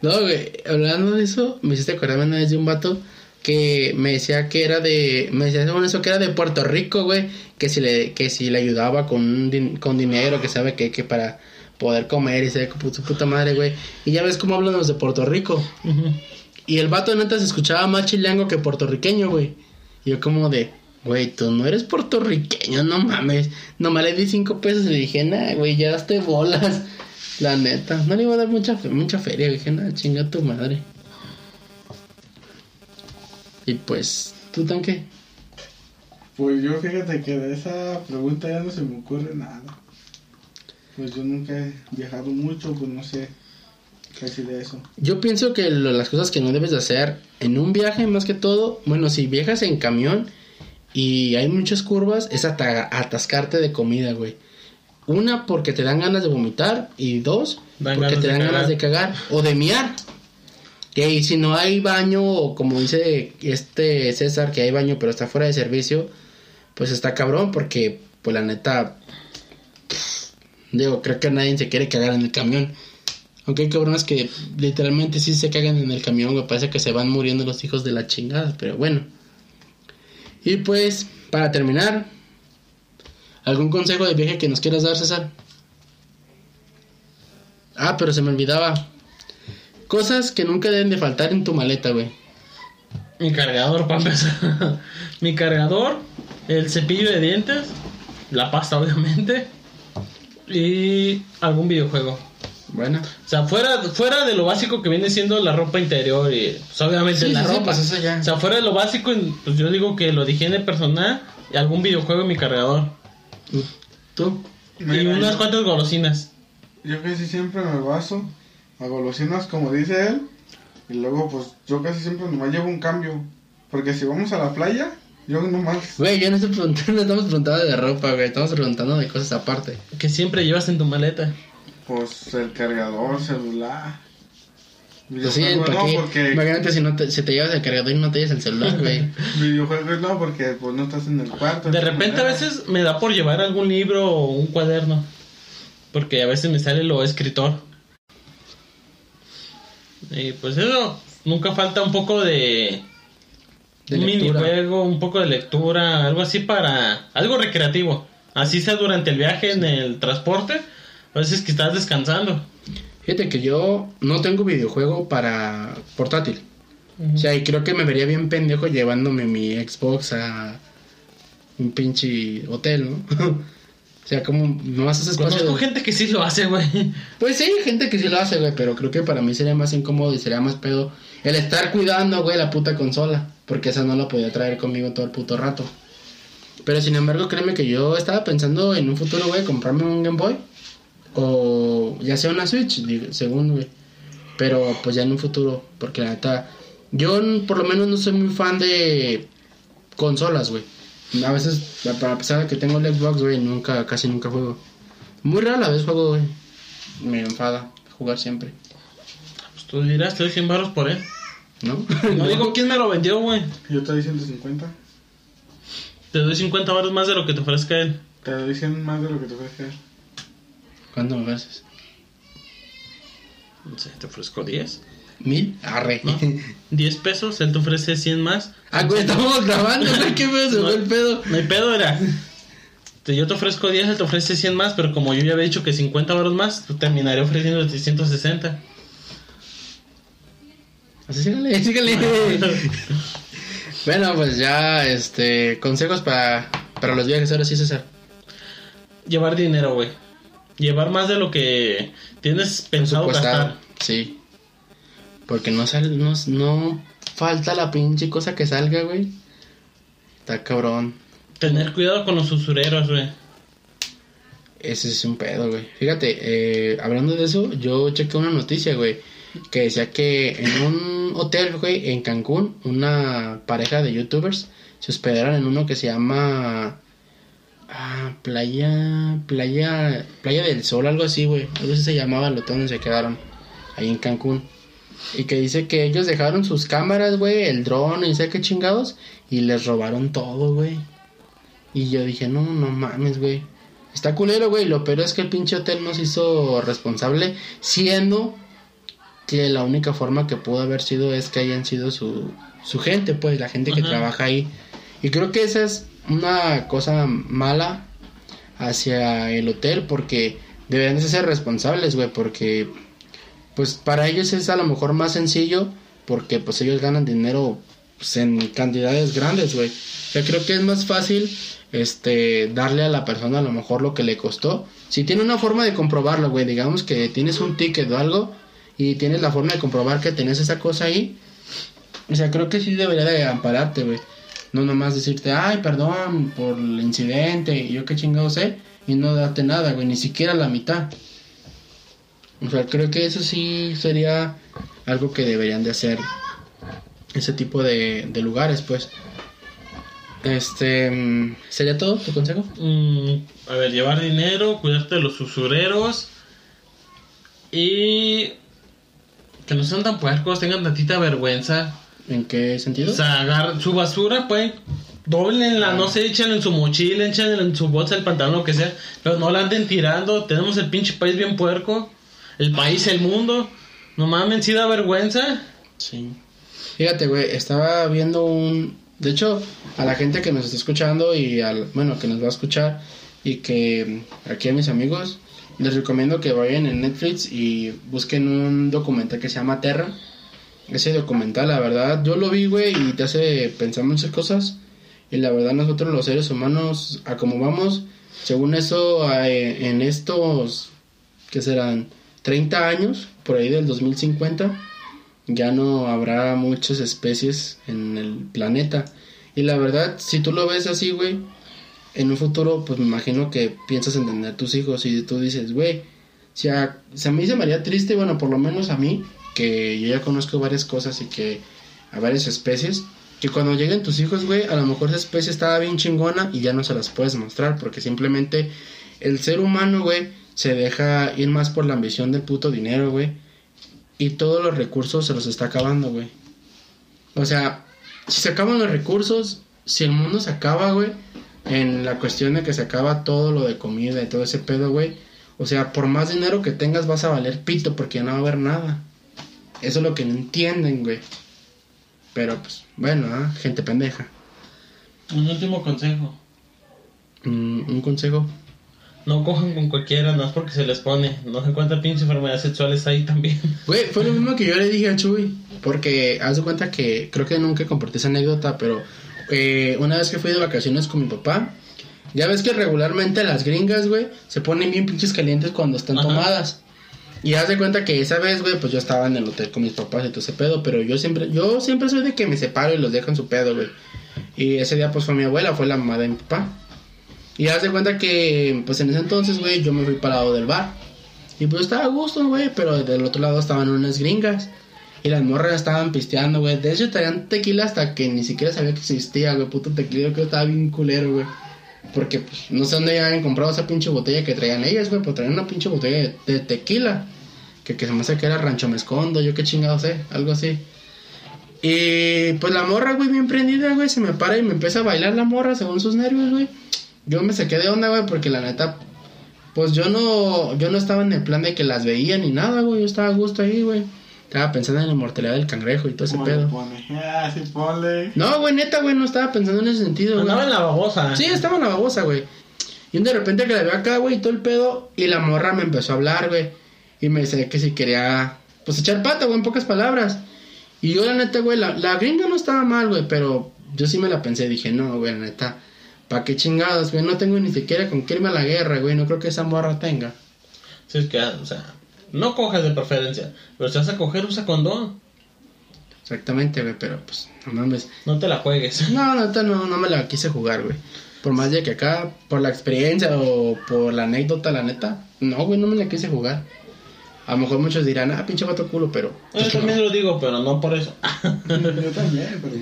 No, güey, hablando de eso, me hiciste acordarme una vez de un vato que me decía que era de, me decía según eso que era de Puerto Rico, güey, que si le, que si le ayudaba con, un din- con dinero, que sabe que, que para poder comer y pu- su puta madre, güey. Y ya ves cómo hablan los de Puerto Rico. Y el vato neta se escuchaba más chilango que puertorriqueño, güey. Y yo como de, güey, tú no eres puertorriqueño, no mames. Nomás le di cinco pesos y le dije, nah, güey, ya daste bolas. La neta, no le iba a dar mucha, fe- mucha feria, dije, nah, chinga tu madre. Y pues, ¿tú tanque? Pues yo fíjate que de esa pregunta ya no se me ocurre nada. Pues yo nunca he viajado mucho, pues no sé casi de eso. Yo pienso que lo- las cosas que no debes de hacer en un viaje, más que todo, bueno, si viajas en camión y hay muchas curvas, es ata- atascarte de comida, güey. Una, porque te dan ganas de vomitar, y dos, Dan porque te dan ganas de cagar o de miar. Y si no hay baño, o como dice este César, que hay baño pero está fuera de servicio, pues está cabrón, porque, pues la neta, pff, digo, creo que nadie se quiere cagar en el camión. Aunque hay cabrones que literalmente sí se cagan en el camión, me parece que se van muriendo los hijos de la chingada, pero bueno. Y pues, para terminar, ¿algún consejo de viaje que nos quieras dar, César? Ah, pero se me olvidaba. Cosas que nunca deben de faltar en tu maleta, güey. Mi cargador, para empezar. Mi cargador, el cepillo de dientes, la pasta, obviamente, y algún videojuego. Bueno. O sea, fuera, fuera de lo básico que viene siendo la ropa interior y pues, obviamente Sí, la sí, sí, ropa. pues eso ya. O sea, fuera de lo básico, pues yo digo que lo de higiene personal y algún videojuego en mi cargador. ¿Tú? y Mira, unas yo- cuantas golosinas. Yo casi siempre me baso a golosinas como dice él. Y luego pues yo casi siempre nomás llevo un cambio. Porque si vamos a la playa, yo nomás... Güey, ya no, estoy preguntando, no estamos preguntando de ropa, güey. Estamos preguntando de cosas aparte. Que siempre llevas en tu maleta. Pues el cargador, celular. Sí, Videojuegos ¿para no, qué? porque... Imagínate si, no te, si te llevas el cargador y no te llevas el celular, güey. Videojuegos no, porque pues no estás en el cuarto. De repente a veces me da por llevar algún libro o un cuaderno. Porque a veces me sale lo escritor. Y pues eso, nunca falta un poco de... De un lectura. minijuego, un poco de lectura, algo así para... Algo recreativo. Así sea durante el viaje en el transporte. A veces que estás descansando. Fíjate que yo no tengo videojuego para portátil. O sea, y creo que me vería bien pendejo llevándome mi Xbox a un pinche hotel, ¿no? o sea, como no haces espacio. Conozco de- gente que sí lo hace, güey. Pues sí, hay gente que sí lo hace, güey, pero creo que para mí sería más incómodo y sería más pedo el estar cuidando, güey, la puta consola. Porque esa no la podía traer conmigo todo el puto rato. Pero sin embargo, créeme que yo estaba pensando en un futuro, güey, comprarme un Game Boy. O ya sea una Switch, digo, según, güey. Pero pues ya en un futuro, porque la neta, yo n- por lo menos no soy muy fan de consolas, güey. A veces, a a pesar de que tengo el Xbox, güey, nunca, casi nunca juego. Muy rara la vez juego, güey. Me enfada jugar siempre, Pues tú dirás, te doy 100 baros por él. ¿no? No digo quién me lo vendió, güey. Yo te doy 150. Te doy 50 baros más de lo que te ofrezca él. Te doy 100 más de lo que te ofrezca él. ¿Cuánto me ofreces? No sé, te ofrezco 10. ¿Mil? Arre. ¿No? 10 pesos, él te ofrece 100 más. ah, güey, estamos grabando, güey, qué pedo, se No. fue el pedo. No hay pedo, era. Yo te ofrezco 10, él te ofrece 100 más, pero como yo ya había dicho que 50 baros más, tú terminaré ofreciendo 160. Así síganle, síganle. bueno, pues ya, este, consejos para, para los viajes. Ahora sí, César. Llevar dinero, güey. Llevar más de lo que tienes pensado gastar. Sí. Porque no sale, no, no falta la pinche cosa que salga, güey. Está cabrón. Tener cuidado con los usureros, güey. Ese es un pedo, güey. Fíjate, eh, hablando de eso, yo chequé una noticia, güey, que decía que en un hotel, güey, en Cancún, una pareja de youtubers se hospedaron en uno que se llama ah, Playa, Playa, Playa del Sol, algo así, güey. Algo así se llamaba el hotel donde se quedaron, ahí en Cancún. Y que dice que ellos dejaron sus cámaras, güey, el dron y sé qué chingados, y les robaron todo, güey. Y yo dije, no, no mames, güey. Está culero, güey. Lo peor es que el pinche hotel nos hizo responsable, siendo que la única forma que pudo haber sido es que hayan sido su, su gente, pues, la gente que trabaja ahí. Y creo que esa es una cosa mala hacia el hotel, porque deberían de ser responsables, güey, porque, pues, para ellos es a lo mejor más sencillo, porque, pues, ellos ganan dinero pues, en cantidades grandes, güey. O sea, creo que es más fácil este darle a la persona a lo mejor lo que le costó. Si tiene una forma de comprobarlo, güey, digamos que tienes un ticket o algo y tienes la forma de comprobar que tenés esa cosa ahí. O sea, creo que sí debería de ampararte, güey. No nomás decirte, ay, perdón por el incidente yo qué chingado sé y no darte nada, güey, ni siquiera la mitad. O sea, creo que eso sí sería algo que deberían de hacer ese tipo de, de lugares, pues. Este, mm, ¿sería todo tu consejo? Mm, a ver, llevar dinero, cuidarte de los usureros y que no sean tan puercos, tengan tantita vergüenza. ¿En qué sentido? O sea, agarren su basura, pues, doblenla, no sé, échenla en su mochila, échenla en su bolsa, el pantalón, lo que sea, pero no la anden tirando. Tenemos el pinche país bien puerco, el país, el mundo. No mames, sí da vergüenza. Sí. Fíjate, güey, estaba viendo un... De hecho, a la gente que nos está escuchando y al... Bueno, que nos va a escuchar y que aquí a mis amigos, les recomiendo que vayan en Netflix y busquen un documental que se llama Terra. Ese documental, la verdad, yo lo vi, güey, y te hace pensar muchas cosas. Y la verdad, nosotros los seres humanos, a como vamos, según eso, en estos, que serán? 30 años, por ahí del 2050, ya no habrá muchas especies en el planeta. Y la verdad, si tú lo ves así, güey, en un futuro, pues me imagino que piensas en tener tus hijos y tú dices, güey, si a, si a mí se me haría triste, bueno, por lo menos a mí, que yo ya conozco varias cosas y que a varias especies, que cuando lleguen tus hijos, güey, a lo mejor esa especie estaba bien chingona y ya no se las puedes mostrar, porque simplemente el ser humano, güey, se deja ir más por la ambición del puto dinero, güey, y todos los recursos se los está acabando, güey. O sea, si se acaban los recursos, si el mundo se acaba, güey, en la cuestión de que se acaba todo lo de comida y todo ese pedo, güey. O sea, por más dinero que tengas vas a valer pito porque ya no va a haber nada. Eso es lo que no entienden, güey. Pero pues, bueno, ¿ah? gente pendeja. Un último consejo. Mm, un consejo. No cojan con cualquiera, no es porque se les pone. No sé cuántas pinches enfermedades sexuales hay también. Güey, fue lo mismo que yo le dije a Chuy. Porque haz de cuenta que creo que nunca compartí esa anécdota, pero eh, una vez que fui de vacaciones con mi papá, ya ves que regularmente las gringas, güey, se ponen bien pinches calientes cuando están Ajá. tomadas. Y haz de cuenta que esa vez, güey, pues yo estaba en el hotel con mis papás y todo ese pedo, pero yo siempre, yo siempre soy de que me separo y los dejo en su pedo, güey. Y ese día, pues fue mi abuela, fue la mamá de mi papá. Y haz de cuenta que, pues en ese entonces, güey, yo me fui para el lado del bar. Y pues estaba a gusto, güey, pero del otro lado estaban unas gringas. Y las morras estaban pisteando, güey. De hecho, traían tequila hasta que ni siquiera sabía que existía, güey. Puto tequila, que estaba bien culero, güey. Porque, pues, no sé dónde habían comprado esa pinche botella que traían ellas, güey. Pero traían una pinche botella de, tequila. Que, que se me hace que era Rancho Mescondo, yo qué chingado sé, algo así. Y pues la morra, güey, bien prendida, güey, se me para y me empieza a bailar la morra según sus nervios, güey. Yo me saqué de onda, güey, porque la neta, pues yo no, yo no estaba en el plan de que las veía ni nada, güey. Yo estaba a gusto ahí, güey. Estaba pensando en la inmortalidad del cangrejo y todo ese ¿Cómo le pedo. pone? Ah, sí, ponle. No, güey, neta, güey, no estaba pensando en ese sentido, güey. Andaba en la babosa. Sí, estaba en la babosa, güey. Y de repente que la veo acá, güey, y todo el pedo. Y la morra me empezó a hablar, güey. Y me decía que si quería, pues echar pata, güey, en pocas palabras. Y yo, la neta, güey, la, la gringa no estaba mal, güey, pero yo sí me la pensé. Dije, no, güey, la neta, ¿pa' qué chingados, güey? No tengo ni siquiera con qué irme a la guerra, güey. No creo que esa morra tenga. Sí, es que, o sea, no cojas de preferencia, pero si vas a coger, usa condón. Exactamente, güey, pero pues, no mames. No te la juegues. No, neta, no, no me la quise jugar, güey. Por más de que acá, por la experiencia o por la anécdota, la neta, no, güey, no me la quise jugar. A lo mejor muchos dirán, ah, pinche vato culo, pero. Yo también lo digo, pero no por eso. Yo también, pero...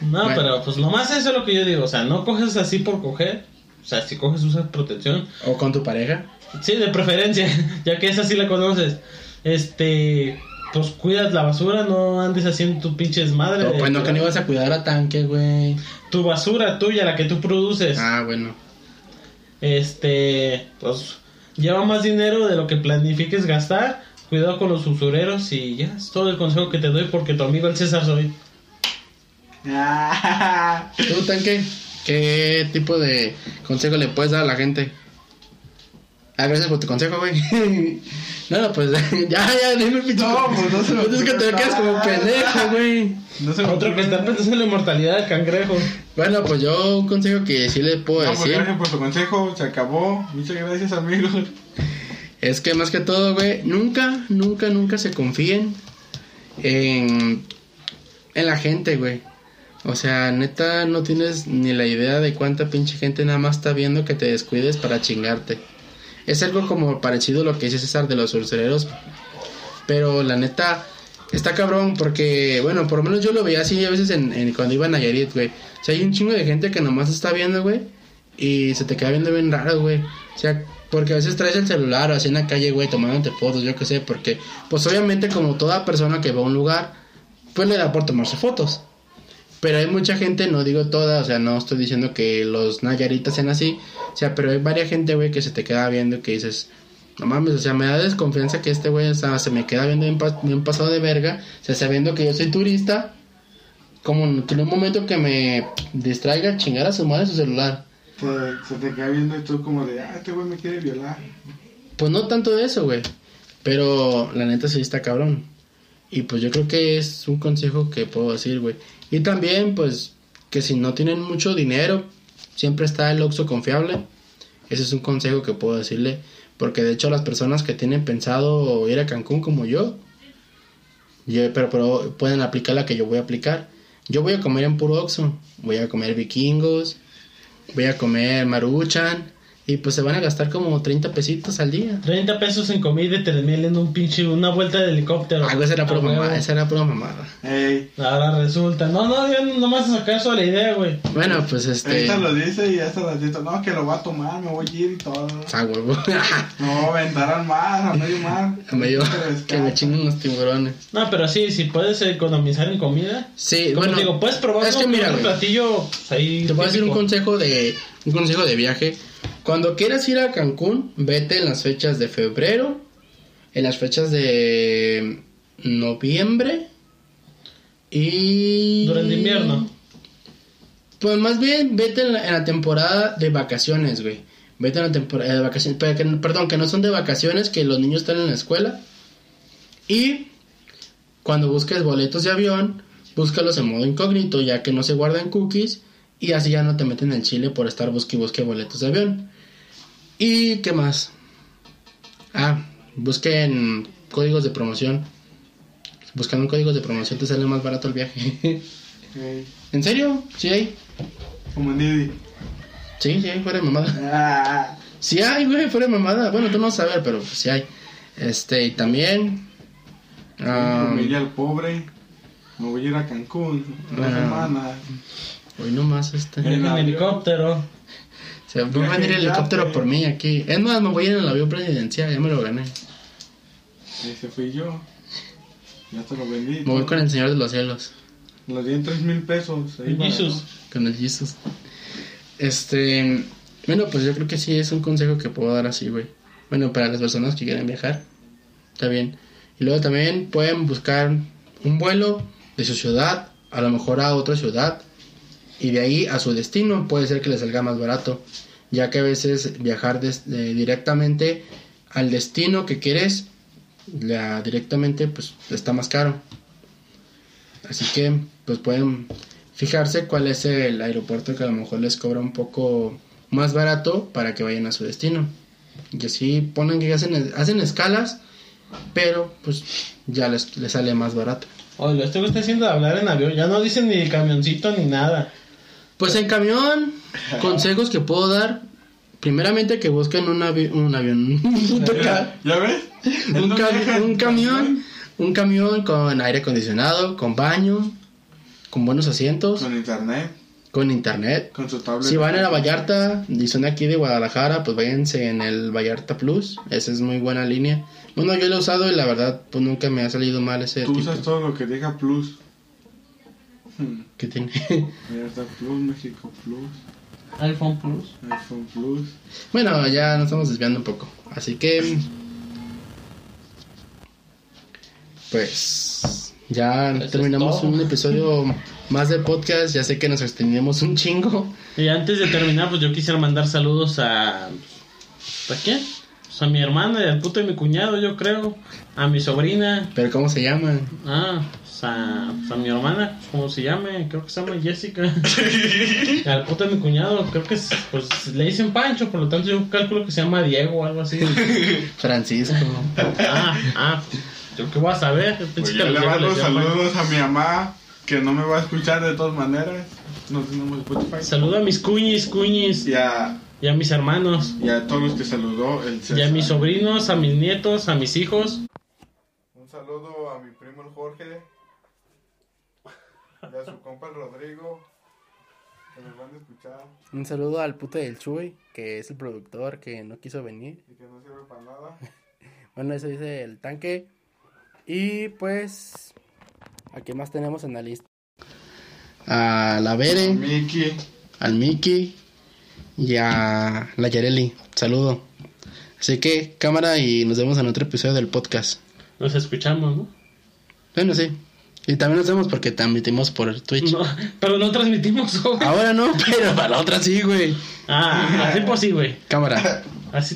No, Bueno. pero pues nomás eso es lo que yo digo. O sea, no coges así por coger. O sea, si coges, usa protección. O con tu pareja. Sí, de preferencia, ya que esa sí la conoces. Este, pues cuidas la basura, no andes haciendo tu pinche desmadre. O, de- pues no, que no ibas a cuidar a tanque, güey. Tu basura tuya, la que tú produces. Ah, bueno. Este, pues lleva más dinero de lo que planifiques gastar. Cuidado con los usureros y ya es todo el consejo que te doy porque tu amigo el César soy. Ah, ¿Tú, tanque? ¿Qué tipo de consejo le puedes dar a la gente? Ah, gracias por tu consejo, güey. no, no, pues ya, ya, dime, pinche. No, pues no se me Es que te quedas como pendejo, güey. No se Otro que está pensando en la inmortalidad del cangrejo. Bueno, pues yo un consejo que sí le puedo No, pues decir gracias por tu consejo, se acabó. Muchas gracias, amigos. es que más que todo, güey, nunca, nunca, nunca se confíen en, en la gente, güey. O sea, neta, no tienes ni la idea de cuánta pinche gente nada más está viendo que te descuides para chingarte. Es algo como parecido a lo que dice César de los urcereros. Pero la neta, está cabrón porque, bueno, por lo menos yo lo veía así a veces en, en- cuando iba a Nayarit, güey. O sea, hay un chingo de gente que nomás está viendo, güey. Y se te queda viendo bien raro, güey. O sea, porque a veces traes el celular así en la calle, güey, tomándote fotos, yo qué sé. Porque, pues obviamente como toda persona que va a un lugar, pues le da por tomarse fotos. Pero hay mucha gente, no digo toda, o sea, no estoy diciendo que los Nayaritas sean así. O sea, pero hay varias gente, güey, que se te queda viendo y que dices, no mames, o sea, me da desconfianza que este güey, o sea, se me queda viendo bien, pas- bien pasado de verga. O sea, sabiendo que yo soy turista, como que en un momento que me distraiga, chingar a su madre su celular. Pues se te queda viendo y tú como de, ah, este güey me quiere violar. Pues no tanto de eso, güey. Pero la neta sí está cabrón. Y pues yo creo que es un consejo que puedo decir, güey. Y también, pues, que si no tienen mucho dinero, siempre está el Oxxo confiable. Ese es un consejo que puedo decirle. Porque de hecho las personas que tienen pensado ir a Cancún como yo, yo- pero, pero pueden aplicar la que yo voy a aplicar. Yo voy a comer en puro Oxxo. Voy a comer vikingos. Voy a comer maruchan. Y pues se van a gastar como 30 pesitos al día. 30 pesos en comida y 3 mil en un pinche, una vuelta de helicóptero. Ah, güey, esa era pura A huevo. mamada, esa era pura mamada. Ey, Ahora resulta. No, no, yo nomás a sacar eso a la idea, güey. Bueno, pues este. ahorita lo dice y hasta ratito, no, que lo va a tomar, me voy a ir y todo. Ah, huevo. A aventar al mar, a medio mar. A medio que me chinguen los tiburones. No, pero sí, si puedes economizar en comida. Sí, Como bueno. te digo, puedes probar es que mira, güey, platillo pues, ahí te voy a decir un consejo de un consejo de viaje. Cuando quieras ir a Cancún, vete en las fechas de febrero, en las fechas de noviembre y Durante invierno. Pues más bien vete en la, en la temporada de vacaciones, güey. Vete en la temporada de vacaciones, pero que- perdón, que no son de vacaciones, que los niños están en la escuela. Y cuando busques boletos de avión, búscalos en modo incógnito, ya que no se guardan cookies y así ya no te meten en Chile por estar busque y busque boletos de avión. ¿Y qué más? Ah, busquen códigos de promoción. Buscando códigos de promoción te sale más barato el viaje. ¿En serio? Sí hay. como Didi. Sí, sí hay, fuera de mamada. Ah, Sí hay, güey, fuera de mamada. Bueno, tú no sabes, pero pues sí hay. Este, y también. ah, me iría al pobre. Me voy a ir a Cancún una Ah. semana. hoy nomás este. En avión. helicóptero. Se va a venir el helicóptero por mí aquí. Es más, me voy a ir en el avión presidencial, ya me lo gané. Ese fui yo. Ya te lo vendí. Me voy con el Señor de los Cielos, Lo di en 3 mil pesos. ahí va, Jesús. con el Jesus. Este. Bueno, pues yo creo que sí es un consejo que puedo dar así, güey. Bueno, para las personas que quieren viajar, está bien. Y luego también pueden buscar un vuelo de su ciudad, a lo mejor a otra ciudad, y de ahí a su destino. Puede ser que les salga más barato, ya que a veces viajar des- eh, directamente al destino que quieres, directamente, pues está más caro. Así que, pues pueden fijarse cuál es el aeropuerto que a lo mejor les cobra un poco más barato para que vayan a su destino. Y así ponen que hacen, hacen escalas, pero pues ya les, les sale más barato. Oye, güey está haciendo de hablar en avión. Ya no dicen ni camioncito ni nada. Pues en camión, consejos que puedo dar. Primeramente que busquen un, avi- un avión, ¿Ya ves? Un, camión, un camión con aire acondicionado, con baño, con buenos asientos, Con internet, con internet. con su tablet. Si van a la Vallarta y son aquí de Guadalajara, pues váyanse en el Vallarta Plus. Esa es muy buena línea. Bueno, yo lo he usado y la verdad, pues nunca me ha salido mal ese Tú tipo. usas todo lo que diga Plus. Hmm, que tiene. Plus, México Plus, iPhone Plus. iPhone Plus. bueno, ya nos estamos desviando un poco. Así que. Pues. Ya Eso terminamos un episodio más del podcast. Ya sé que nos extendimos un chingo. Y antes de terminar, pues yo quisiera mandar saludos a. ¿A quién? Pues a mi hermana y al puto de mi cuñado, yo creo. A mi sobrina. Pero ¿cómo se llaman? Ah, pues a, pues a mi hermana, ¿cómo se llame? Creo que se llama Jessica. al puto de mi cuñado, creo que es, pues le dicen Pancho, por lo tanto yo calculo que se llama Diego o algo así. Francisco. ah, ah, yo qué voy a saber. Pues yo le mando saludos a mi mamá, que no me va a escuchar de todas maneras. No tenemos Spotify. Saludo a mis cuñis, cuñis. Y a, Y a mis hermanos. y a todos los que saludó el Y a César. mis sobrinos, a mis nietos, a mis hijos. Un saludo a mi primo el Jorge. Y a su compa el Rodrigo. Que nos van a escuchar Un saludo al puto del Chuy, que es el productor que no quiso venir. y que no sirve para nada. Bueno, eso dice el tanque. Y pues, ¿a qué más tenemos en la lista? A la Bere, Miki. al Miki y a la Yareli. Saludo. Así que, cámara, y nos vemos en otro episodio del podcast. Nos escuchamos, ¿no? Bueno, sí. Y también nos vemos porque transmitimos por Twitch. No, pero no transmitimos. Ahora no, pero para la otra sí, güey. Ah, así por sí, güey. Cámara. Así